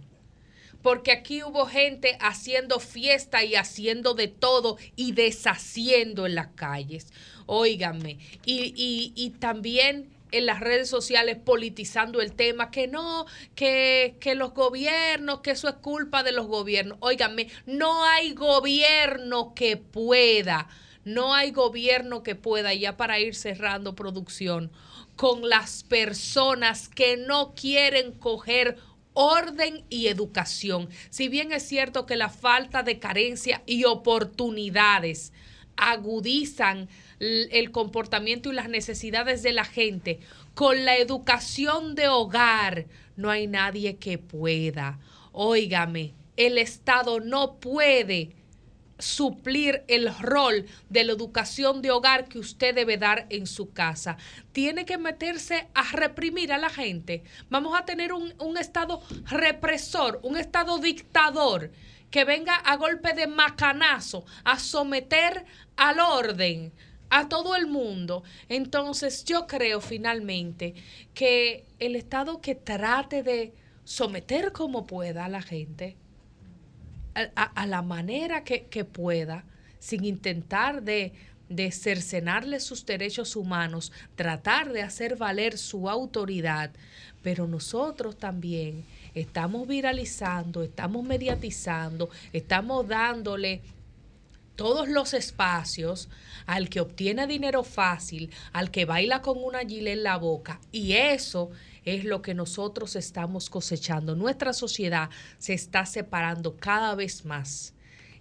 porque aquí hubo gente haciendo fiesta y haciendo de todo y deshaciendo en las calles. Óigame, y, y, y también en las redes sociales politizando el tema, que no, que, que los gobiernos, que eso es culpa de los gobiernos. Óigame, no hay gobierno que pueda, no hay gobierno que pueda, ya para ir cerrando producción, con las personas que no quieren coger orden y educación. Si bien es cierto que la falta de carencia y oportunidades agudizan el comportamiento y las necesidades de la gente, con la educación de hogar no hay nadie que pueda. Óigame, el Estado no puede suplir el rol de la educación de hogar que usted debe dar en su casa. Tiene que meterse a reprimir a la gente. Vamos a tener un, un Estado represor, un Estado dictador que venga a golpe de macanazo a someter al orden a todo el mundo. Entonces yo creo finalmente que el Estado que trate de someter como pueda a la gente, a, la manera que, pueda, sin intentar de, de cercenarle sus derechos humanos, tratar de hacer valer su autoridad, pero nosotros también estamos viralizando, estamos mediatizando, estamos dándole todos los espacios al que obtiene dinero fácil, al que baila con una gilet en la boca. Y eso es lo que nosotros estamos cosechando. Nuestra sociedad se está separando cada vez más.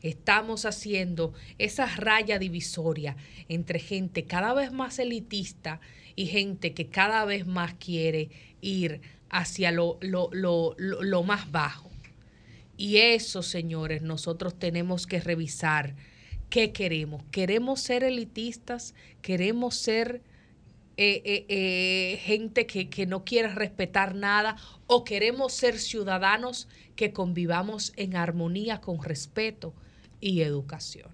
Estamos haciendo esa raya divisoria entre gente cada vez más elitista y gente que cada vez más quiere ir hacia lo, lo, lo, lo, más bajo. Y eso, señores, nosotros tenemos que revisar qué queremos. ¿Queremos ser elitistas? ¿Queremos ser eh, eh, eh, gente que, no quiere respetar nada? ¿O queremos ser ciudadanos que convivamos en armonía con respeto y educación?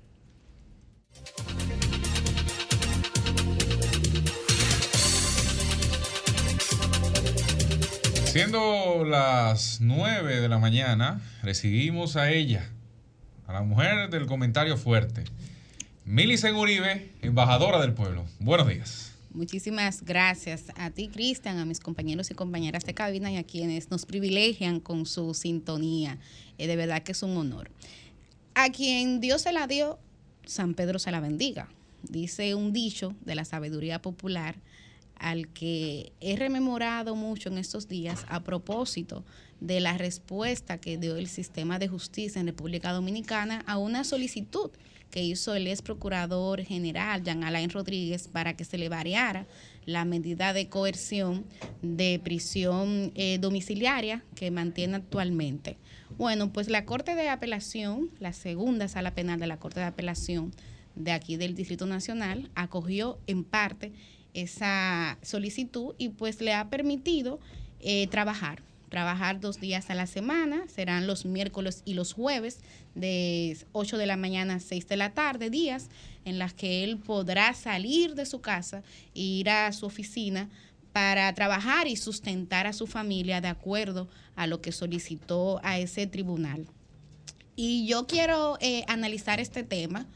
Siendo las 9 de la mañana, recibimos a ella, a la mujer del comentario fuerte. Milicen Uribe, embajadora del pueblo. Buenos días. Muchísimas gracias a ti, Cristian, a mis compañeros y compañeras de cabina y a quienes nos privilegian con su sintonía. Eh, de verdad que es un honor. A quien Dios se la dio, San Pedro se la bendiga. Dice un dicho de la sabiduría popular al que he rememorado mucho en estos días a propósito de la respuesta que dio el sistema de justicia en República Dominicana a una solicitud que hizo el ex procurador general Jean Alain Rodríguez para que se le variara la medida de coerción de prisión eh, domiciliaria que mantiene actualmente. Bueno, pues la Corte de Apelación, la segunda sala penal de la Corte de Apelación de aquí del Distrito Nacional, acogió en parte esa solicitud y pues le ha permitido eh, trabajar trabajar dos días a la semana, serán los miércoles y los jueves de 8 de la mañana a 6 de la tarde, días en las que él podrá salir de su casa e ir a su oficina para trabajar y sustentar a su familia de acuerdo a lo que solicitó a ese tribunal. Y yo quiero eh, analizar este tema,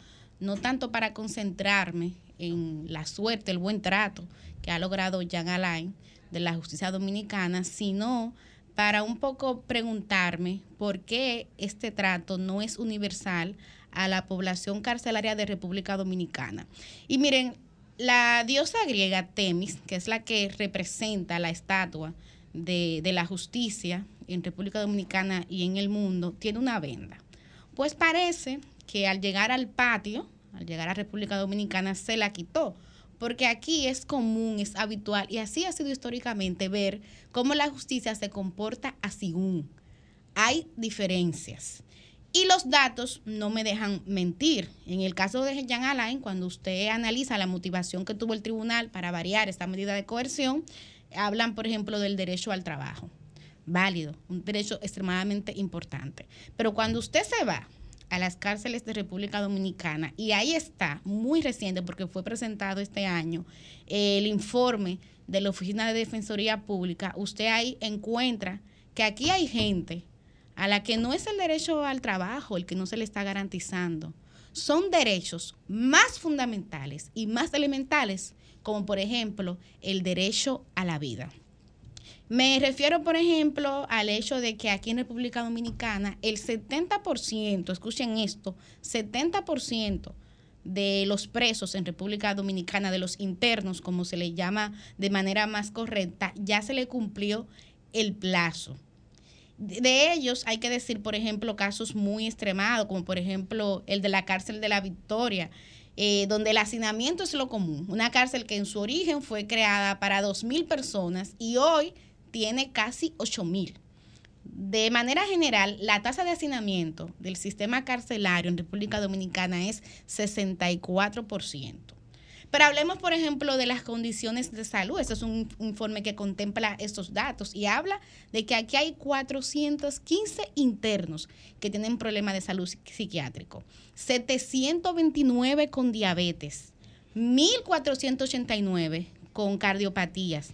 no tanto para concentrarme en la suerte, el buen trato que ha logrado Jean Alain de la justicia dominicana, sino para un poco preguntarme por qué este trato no es universal a la población carcelaria de República Dominicana. Y miren, la diosa griega Temis, que es la que representa la estatua de, de la justicia en República Dominicana y en el mundo, tiene una venda. Pues parece que al llegar al patio, al llegar a República Dominicana, se la quitó porque aquí es común, es habitual y así ha sido históricamente ver cómo la justicia se comporta así. Hay diferencias. Y los datos no me dejan mentir. En el caso de Jean Alain, cuando usted analiza la motivación que tuvo el tribunal para variar esta medida de coerción, hablan, por ejemplo, del derecho al trabajo. Válido, un derecho extremadamente importante. Pero cuando usted se va a las cárceles de República Dominicana. Y ahí está, muy reciente, porque fue presentado este año, el informe de la Oficina de Defensoría Pública. Usted ahí encuentra que aquí hay gente a la que no es el derecho al trabajo el que no se le está garantizando. Son derechos más fundamentales y más elementales, como por ejemplo el derecho a la vida. Me refiero, por ejemplo, al hecho de que aquí en República Dominicana el 70%, escuchen esto, 70% de los presos en República Dominicana, de los internos, como se le llama de manera más correcta, ya se le cumplió el plazo. De ellos hay que decir, por ejemplo, casos muy extremados, como por ejemplo el de la cárcel de la Victoria, eh, donde el hacinamiento es lo común. Una cárcel que en su origen fue creada para 2.000 personas y hoy tiene casi 8 mil. De manera general, la tasa de hacinamiento del sistema carcelario en República Dominicana es 64%. Pero hablemos, por ejemplo, de las condiciones de salud. Ese es un informe que contempla estos datos y habla de que aquí hay 415 internos que tienen problemas de salud psiquiátrico, 729 con diabetes, 1.489 con cardiopatías,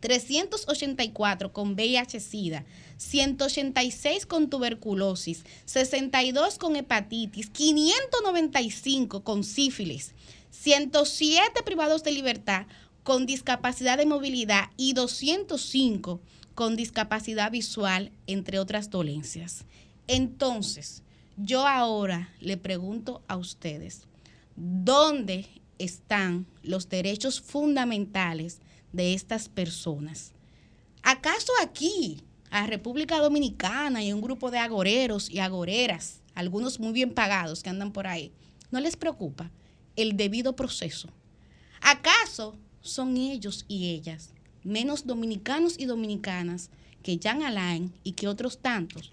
384 con VIH-Sida, 186 con tuberculosis, 62 con hepatitis, 595 con sífilis, 107 privados de libertad con discapacidad de movilidad y 205 con discapacidad visual, entre otras dolencias. Entonces, yo ahora le pregunto a ustedes, ¿dónde están los derechos fundamentales de estas personas. ¿Acaso aquí, a República Dominicana y un grupo de agoreros y agoreras, algunos muy bien pagados que andan por ahí, no les preocupa el debido proceso? ¿Acaso son ellos y ellas menos dominicanos y dominicanas que Jean Alain y que otros tantos,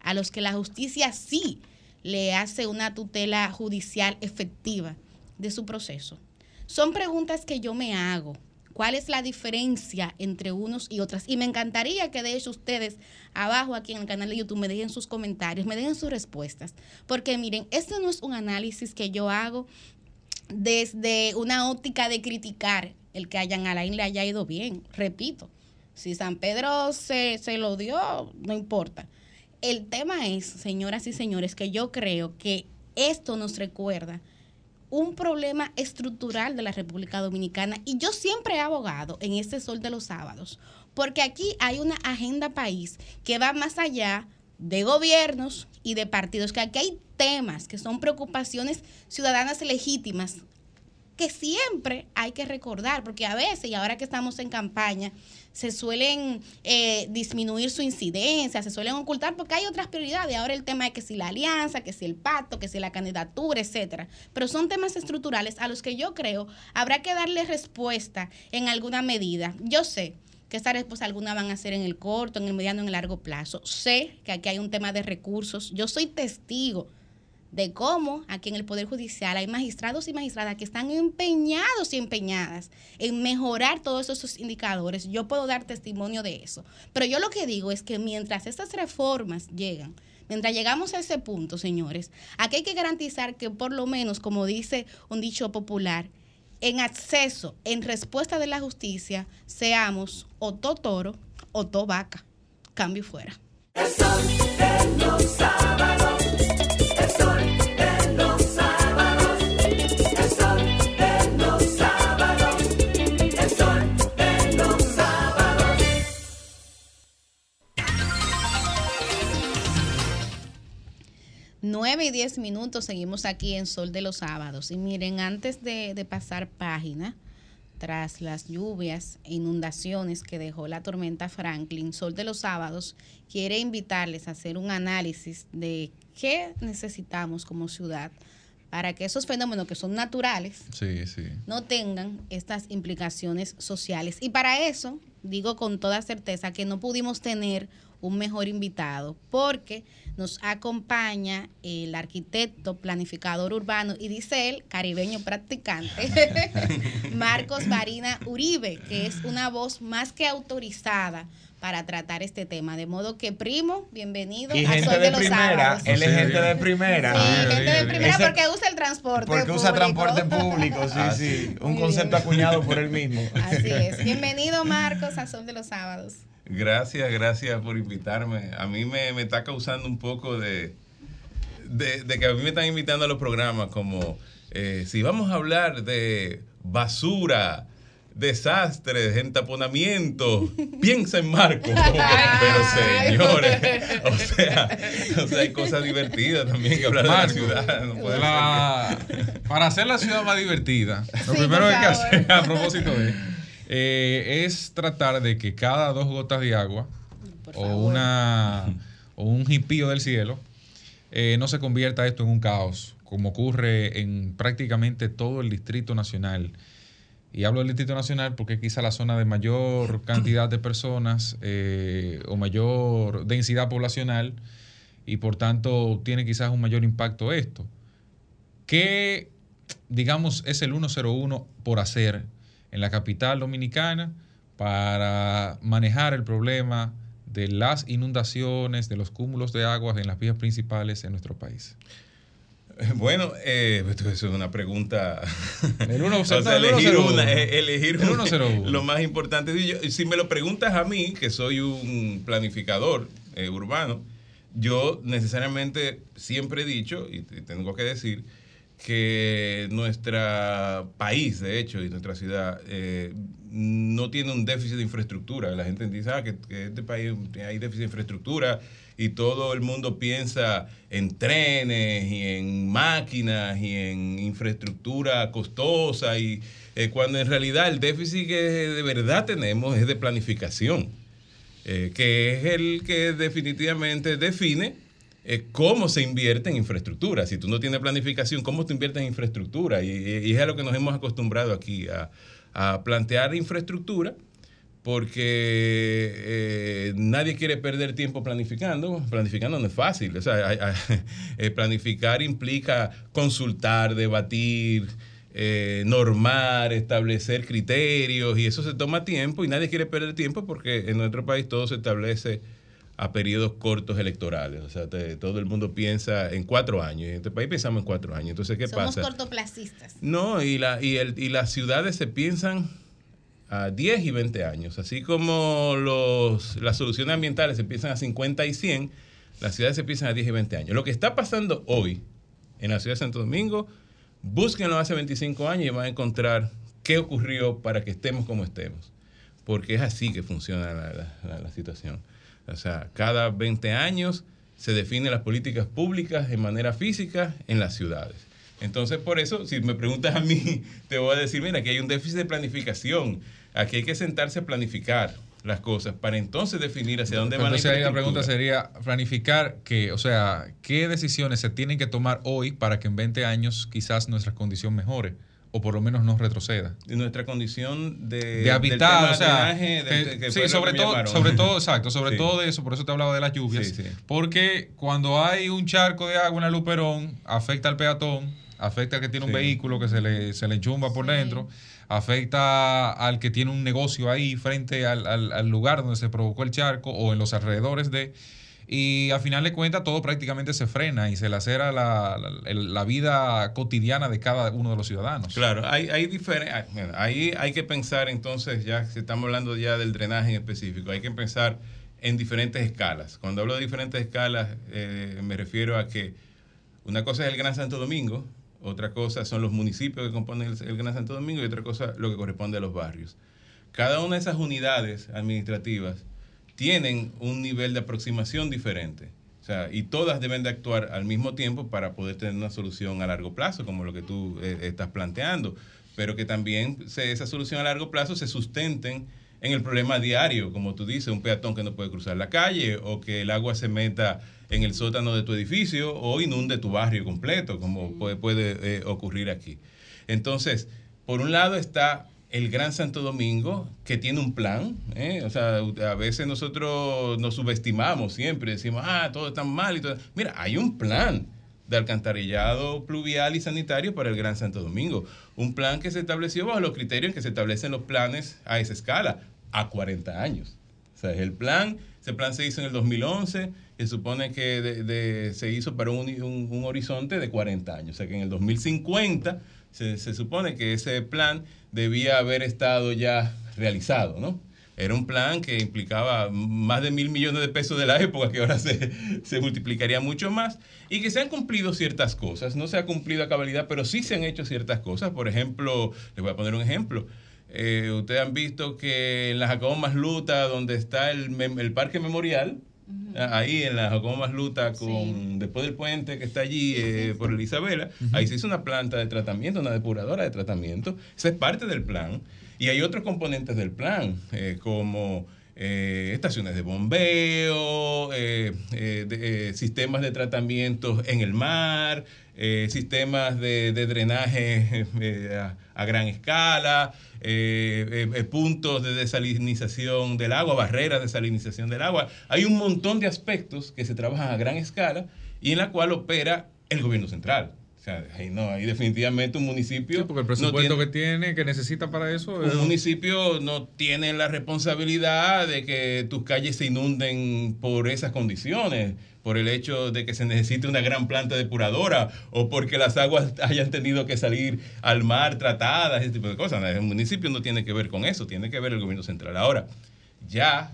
a los que la justicia sí le hace una tutela judicial efectiva de su proceso? Son preguntas que yo me hago cuál es la diferencia entre unos y otras. Y me encantaría que de hecho ustedes abajo aquí en el canal de YouTube me dejen sus comentarios, me dejen sus respuestas. Porque miren, este no es un análisis que yo hago desde una óptica de criticar el que a Alain le haya ido bien. Repito, si San Pedro se, se lo dio, no importa. el tema es, señoras y señores, que yo creo que esto nos recuerda un problema estructural de la República Dominicana. Y yo siempre he abogado en este sol de los sábados, porque aquí hay una agenda país que va más allá de gobiernos y de partidos, que aquí hay temas que son preocupaciones ciudadanas legítimas que siempre hay que recordar, porque a veces, y ahora que estamos en campaña, se suelen eh, disminuir su incidencia, se suelen ocultar porque hay otras prioridades. Ahora el tema es que si la alianza, que si el pacto, que si la candidatura, etcétera. Pero son temas estructurales a los que yo creo habrá que darle respuesta en alguna medida. Yo sé que estas respuestas algunas van a ser en el corto, en el mediano, en el largo plazo. Sé que aquí hay un tema de recursos. Yo soy testigo de cómo aquí en el Poder Judicial hay magistrados y magistradas que están empeñados y empeñadas en mejorar todos esos indicadores. Yo puedo dar testimonio de eso. Pero yo lo que digo es que mientras estas reformas llegan, mientras llegamos a ese punto, señores, aquí hay que garantizar que por lo menos, como dice un dicho popular, en acceso, en respuesta de la justicia, seamos o to toro o to vaca. Cambio fuera. 9 y 10 minutos seguimos aquí en Sol de los Sábados. Y miren, antes de, de pasar página, tras las lluvias e inundaciones que dejó la tormenta Franklin, Sol de los Sábados quiere invitarles a hacer un análisis de qué necesitamos como ciudad para que esos fenómenos que son naturales Sí, sí. no tengan estas implicaciones sociales. Y para eso, digo con toda certeza que no pudimos tener un mejor invitado, porque nos acompaña el arquitecto, planificador urbano y dice él, caribeño practicante, Marcos Marina Uribe, que es una voz más que autorizada para tratar este tema. De modo que, primo, bienvenido Y a gente Sol de, de los primera, Sábados. él es gente de primera. Sí, gente de primera Ese- porque usa el transporte Porque usa público. transporte público, sí, Ah, sí. Un concepto acuñado por él mismo. Así es. Bienvenido, Marcos, a Sol de los Sábados. Gracias, gracias por invitarme. A mí me, me está causando un poco de, de, de que a mí me están invitando a los programas como eh, si vamos a hablar de basura, desastres, entaponamiento, piensa en Marco. Pero señores, o sea, o sea, hay cosas divertidas también que hablar Marco, de la ciudad. no puede la- ser. para hacer la ciudad más divertida, lo Sí, primero que hay que hacer a propósito de eh, es tratar de que cada dos gotas de agua o una o un jipío del cielo eh, no se convierta esto en un caos, como ocurre en prácticamente todo el Distrito Nacional. Y hablo del Distrito Nacional porque es quizá la zona de mayor cantidad de personas eh, o mayor densidad poblacional y por tanto tiene quizás un mayor impacto esto. ¿Qué, digamos, es el 101 por hacer en la capital dominicana para manejar el problema de las inundaciones, de los cúmulos de aguas en las vías principales en nuestro país? Bueno, eh, esto es una pregunta. El uno- O sea, elegir 101. una, eh, elegir El una- 101. lo más importante. Si, yo- si me lo preguntas a mí, que soy un planificador eh, urbano, yo necesariamente siempre he dicho, y te- tengo que decir, que nuestro país, de hecho, y nuestra ciudad, eh, no tiene un déficit de infraestructura. La gente dice ah, que, este país hay déficit de infraestructura y todo el mundo piensa en trenes y en máquinas y en infraestructura costosa y eh, cuando en realidad el déficit que de verdad tenemos es de planificación, eh, que es el que definitivamente define eh, cómo se invierte en infraestructura. Si tú no tienes planificación, ¿cómo te inviertes en infraestructura? Y, es a lo que nos hemos acostumbrado aquí, a, plantear infraestructura, porque eh, nadie quiere perder tiempo planificando. Planificando no es fácil. O sea, eh, planificar implica consultar, debatir, eh, normar, establecer criterios, y eso se toma tiempo y nadie quiere perder tiempo porque en nuestro país todo se establece a periodos cortos electorales. O sea, te- todo el mundo piensa en cuatro años. En este país pensamos en cuatro años. Entonces, ¿qué Somos pasa? cortoplacistas. No, y, la, y, el, y las ciudades se piensan a 10 y 20 años. Así como los, las soluciones ambientales se piensan a 50 y 100, las ciudades se piensan a 10 y 20 años. Lo que está pasando hoy en la ciudad de Santo Domingo, búsquenlo hace 25 años y van a encontrar qué ocurrió para que estemos como estemos. Porque es así que funciona la, la- la- la situación. O sea, cada 20 años se definen las políticas públicas de manera física en las ciudades. Entonces, por eso, si me preguntas a mí, te voy a decir, mira, aquí hay un déficit de planificación. Aquí hay que sentarse a planificar las cosas para entonces definir hacia dónde van Entonces ahí la pregunta sería planificar que, o sea, qué decisiones se tienen que tomar hoy para que en 20 años quizás nuestra condición mejore o por lo menos no retroceda. Y nuestra condición de, de del habitar, tema o sea, drenaje, de- que- que sí, sobre todo, llamaron. sobre todo, exacto, sobre Sí. todo de eso, por eso te hablaba de las lluvias, Sí, sí. porque cuando hay un charco de agua en la Luperón, afecta al peatón, afecta al que tiene un vehículo que se le, se le enchumba por dentro, afecta al que tiene un negocio ahí frente al, al- al lugar donde se provocó el charco o en los alrededores de... Y al final de cuentas todo prácticamente se frena y se lacera la, la, vida cotidiana de cada uno de los ciudadanos. Claro, hay, hay ah, ahí hay que pensar entonces, ya que estamos hablando ya del drenaje en específico, hay que pensar en diferentes escalas. Cuando hablo de diferentes escalas, eh, me refiero a que una cosa es el Gran Santo Domingo, otra cosa son los municipios que componen el, el Gran Santo Domingo y otra cosa lo que corresponde a los barrios. Cada una de esas unidades administrativas tienen un nivel de aproximación diferente. O sea, y todas deben de actuar al mismo tiempo para poder tener una solución a largo plazo, como lo que tú eh, estás planteando, pero que también esa solución a largo plazo se sustenten en el problema diario, como tú dices, un peatón que no puede cruzar la calle o que el agua se meta en el sótano de tu edificio o inunde tu barrio completo, como puede, puede, eh, ocurrir aquí. Entonces, por un lado está el Gran Santo Domingo, que tiene un plan. ¿eh? O sea, a veces nosotros nos subestimamos siempre, decimos, ah, todo está mal y todo. Mira, hay un plan de alcantarillado pluvial y sanitario para el Gran Santo Domingo. Un plan que se estableció bajo los criterios que se establecen los planes a esa escala, a 40 años. O sea, el plan, ese plan se hizo en el 2011 y se supone que se hizo para un, horizonte de 40 años. O sea, que en el 2050 se, se supone que ese plan debía haber estado ya realizado, ¿no? Era un plan que implicaba más de mil millones de pesos de la época, que ahora se, se multiplicaría mucho más, y que se han cumplido ciertas cosas. No se ha cumplido a cabalidad, pero sí se han hecho ciertas cosas. Por ejemplo, les voy a poner un ejemplo. Eh, ustedes han visto que en la Jacobo Masluta, donde está el, el Parque Memorial, ahí en la Jacobo Masluta, con, después del puente que está allí eh, por el Isabela, ahí se hizo una planta de tratamiento, una depuradora de tratamiento. Esa es parte del plan. Y hay otros componentes del plan, eh, como eh, estaciones de bombeo, eh, eh, de- eh, sistemas de tratamiento en el mar, eh, sistemas de, de drenaje eh, a, a gran escala, eh, eh, eh, puntos de desalinización del agua, barreras de desalinización del agua. Hay un montón de aspectos que se trabajan a gran escala y en la cual opera el gobierno central. O sea, ahí no, ahí definitivamente un municipio. Porque el presupuesto que tiene, que necesita para eso. es- Un municipio no tiene la responsabilidad de que tus calles se inunden por esas condiciones, por el hecho de que se necesite una gran planta depuradora o porque las aguas hayan tenido que salir al mar tratadas, ese tipo de cosas. El municipio no tiene que ver con eso, tiene que ver el gobierno central. Ahora, ya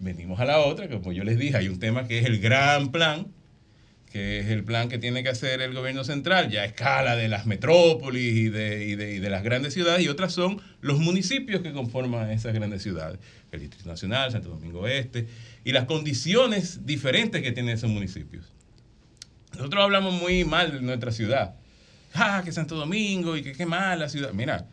venimos a la otra, que como yo les dije, hay un tema que es el gran plan, que es el plan que tiene que hacer el gobierno central, ya a escala de las metrópolis y de, y de- y de las grandes ciudades, y otras son los municipios que conforman esas grandes ciudades, el Distrito Nacional, Santo Domingo Este, y las condiciones diferentes que tienen esos municipios. Nosotros hablamos muy mal de nuestra ciudad. Ah, que Santo Domingo y que qué mala ciudad. Mira,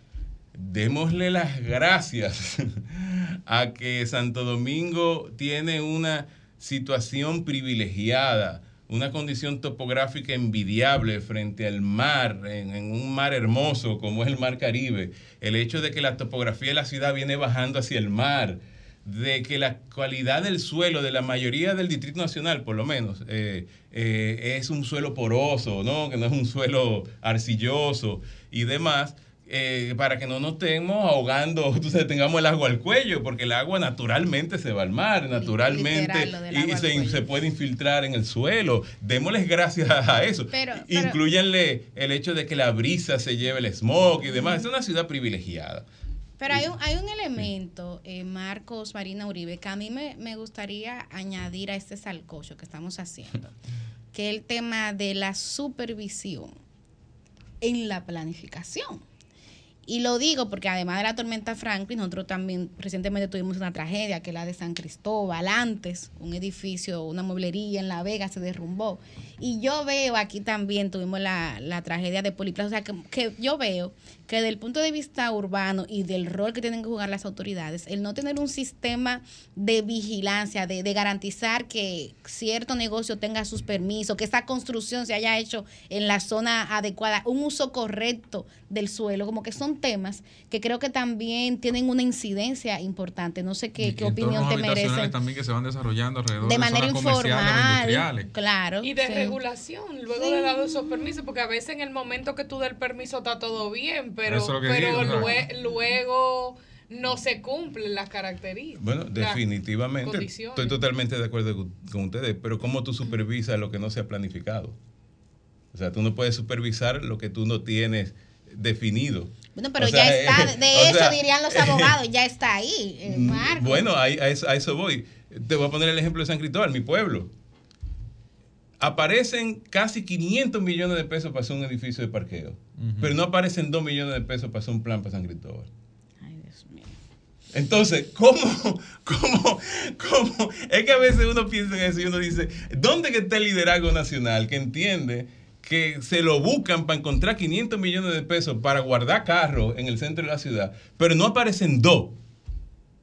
démosle las gracias a que Santo Domingo tiene una situación privilegiada, una condición topográfica envidiable frente al mar, en, en un mar hermoso como es el mar Caribe. El hecho de que la topografía de la ciudad viene bajando hacia el mar, de que la calidad del suelo de la mayoría del Distrito Nacional, por lo menos, eh, eh, es un suelo poroso, ¿no? que no es un suelo arcilloso y demás, eh, para que no nos estemos ahogando, entonces tengamos el agua al cuello, porque el agua naturalmente se va al mar, naturalmente, Literal, y, se, puede infiltrar en el suelo. Démosles gracias a eso. Pero- pero- Incluyanle el hecho de que la brisa se lleve el smog y demás. Es una ciudad privilegiada. Pero hay un, hay un elemento, eh, Marcos Marina Uribe, que a mí me, me gustaría añadir a este salcocho que estamos haciendo, que es el tema de la supervisión en la planificación. Y lo digo porque además de la tormenta Franklin, nosotros también recientemente tuvimos una tragedia, que es la de San Cristóbal. Antes, un edificio, una mueblería en La Vega se derrumbó. Y yo veo aquí también, tuvimos la, la tragedia de Poliplaza. O sea, que, que yo veo que desde el punto de vista urbano y del rol que tienen que jugar las autoridades, el no tener un sistema de vigilancia, de, de garantizar que cierto negocio tenga sus permisos, que esa construcción se haya hecho en la zona adecuada, un uso correcto del suelo, como que son temas que creo que también tienen una incidencia importante. No sé qué, qué opinión te merece. también que se van desarrollando alrededor De de, manera zonas informal, industriales. claro. Y de sí. regulación, luego Sí. de dado esos permisos, porque a veces en el momento que tú das el permiso está todo bien, pero, es pero digo, o sea. lue- luego no se cumplen las características. Bueno, definitivamente estoy totalmente de acuerdo con, ustedes, pero ¿cómo tú supervisas lo que no se ha planificado? O sea, tú no puedes supervisar lo que tú no tienes definido. Bueno, pero O sea, ya está, eh, de o eso sea, dirían los abogados, ya está ahí, eh, Marcos. Bueno, ahí- a, eso, a eso voy. Te voy a poner el ejemplo de San Cristóbal, mi pueblo. Aparecen casi 500 millones de pesos para hacer un edificio de parqueo, pero no aparecen 2 millones de pesos para hacer un plan para San Cristóbal. Entonces, ¿cómo, cómo, cómo? Es que a veces uno piensa en eso y uno dice, ¿dónde está el liderazgo nacional que entiende que se lo buscan para encontrar 500 millones de pesos para guardar carros en el centro de la ciudad, pero no aparecen dos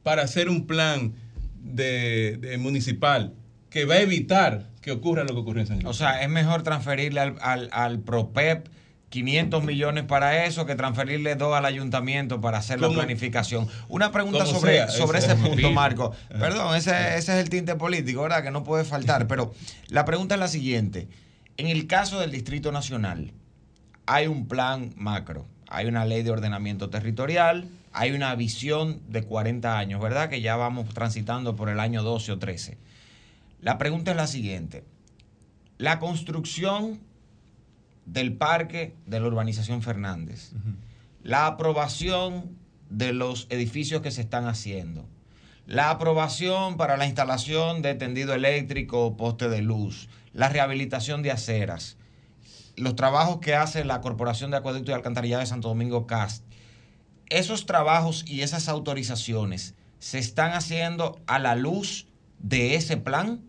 para hacer un plan de, de municipal que va a evitar que ocurra lo que ocurrió en San O sea, es mejor transferirle al, al, al PROPEP 500 millones para eso que transferirle dos al ayuntamiento para hacer la planificación. Una pregunta sobre, sea, sobre ese punto. Marco. Ajá. Perdón, ese, ese es el tinte político, ¿verdad? Que no puede faltar. Pero la pregunta es la siguiente. En el caso del Distrito Nacional, hay un plan macro, hay una ley de ordenamiento territorial, hay una visión de 40 años, ¿verdad? Que ya vamos transitando por el año 12 o 13. La pregunta es la siguiente. La construcción del parque de la urbanización Fernández, la aprobación de los edificios que se están haciendo, la aprobación para la instalación de tendido eléctrico, poste de luz, la rehabilitación de aceras, los trabajos que hace la Corporación de Acueducto y Alcantarillado de Santo Domingo CAST, esos trabajos y esas autorizaciones se están haciendo a la luz de ese plan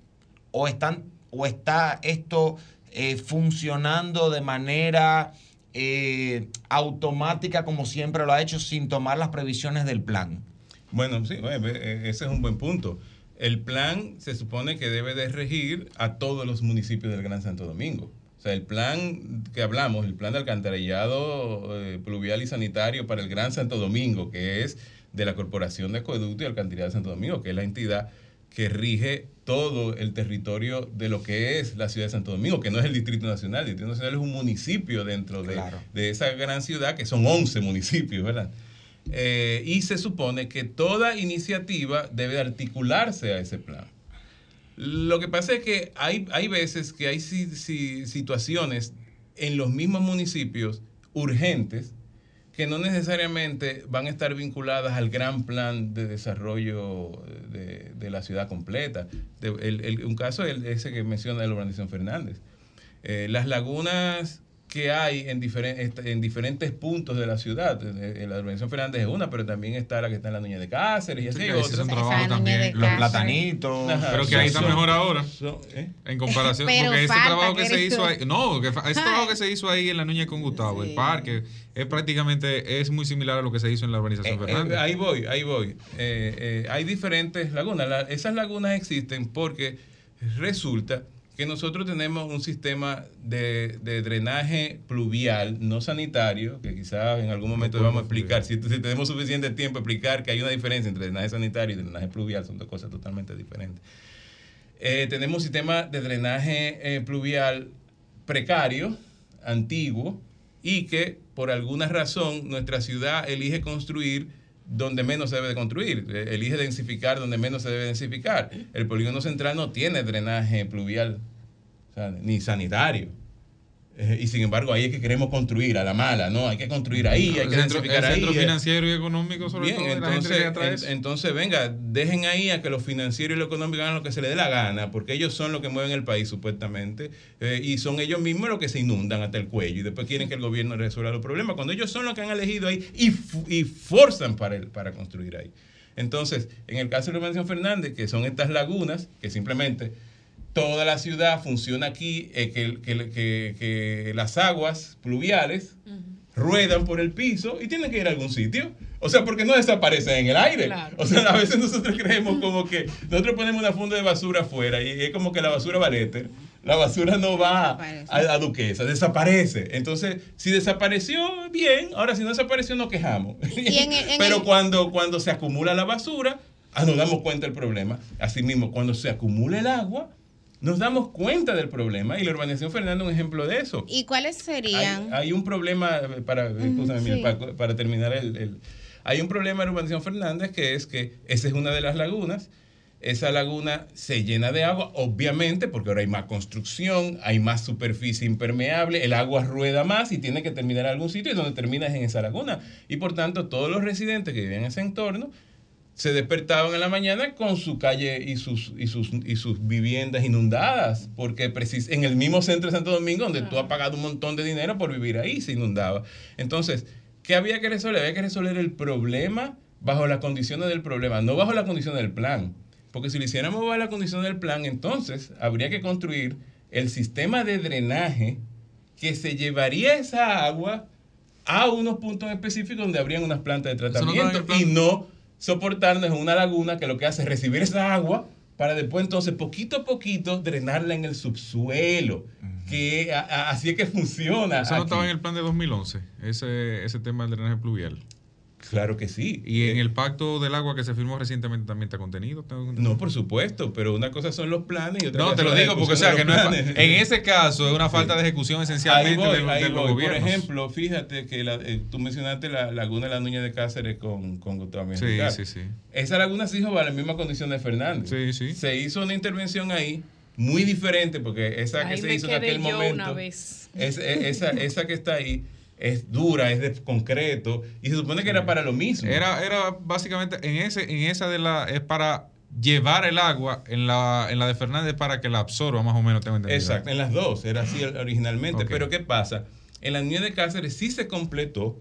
o están o está esto eh, funcionando de manera eh, automática como siempre lo ha hecho sin tomar las previsiones del plan. Bueno, sí, eh, ese es un buen punto. El plan se supone que debe de regir a todos los municipios del Gran Santo Domingo. O sea, el plan que hablamos, el plan de alcantarillado pluvial y sanitario para el Gran Santo Domingo, que es de la Corporación de Acueducto y Alcantarillado de Santo Domingo, que es la entidad que rige todo el territorio de lo que es la ciudad de Santo Domingo, que no es el Distrito Nacional. El Distrito Nacional es un municipio dentro de, de esa gran ciudad, que son 11 municipios, ¿verdad? Eh, y se supone que toda iniciativa debe articularse a ese plan. Lo que pasa es que hay, hay veces que hay si- si- situaciones en los mismos municipios urgentes que no necesariamente van a estar vinculadas al gran plan de desarrollo de, de la ciudad completa. El- el- un caso es el- ese que menciona la urbanización Fernández. Eh, las lagunas que hay en, diferen- est- en diferentes puntos de la ciudad. Eh, eh, La urbanización Fernández es una, pero también está la que está en la Nuña de Cáceres y así Sí, otras. hacen trabajo también. Los platanitos. Ajá. Pero que ahí está Son- mejor ahora. son- ¿eh? En comparación, Pero porque ese trabajo que que se hizo tú. ahí, no, que ese trabajo que se hizo ahí en la Nuña con Gustavo, el parque, es prácticamente, es muy similar a lo que se hizo en la urbanización Eh, Fernández. ahí voy, ahí voy. Eh, eh, hay diferentes lagunas. La- esas lagunas existen porque resulta que nosotros tenemos un sistema de, de drenaje pluvial, no sanitario, que quizás en algún momento vamos a explicar, si, si tenemos suficiente tiempo, explicar que hay una diferencia entre drenaje sanitario y drenaje pluvial, son dos cosas totalmente diferentes. Eh, tenemos un sistema de drenaje eh, pluvial precario, antiguo, y que por alguna razón nuestra ciudad elige construir donde menos se debe de construir, eh, elige densificar donde menos se debe densificar. El polígono central no tiene drenaje pluvial, ni sanitario. Eh, y sin embargo, ahí es que queremos construir a la mala, ¿no? Hay que construir ahí, hay El que centro, el ahí. centro eh. financiero y económico, sobre Bien, todo, de la gente entonces, en- entonces, venga, dejen ahí a que lo financiero y lo económico hagan lo que se les dé la gana, porque ellos son los que mueven el país supuestamente, eh, y son ellos mismos los que se inundan hasta el cuello y después quieren que el gobierno resuelva los problemas, cuando ellos son los que han elegido ahí y, y forzan para, el, para construir ahí. Entonces, en el caso de Urbanización Fernández, que son estas lagunas, que simplemente toda la ciudad funciona aquí, eh, que, que- que- que las aguas pluviales ruedan por el piso y tienen que ir a algún sitio. O sea, porque no desaparecen en el aire. O sea, a veces nosotros creemos como que nosotros ponemos una funda de basura afuera y es como que la basura va éter. La basura no va a la duquesa, desaparece. Entonces, si desapareció, bien. Ahora, si no desapareció, nos quejamos. Y en el- en Pero cuando, cuando se acumula la basura, ah, nos damos cuenta del problema. Asimismo, cuando se acumula el agua, nos damos cuenta del problema. Y la urbanización Fernando es un ejemplo de eso. ¿Y cuáles serían? Hay, hay un problema, eh, para, sí. para, para terminar el, el- Hay un problema en Urbanización Fernández que es que esa es una de las lagunas. Esa laguna se llena de agua, obviamente, porque ahora hay más construcción, hay más superficie impermeable, el agua rueda más y tiene que terminar en algún sitio y donde termina es en esa laguna. Y por tanto, todos los residentes que viven en ese entorno se despertaban en la mañana con su calle y sus, y sus, y sus viviendas inundadas, porque precis- en el mismo centro de Santo Domingo, donde tú has pagado un montón de dinero por vivir ahí, se inundaba. Entonces, ¿qué había que resolver? Había que resolver el problema bajo las condiciones del problema, no bajo las condiciones del plan. Porque si lo hiciéramos bajo las condiciones del plan, entonces habría que construir el sistema de drenaje que se llevaría esa agua a unos puntos específicos donde habrían unas plantas de tratamiento y no soportarnos en una laguna que lo que hace es recibir esa agua para después entonces poquito a poquito drenarla en el subsuelo. Que a- a- así es que funciona. Eso no aquí. estaba en el plan de 2011, ese, ese tema del drenaje pluvial. Claro que sí. Y en el pacto del agua que se firmó recientemente también está contenido. No, por supuesto, pero una cosa son los planes y otra No, cosa te lo digo porque, o sea, que no es, en ese caso es una falta de ejecución esencialmente Ahí voy, de, ahí de los voy. gobiernos. Por ejemplo, fíjate que la- eh, tú mencionaste la laguna de la Nuña de Cáceres con, con Gustavo Sí, sí, sí. Esa laguna se hizo bajo la misma condición de Fernández. Se hizo una intervención ahí muy diferente porque esa que Ahí se hizo en aquel yo momento. una vez. es- esa, esa que está ahí es dura, es de concreto y se supone que era para lo mismo. Era, era básicamente en ese, en esa de la es para llevar el agua en la, en la de Fernández para que la absorba más o menos, tengo entendido. Exacto, en las dos, era así originalmente. Pero ¿qué pasa? En la Niña de Cáceres sí se completó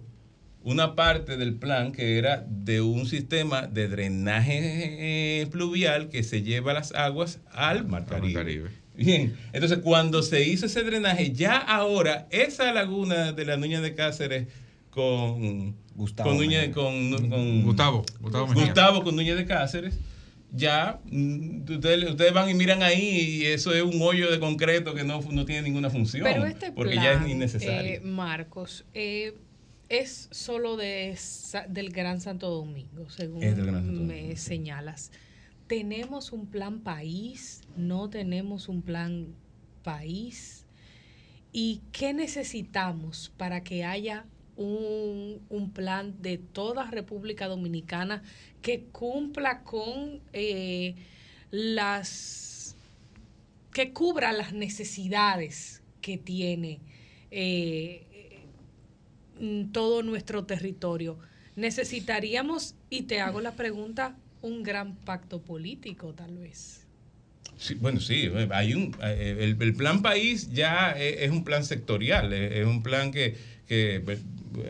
una parte del plan que era de un sistema de drenaje eh, pluvial que se lleva las aguas al Mar Caribe. Bien, entonces cuando se hizo ese drenaje, ya ahora esa laguna de la Niña de Cáceres con Gustavo con, Núñez- con, con- Gustavo, Gustavo con Núñez de Cáceres, ya mm, ustedes, ustedes van y miran ahí y eso es un hoyo de concreto que no, no tiene ninguna función. Pero este porque plan, ya es innecesario. eh, Marcos, eh, es solo de del Gran Santo Domingo, según Gran Santo me señalas. ¿Tenemos un plan país? ¿No tenemos un plan país? ¿Y qué necesitamos para que haya un, un plan de toda República Dominicana que cumpla con eh, las que cubra las necesidades que tiene eh, todo nuestro territorio. Necesitaríamos, y te hago la pregunta, un gran pacto político tal vez. Sí, bueno, sí, hay un, eh, el, el plan país ya es, es un plan sectorial, es, un plan que, que pues,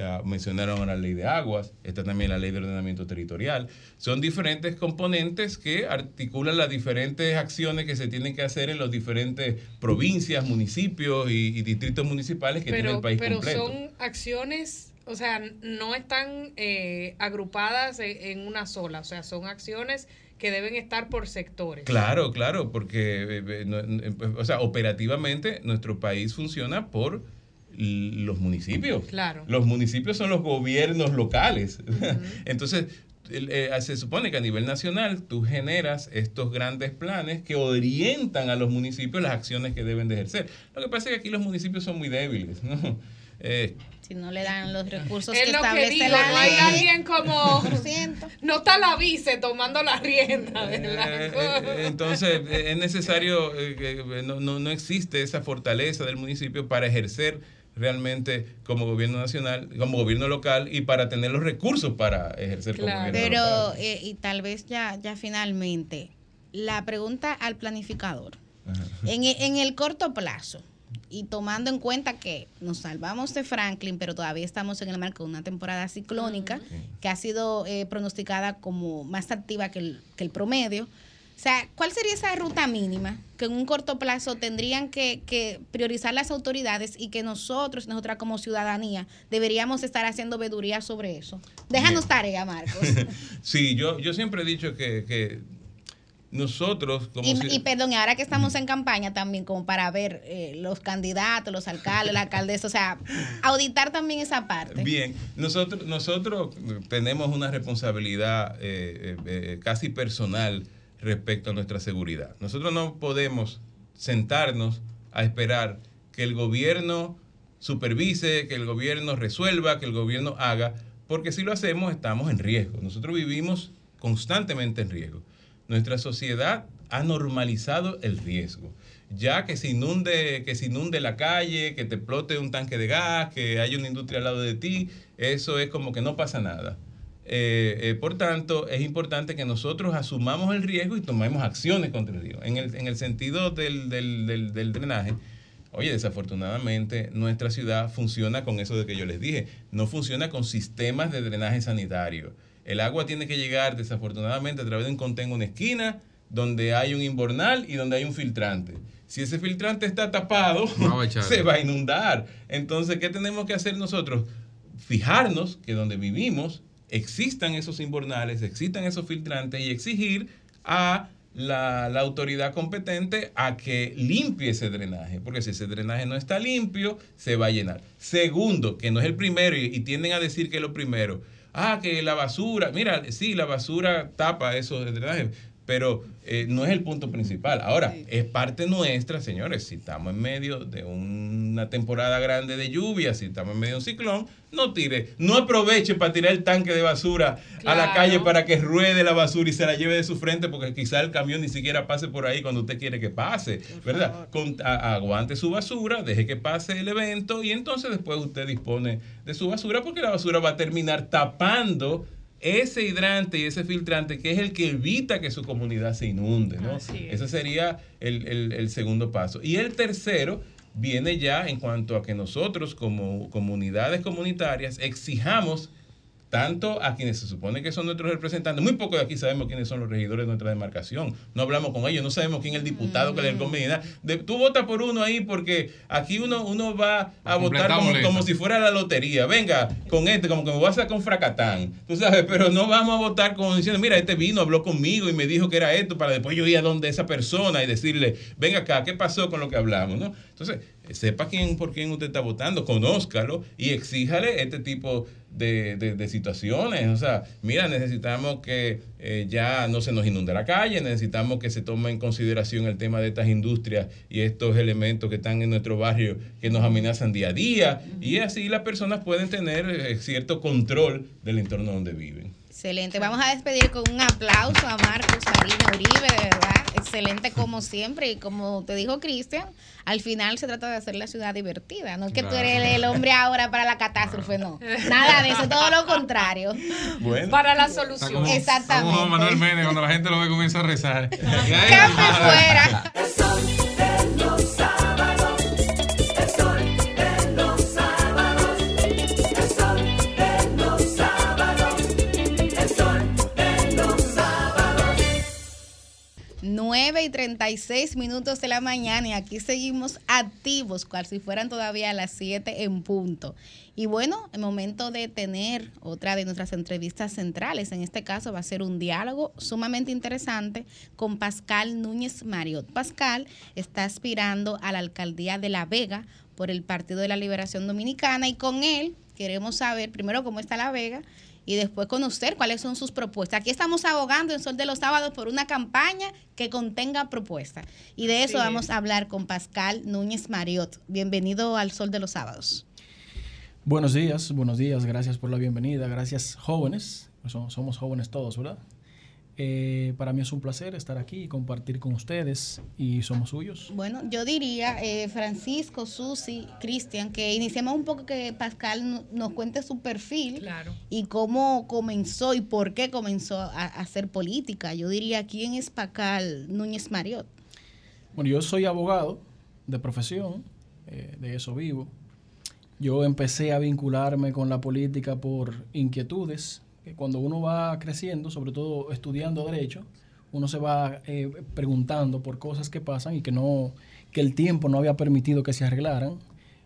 ah, mencionaron la ley de aguas, está también la ley de ordenamiento territorial. Son diferentes componentes que articulan las diferentes acciones que se tienen que hacer en las diferentes provincias, municipios y, y distritos municipales que tiene Pero, el país pero completo. son acciones, o sea, no están eh, agrupadas en, en una sola, o sea, son acciones que deben estar por sectores. Claro, claro, porque, eh, eh, no- eh, o sea, operativamente nuestro país funciona por los municipios. Claro. Los municipios son los gobiernos locales. Entonces, eh, se supone que a nivel nacional tú generas estos grandes planes que orientan a los municipios las acciones que deben de ejercer. Lo que pasa es que aquí los municipios son muy débiles, ¿no? Eh, Si no le dan los recursos Es que lo que establece digo, la no hay alguien como... No está la vice tomando la rienda de la Eh, cosa. eh, Entonces, eh, es necesario, eh, que no, no, no existe esa fortaleza del municipio para ejercer realmente como gobierno nacional, como gobierno local y para tener los recursos para ejercer como gobierno Pero, local. eh, y tal vez ya, ya finalmente, la pregunta al planificador. En, en el corto plazo, y tomando en cuenta que nos salvamos de Franklin, pero todavía estamos en el marco de una temporada ciclónica que ha sido eh, pronosticada como más activa que el, que el promedio. O sea, ¿cuál sería esa ruta mínima que en un corto plazo tendrían que, que priorizar las autoridades y que nosotros, nosotras como ciudadanía, deberíamos estar haciendo veduría sobre eso? Déjanos tarea, Marcos. Sí, yo, yo siempre he dicho que, que nosotros como Y, ci- y perdón, ahora que estamos en campaña también, como para ver eh, los candidatos, los alcaldes, la alcaldesa, o sea, auditar también esa parte. Bien, nosotros, nosotros tenemos una responsabilidad eh, eh, casi personal respecto a nuestra seguridad. Nosotros no podemos sentarnos a esperar que el gobierno supervise, que el gobierno resuelva, que el gobierno haga, porque si lo hacemos estamos en riesgo. Nosotros vivimos constantemente en riesgo. Nuestra sociedad ha normalizado el riesgo. Ya que se inunde, que se inunde la calle, que te explote un tanque de gas, que haya una industria al lado de ti, eso es como que no pasa nada. Eh, eh, por tanto, es importante que nosotros asumamos el riesgo y tomemos acciones contra el. En el, en el sentido del, del- del- del drenaje, oye, desafortunadamente nuestra ciudad funciona con eso de que yo les dije, no funciona con sistemas de drenaje sanitario. El agua tiene que llegar desafortunadamente a través de un contengo en una esquina donde hay un inbornal y donde hay un filtrante. Si ese filtrante está tapado, No va se va a inundar. Entonces, ¿qué tenemos que hacer nosotros? Fijarnos que donde vivimos existan esos inbornales, existan esos filtrantes y exigir a la, la autoridad competente a que limpie ese drenaje, porque si ese drenaje no está limpio, se va a llenar. Segundo, que no es el primero, y, y tienden a decir que es lo primero, ah, que la basura, mira, sí, la basura tapa esos drenajes, pero eh, no es el punto principal. Ahora, es parte nuestra, señores, si estamos en medio de una temporada grande de lluvia, si estamos en medio de un ciclón, no tire, no aproveche para tirar el tanque de basura a la calle para que ruede la basura y se la lleve de su frente, porque quizá el camión ni siquiera pase por ahí cuando usted quiere que pase, ¿verdad? Con- a- aguante su basura, deje que pase el evento y entonces después usted dispone de su basura, porque la basura va a terminar tapando ese hidrante y ese filtrante que es el que evita que su comunidad se inunde, ¿no? Es. Ese sería el, el- el segundo paso. Y el tercero viene ya en cuanto a que nosotros como comunidades comunitarias exijamos tanto a quienes se supone que son nuestros representantes, muy pocos de aquí sabemos quiénes son los regidores de nuestra demarcación, no hablamos con ellos, no sabemos quién es el diputado que le conviene. De- Tú votas por uno ahí porque aquí uno, uno va a votar como, si fuera la lotería. Venga, con este, como que me voy a sacar con fracatán. Tú sabes, pero no vamos a votar como diciendo, mira, este vino, habló conmigo y me dijo que era esto, para después yo ir a donde esa persona y decirle, venga acá, ¿qué pasó con lo que hablamos? ¿no? Entonces, sepa quién, por quién usted está votando, conózcalo y exíjale este tipo de, de- de situaciones. O sea, mira, necesitamos que eh, ya no se nos inunde la calle, necesitamos que se tome en consideración el tema de estas industrias y estos elementos que están en nuestro barrio que nos amenazan día a día. Y así las personas pueden tener eh, cierto control del entorno donde viven. Excelente. Vamos a despedir con un aplauso a Marcos Sarina Uribe, de verdad. Excelente como siempre. Y como te dijo Cristian, al final se trata de hacer la ciudad divertida. No es que tú eres el hombre ahora para la catástrofe, no. Nada de eso, todo lo contrario. Bueno. Para la solución. como- Exactamente. como Manuel Méndez cuando la gente lo ve comienza a rezar. fuera. 9 y 36 minutos de la mañana y aquí seguimos activos, cual si fueran todavía las 7 en punto. Y bueno, el momento de tener otra de nuestras entrevistas centrales. En este caso va a ser un diálogo sumamente interesante con Pascal Núñez Mariot. Pascal está aspirando a la alcaldía de La Vega por el Partido de la Liberación Dominicana y con él queremos saber primero cómo está La Vega y después conocer cuáles son sus propuestas. Aquí estamos abogando en Sol de los Sábados por una campaña que contenga propuestas. Y de eso vamos a hablar con Pascal Núñez Mariot. Bienvenido al Sol de los Sábados. Buenos días, buenos días, gracias por la bienvenida, gracias jóvenes, somos, somos jóvenes todos, ¿verdad? Eh, para mí es un placer estar aquí y compartir con ustedes y somos suyos. Bueno, yo diría, eh, Francisco, Susi, Cristian, que iniciemos un poco que Pascal no- nos cuente su perfil y cómo comenzó y por qué comenzó a, a hacer política. Yo diría, ¿quién es Pascal Núñez Mariot? Bueno, yo soy abogado de profesión, eh, de eso vivo. Yo empecé a vincularme con la política por inquietudes, que cuando uno va creciendo, sobre todo estudiando derecho, uno se va eh, preguntando por cosas que pasan y que no que el tiempo no había permitido que se arreglaran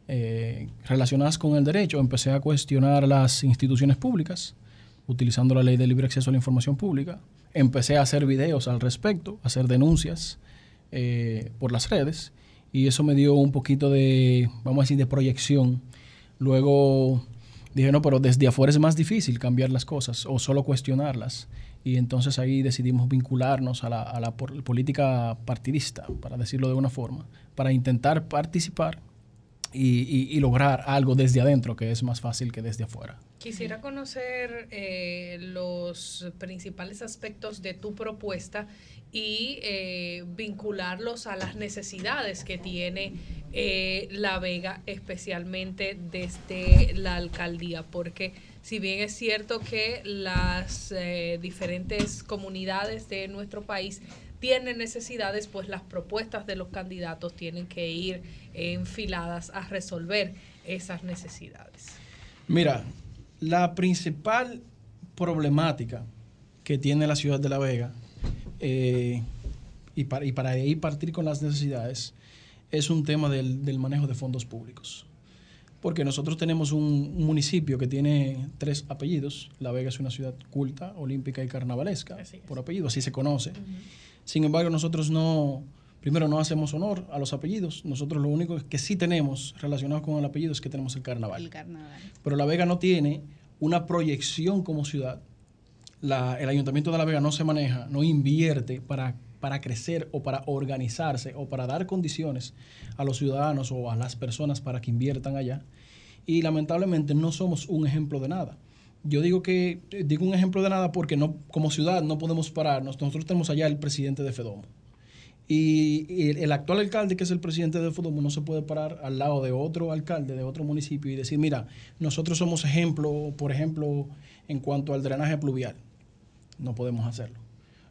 eh, relacionadas con el derecho. Empecé a cuestionar las instituciones públicas, utilizando la ley de libre acceso a la información pública. Empecé a hacer videos al respecto, a hacer denuncias eh, por las redes y eso me dio un poquito de, vamos a decir, de proyección. Luego dije, no, pero desde afuera es más difícil cambiar las cosas o solo cuestionarlas. Y entonces ahí decidimos vincularnos a la, a la política partidista, para decirlo de una forma, para intentar participar y, y- y lograr algo desde adentro, que es más fácil que desde afuera. Quisiera conocer eh, los principales aspectos de tu propuesta y eh, vincularlos a las necesidades que tiene eh, La Vega, especialmente desde la alcaldía, porque si bien es cierto que las eh, diferentes comunidades de nuestro país tienen necesidades, pues las propuestas de los candidatos tienen que ir enfiladas a resolver esas necesidades. Mira, la principal problemática que tiene la ciudad de La Vega, eh, y, para, y para ahí partir con las necesidades, es un tema del, del manejo de fondos públicos. Porque nosotros tenemos un, un municipio que tiene tres apellidos. La Vega es una ciudad culta, olímpica y carnavalesca, por apellido, así se conoce. Sin embargo, nosotros no, primero no hacemos honor a los apellidos. Nosotros lo único que sí tenemos relacionado con el apellido es que tenemos el carnaval. El carnaval. Pero La Vega no tiene una proyección como ciudad. La- el Ayuntamiento de La Vega no se maneja, no invierte para, para crecer o para organizarse o para dar condiciones a los ciudadanos o a las personas para que inviertan allá. Y lamentablemente no somos un ejemplo de nada. Yo digo que digo un ejemplo de nada porque no, como ciudad no podemos pararnos. Nosotros tenemos allá el presidente de Fedomo. Y, el, actual alcalde, que es el presidente de Fodomo, no se puede parar al lado de otro alcalde de otro municipio y decir, mira, nosotros somos ejemplo, por ejemplo, en cuanto al drenaje pluvial. No podemos hacerlo.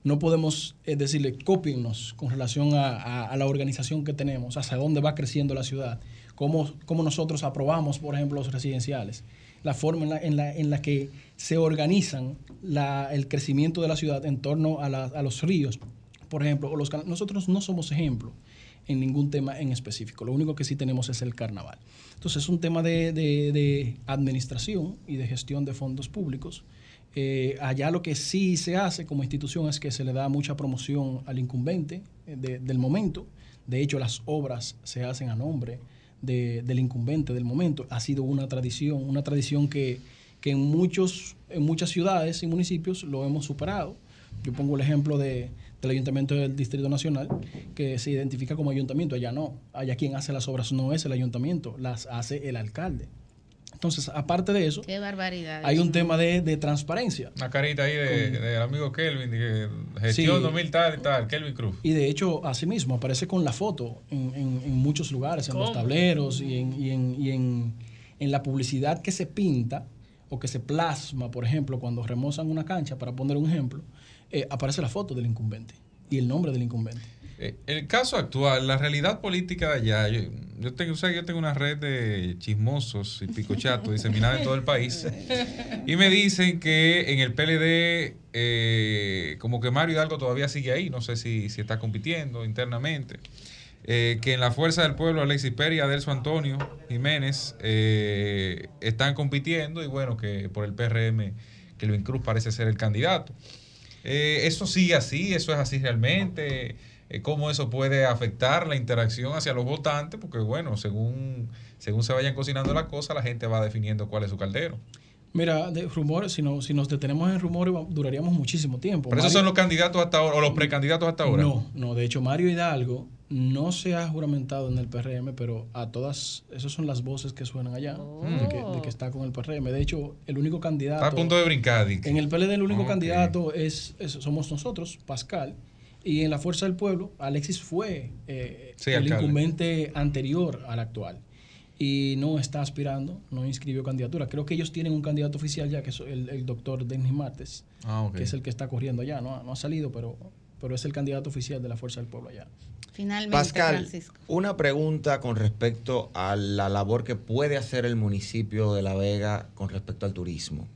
No podemos eh, decirle, cópiennos con relación a, a- la organización que tenemos, hacia dónde va creciendo la ciudad, cómo, cómo nosotros aprobamos, por ejemplo, los residenciales, la forma en la, en la, en la que se organizan la- el crecimiento de la ciudad en torno a, a los ríos, por ejemplo, o los nosotros no somos ejemplo en ningún tema en específico. Lo único que sí tenemos es el carnaval. Entonces es un tema de, de- administración y de gestión de fondos públicos. Eh, allá lo que sí se hace como institución es que se le da mucha promoción al incumbente eh, de- del momento. De hecho, las obras se hacen a nombre de- del incumbente del momento. Ha sido una tradición, una tradición que, que en, muchos, en muchas ciudades y municipios lo hemos superado. Yo pongo el ejemplo de, del Ayuntamiento del Distrito Nacional, que se identifica como ayuntamiento. Allá no. Allá quien hace las obras no es el ayuntamiento, las hace el alcalde. Entonces, aparte de eso, Qué barbaridad. hay un tema de, de transparencia. Una carita ahí de- amigo Kelvin, de gestión Sí. 2000 tal y tal, Kelvin Cruz. Y de hecho, así mismo, aparece con la foto en, en- en muchos lugares, en los tableros y, en, y en- y en- en la publicidad que se pinta o que se plasma, por ejemplo, cuando remozan una cancha, para poner un ejemplo, eh, aparece la foto del incumbente y el nombre del incumbente. Eh, El caso actual, la realidad política de allá, yo, yo tengo, o sea, yo tengo una red de chismosos y picochatos diseminada en todo el país y me dicen que en el PLD eh, como que Mario Hidalgo todavía sigue ahí, no sé si, si está compitiendo internamente, eh, que en la Fuerza del Pueblo Alexis Pérez y Adelso Antonio Jiménez eh, están compitiendo y bueno, que por el PRM Kelvin Cruz parece ser el candidato. Eh, ¿Eso sigue así? ¿Eso es así realmente? Eh, ¿Cómo eso puede afectar la interacción hacia los votantes? Porque bueno, según, según se vayan cocinando las cosas, la gente va definiendo cuál es su caldero. Mira, de rumores, si, no, si nos detenemos en rumores, duraríamos muchísimo tiempo. Pero esos Mario- son los candidatos hasta ahora, o los precandidatos hasta ahora. No, no, de hecho Mario Hidalgo no se ha juramentado en el PRM, pero a todas, esas son las voces que suenan allá, de, que, de que está con el PRM. De hecho, el único candidato... Está a punto de brincar, Dick. En el PLD el único candidato es, es- somos nosotros, Pascal. Y en la Fuerza del Pueblo, Alexis fue eh, Sí, el alcalde. incumbente anterior al actual. Y no está aspirando, no inscribió candidatura. Creo que ellos tienen un candidato oficial ya, que es el, el doctor Denis Martes, Ah, que es el que está corriendo allá. No, ha- no ha salido, pero, pero es el candidato oficial de la Fuerza del Pueblo allá. Finalmente, Pascal, Francisco. una pregunta con respecto a la labor que puede hacer el municipio de La Vega con respecto al turismo.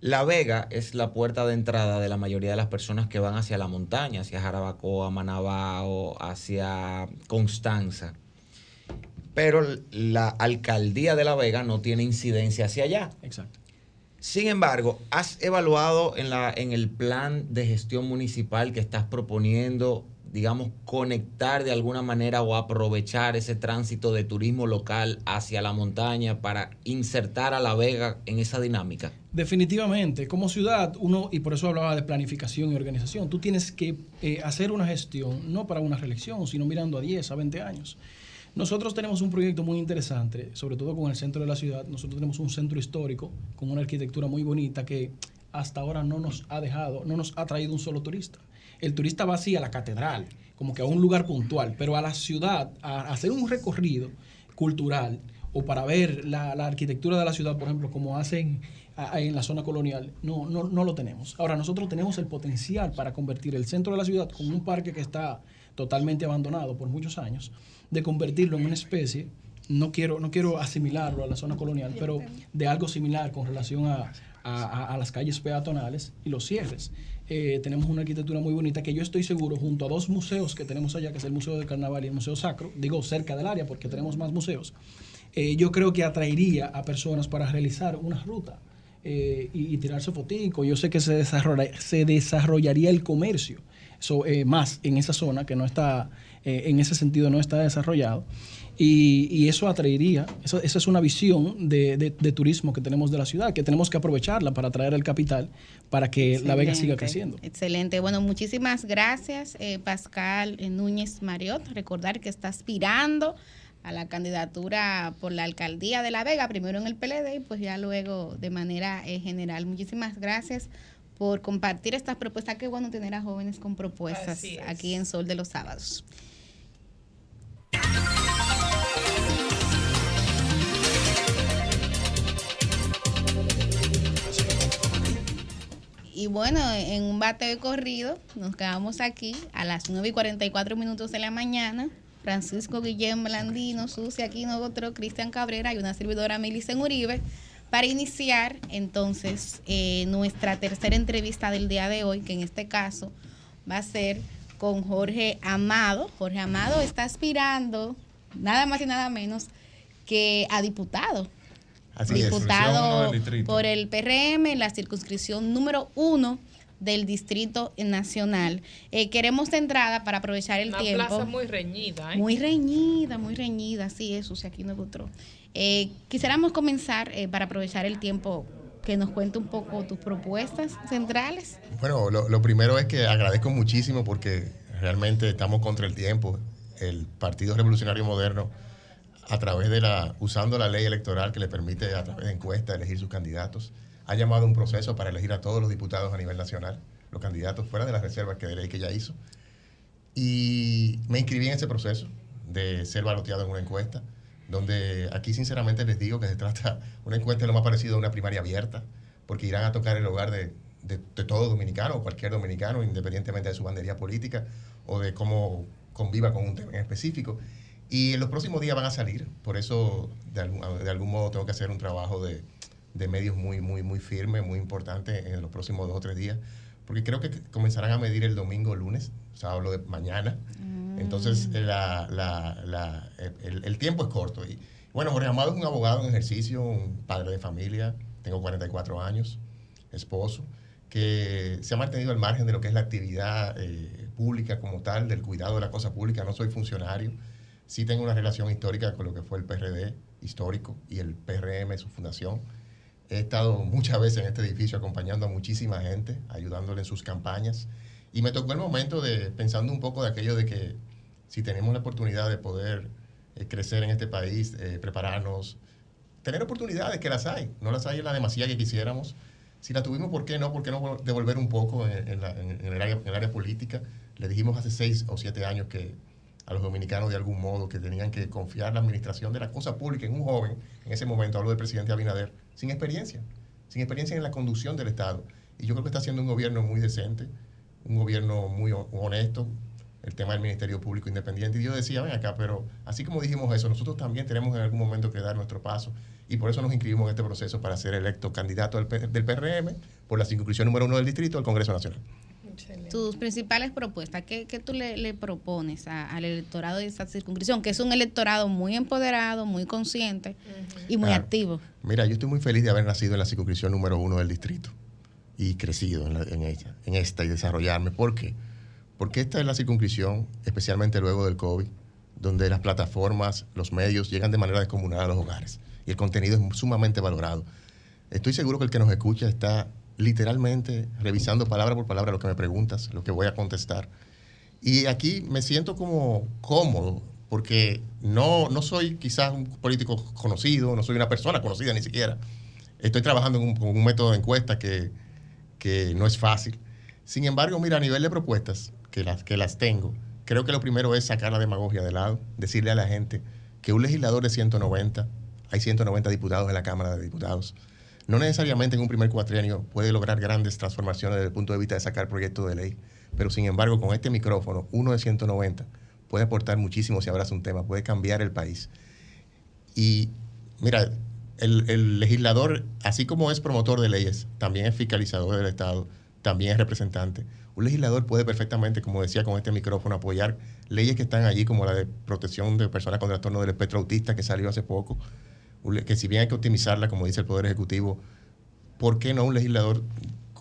La Vega es la puerta de entrada de la mayoría de las personas que van hacia la montaña, hacia Jarabacoa, Manabao, hacia Constanza. Pero la alcaldía de La Vega no tiene incidencia hacia allá. Exacto. Sin embargo, ¿has evaluado en, la, en el plan de gestión municipal que estás proponiendo, digamos, conectar de alguna manera o aprovechar ese tránsito de turismo local hacia la montaña para insertar a La Vega en esa dinámica? Definitivamente, como ciudad, uno, y por eso hablaba de planificación y organización, tú tienes que eh, hacer una gestión, no para una reelección, sino mirando a 10, a 20 años. Nosotros tenemos un proyecto muy interesante, sobre todo con el centro de la ciudad. Nosotros tenemos un centro histórico con una arquitectura muy bonita que hasta ahora no nos ha dejado, no nos ha traído un solo turista. El turista va así a la catedral, como que a un lugar puntual, pero a la ciudad, a hacer un recorrido cultural o para ver la, arquitectura de la ciudad, por ejemplo, como hacen en la zona colonial, no, no, no lo tenemos. Ahora, nosotros tenemos el potencial para convertir el centro de la ciudad con un parque que está totalmente abandonado por muchos años, de convertirlo en una especie, no quiero, no quiero asimilarlo a la zona colonial, pero de algo similar con relación a- a las calles peatonales y los cierres. Eh, tenemos una arquitectura muy bonita que yo estoy seguro, junto a dos museos que tenemos allá, que es el Museo del Carnaval y el Museo Sacro, digo cerca del área porque tenemos más museos, eh, yo creo que atraería a personas para realizar una ruta eh, y, y tirarse fotico. Yo sé que se, desarrolla- se desarrollaría el comercio so, eh, más en esa zona que no está, en ese sentido no está desarrollado. Y, y eso atraería, eso- esa es una visión de, de- de turismo que tenemos de la ciudad, que tenemos que aprovecharla para atraer el capital para que La Vega siga creciendo. Excelente. Bueno, muchísimas gracias, eh, Pascal eh, Núñez Mariot. Recordar que está aspirando a la candidatura por la alcaldía de La Vega, primero en el PLD y pues ya luego de manera eh, general. Muchísimas gracias por compartir estas propuestas. Qué bueno tener a jóvenes con propuestas aquí en Sol de los Sábados. Y bueno, en un bate de corrido, nos quedamos aquí a las 9 y 44 minutos de la mañana. Francisco Guillén Blandino, Susi Aquino otro Cristian Cabrera y una servidora Milicen Uribe para iniciar entonces eh, nuestra tercera entrevista del día de hoy, que en este caso va a ser con Jorge Amado. Jorge Amado está aspirando nada más y nada menos que a diputado Así diputado por el PRM en la circunscripción número uno del Distrito Nacional. Eh, queremos de entrada para aprovechar el Una tiempo. plaza muy reñida, ¿eh? Muy reñida, muy reñida, sí, eso, si aquí no otro. Eh, quisiéramos comenzar eh, para aprovechar el tiempo que nos cuente un poco tus propuestas centrales. Bueno, lo, lo primero es que agradezco muchísimo porque realmente estamos contra el tiempo. El Partido Revolucionario Moderno, a través de la, usando la ley electoral que le permite a través de encuestas elegir sus candidatos, ha llamado un proceso para elegir a todos los diputados a nivel nacional, los candidatos fuera de las reservas que de ley que ya hizo. Y me inscribí en ese proceso de ser baloteado en una encuesta, donde aquí sinceramente les digo que se trata una encuesta de lo más parecido a una primaria abierta, porque irán a tocar el hogar de, de, de todo dominicano, o cualquier dominicano, independientemente de su bandería política o de cómo conviva con un tema en específico. Y en los próximos días van a salir, por eso de algún, de algún modo tengo que hacer un trabajo de, de medios muy, muy, muy firme, muy importante en los próximos dos o tres días, porque creo que comenzarán a medir el domingo lunes, o sea, hablo de mañana. Entonces, eh, la- la- la- el, el tiempo es corto. Y bueno, Jorge Amado es un abogado en ejercicio, un padre de familia, tengo 44 años, esposo, que se ha mantenido al margen de lo que es la actividad eh, pública como tal, del cuidado de la cosa pública. No soy funcionario, sí tengo una relación histórica con lo que fue el PRD histórico y el PRM, su fundación. He estado muchas veces en este edificio acompañando a muchísima gente, ayudándole en sus campañas. Y me tocó el momento de, pensando un poco de aquello de que si tenemos la oportunidad de poder eh, crecer en este país, eh, prepararnos, tener oportunidades que las hay, no las hay en la demasía que quisiéramos. Si la tuvimos, ¿por qué no? ¿Por qué no devolver un poco en, en la- en el área, en el área política? Le dijimos hace seis o siete años que a los dominicanos de algún modo que tenían que confiar la administración de la cosa pública en un joven, en ese momento hablo del presidente Abinader, sin experiencia, sin experiencia en la conducción del Estado. Y yo creo que está haciendo un gobierno muy decente, un gobierno muy ho- honesto, el tema del Ministerio Público Independiente. Y yo decía, ven acá, pero así como dijimos eso, nosotros también tenemos en algún momento que dar nuestro paso. Y por eso nos inscribimos en este proceso para ser electo candidato del, PRM por la circunscripción número uno del distrito del Congreso Nacional. Tus principales propuestas, ¿qué, qué tú le, le propones a- al electorado de esta circunscripción? Que es un electorado muy empoderado, muy consciente y muy Claro. activo. Mira, yo estoy muy feliz de haber nacido en la circunscripción número uno del distrito y crecido en, la- en ella, en esta y desarrollarme. ¿Por qué? Porque esta es la circunscripción, especialmente luego del COVID, donde las plataformas, los medios llegan de manera descomunal a los hogares y el contenido es sumamente valorado. Estoy seguro que el que nos escucha está literalmente revisando palabra por palabra lo que me preguntas, lo que voy a contestar. Y aquí me siento como cómodo, porque no, no soy quizás un político conocido, no soy una persona conocida ni siquiera. Estoy trabajando con un método de encuesta que, que no es fácil. Sin embargo, mira, a nivel de propuestas, que las, que las tengo, creo que lo primero es sacar la demagogia de lado, decirle a la gente que un legislador de 190, hay 190 diputados en la Cámara de Diputados, no necesariamente en un primer cuatrienio puede lograr grandes transformaciones desde el punto de vista de sacar proyectos de ley, pero sin embargo con este micrófono, uno de 190, puede aportar muchísimo si abraza un tema, puede cambiar el país. Y mira, el, el legislador, así como es promotor de leyes, también es fiscalizador del Estado, también es representante. Un legislador puede perfectamente, como decía con este micrófono, apoyar leyes que están allí, como la de protección de personas con trastorno del espectro autista, que salió hace poco, que si bien hay que optimizarla, como dice el Poder Ejecutivo, ¿por qué no un legislador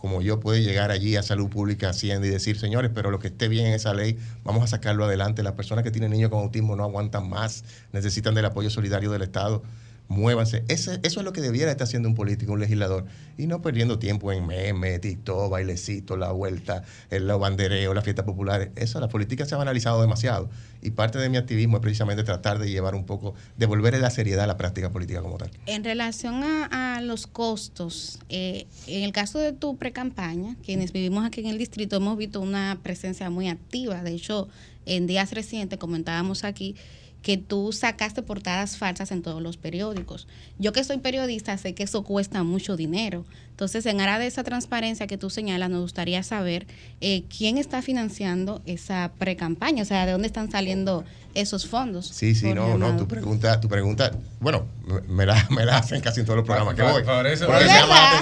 como yo puede llegar allí a Salud Pública, Hacienda y decir, señores, pero lo que esté bien en esa ley, vamos a sacarlo adelante. Las personas que tienen niños con autismo no aguantan más, necesitan del apoyo solidario del Estado. Muévanse. Ese- eso es lo que debiera estar haciendo un político, un legislador. Y no perdiendo tiempo en memes, TikTok, bailecito, la vuelta, el los bandereos, las fiestas populares. Eso, la política se ha banalizado demasiado. Y parte de mi activismo es precisamente tratar de llevar un poco, devolverle la seriedad a la práctica política como tal. En relación a, a los costos, eh, en el caso de tu pre-campaña, quienes vivimos aquí en el distrito hemos visto una presencia muy activa. De hecho, en días recientes comentábamos aquí que tú sacaste portadas falsas en todos los periódicos. Yo que soy periodista sé que eso cuesta mucho dinero. Entonces, en aras de esa transparencia que tú señalas, nos gustaría saber eh, quién está financiando esa pre-campaña, o sea, de dónde están saliendo esos fondos. Sí, sí, no, no, tu pregunta, tu pregunta, bueno, me- la, me la hacen casi en todos los programas que voy. Parece,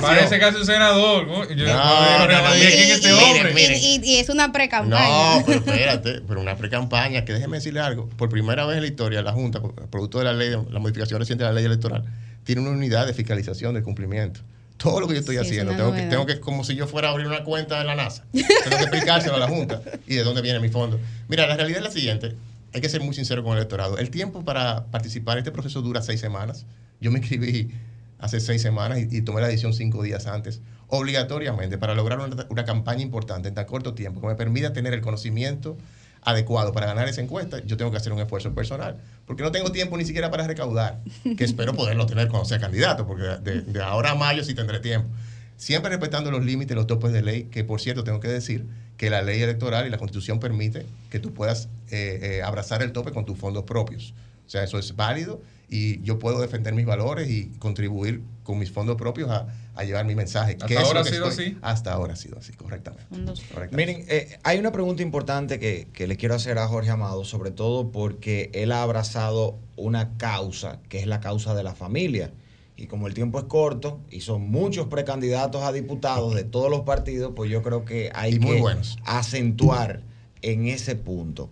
parece casi un senador. ¿no? Yo, No, no, no, no, ¿quién es este y es una pre-campaña. No, pero espérate, pero una pre-campaña, que déjeme decirle algo. Por primera vez en la historia, la Junta, producto de la ley, la modificación reciente de la ley electoral, tiene una unidad de fiscalización del cumplimiento. Todo lo que yo estoy Sí, haciendo, tengo que, tengo que, como si yo fuera a abrir una cuenta en la NASA, tengo que explicárselo a la Junta y de dónde viene mi fondo. Mira, la realidad es la siguiente, hay que ser muy sincero con el electorado. El tiempo para participar en este proceso dura seis semanas. Yo me inscribí hace seis semanas y, y tomé la decisión cinco días antes, obligatoriamente, para lograr una, una campaña importante en tan corto tiempo, que me permita tener el conocimiento adecuado para ganar esa encuesta, yo tengo que hacer un esfuerzo personal, porque no tengo tiempo ni siquiera para recaudar, que espero poderlo tener cuando sea candidato, porque de, de ahora a mayo sí tendré tiempo. Siempre respetando los límites, los topes de ley, que por cierto tengo que decir que la ley electoral y la constitución permite que tú puedas eh, eh, abrazar el tope con tus fondos propios. O sea, eso es válido y yo puedo defender mis valores y contribuir con mis fondos propios a, a llevar mi mensaje. ¿Hasta ahora ha sido estoy- así? Hasta ahora ha sido así, correctamente. Correctamente. Miren, eh, hay una pregunta importante que, que le quiero hacer a Jorge Amado, sobre todo porque él ha abrazado una causa, que es la causa de la familia. Y como el tiempo es corto y son muchos precandidatos a diputados de todos los partidos, pues yo creo que hay que buenos. acentuar en ese punto.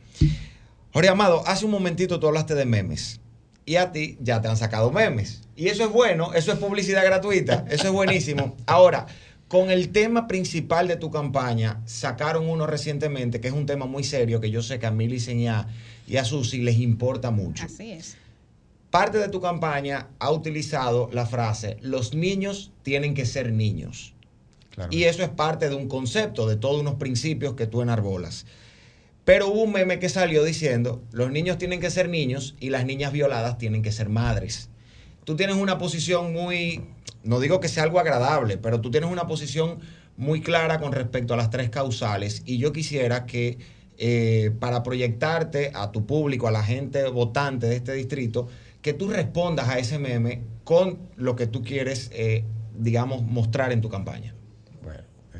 Jorge Amado, hace un momentito tú hablaste de memes. Y a ti ya te han sacado memes. Y eso es bueno, eso es publicidad gratuita, eso es buenísimo. Ahora, con el tema principal de tu campaña, sacaron uno recientemente, que es un tema muy serio, que yo sé que a y a, y a Susi les importa mucho. Así es. Parte de tu campaña ha utilizado la frase, los niños tienen que ser niños. Y eso es parte de un concepto, de todos unos principios que tú enarbolas. Pero hubo un meme que salió diciendo, los niños tienen que ser niños y las niñas violadas tienen que ser madres. Tú tienes una posición muy, no digo que sea algo agradable, pero tú tienes una posición muy clara con respecto a las tres causales y yo quisiera que eh, para proyectarte a tu público, a la gente votante de este distrito, que tú respondas a ese meme con lo que tú quieres, eh, digamos, mostrar en tu campaña.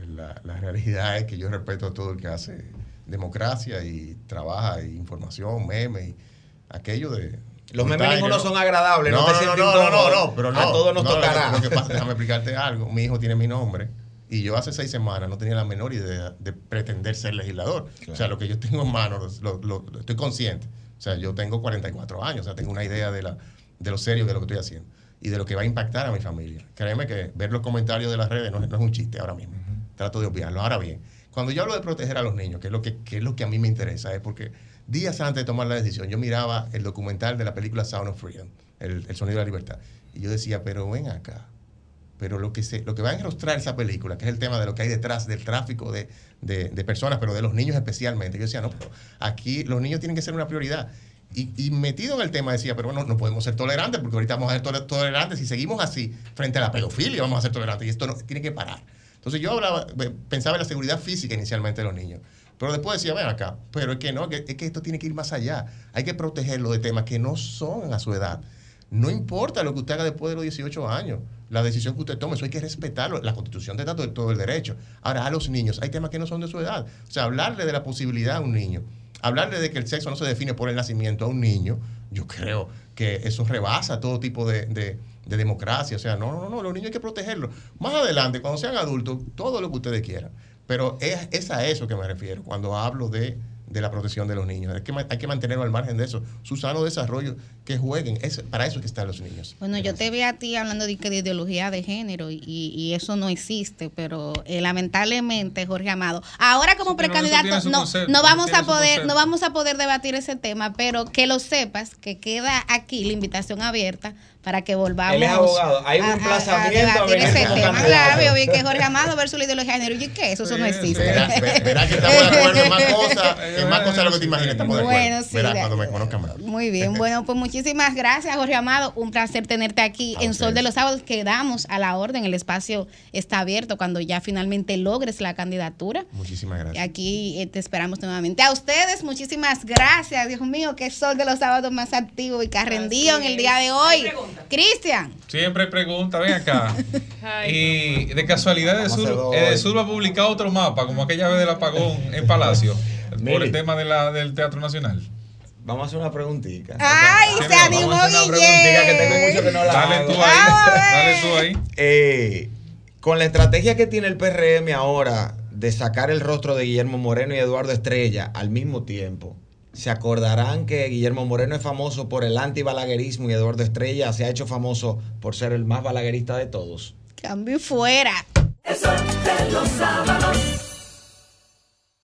La, la realidad es que yo respeto a todo el que hace democracia y trabaja y información, memes y aquello de... Los memes ninguno ¿no? son agradables, no No, te no, no, no, no, no, pero no. A todos nos no, lo que- tocará. Lo que pasa, déjame explicarte algo. Mi hijo tiene mi nombre y yo hace seis semanas no tenía la menor idea de pretender ser legislador. O sea, lo que yo tengo en manos, lo, lo- lo- estoy consciente. O sea, yo tengo 44 años, o sea, tengo una idea de, la, de lo serio de lo que estoy haciendo y de lo que va a impactar a mi familia. Créeme que ver los comentarios de las redes no, no es un chiste ahora mismo. Trato de obviarlo. Ahora bien, cuando yo hablo de proteger a los niños, que es lo que, es lo que a mí me interesa, es porque días antes de tomar la decisión, yo miraba el documental de la película Sound of Freedom, el, el sonido de la libertad, y yo decía, pero ven acá, pero lo que, se, lo que va a enrostrar esa película, que es el tema de lo que hay detrás del tráfico de, de- personas, pero de los niños especialmente, yo decía, no, pero aquí los niños tienen que ser una prioridad. Y, y metido en el tema decía, pero bueno, no podemos ser tolerantes, porque ahorita vamos a ser tole- tolerantes, si seguimos así frente a la pedofilia, vamos a ser tolerantes, y esto no, tiene que parar. Entonces yo hablaba, pensaba en la seguridad física inicialmente de los niños. Pero después decía, ven acá, pero es que no, es que esto tiene que ir más allá. Hay que protegerlo de temas que no son a su edad. No importa lo que usted haga después de los 18 años, la decisión que usted tome, eso hay que respetarlo. La constitución te da todo, el derecho. Ahora, a los niños, hay temas que no son de su edad. O sea, hablarle de la posibilidad a un niño, hablarle de que el sexo no se define por el nacimiento a un niño, yo creo que eso rebasa todo tipo de- de democracia. O sea, no, no, no, los niños hay que protegerlos. Más adelante, cuando sean adultos, todo lo que ustedes quieran. Pero es, es a eso que me refiero cuando hablo de, de la protección de los niños. Es que hay que mantenerlo al margen de eso. Su sano desarrollo, que jueguen. Es, para eso es que están los niños. Bueno, yo te vi a ti hablando de, que de ideología de género y, y eso no existe, pero eh, lamentablemente, Jorge Amado, ahora como tiene precandidato no, concepto, no vamos a poder no vamos a poder debatir ese tema, pero que lo sepas que queda aquí la invitación abierta para que volvamos Él es abogado. Hay un a- a- emplazamiento a a ese tema. Claro, yo vi que Jorge Amado versus la ideología de género. ¿Y qué? Eso, eso no existe. Verá, ver- verá que estamos de acuerdo en más cosas, en más cosas de lo que te imaginas. Estamos de acuerdo. Bueno, sí, Verá cuando me conozcan más. Muy bien, bueno, pues muchísimas gracias, Jorge Amado. Un placer tenerte aquí en Sol de los Sábados. Quedamos a la orden, el espacio está abierto cuando ya finalmente logres la candidatura. Muchísimas gracias. Aquí eh, te esperamos nuevamente. A ustedes, muchísimas gracias. Dios mío, que Sol de los Sábados más activo y carrendío en el día de hoy. Cristian. Siempre hay pregunta, ven acá. y de casualidad de Vamos a hacer Sur, dos eh, va a publicar otro mapa, como aquella vez del apagón en Palacio, por el tema de la, del Teatro Nacional. Vamos a hacer una preguntita. Ay, se animó Guille. preguntita que tengo mucho que no la Dale tú ahí, dale tú ahí. Eh, con la estrategia que tiene el PRM ahora de sacar el rostro de Guillermo Moreno y Eduardo Estrella al mismo tiempo, se acordarán que Guillermo Moreno es famoso por el antibalaguerismo y Eduardo Estrella se ha hecho famoso por ser el más balaguerista de todos. Cambio fuera. El sol de los sábados.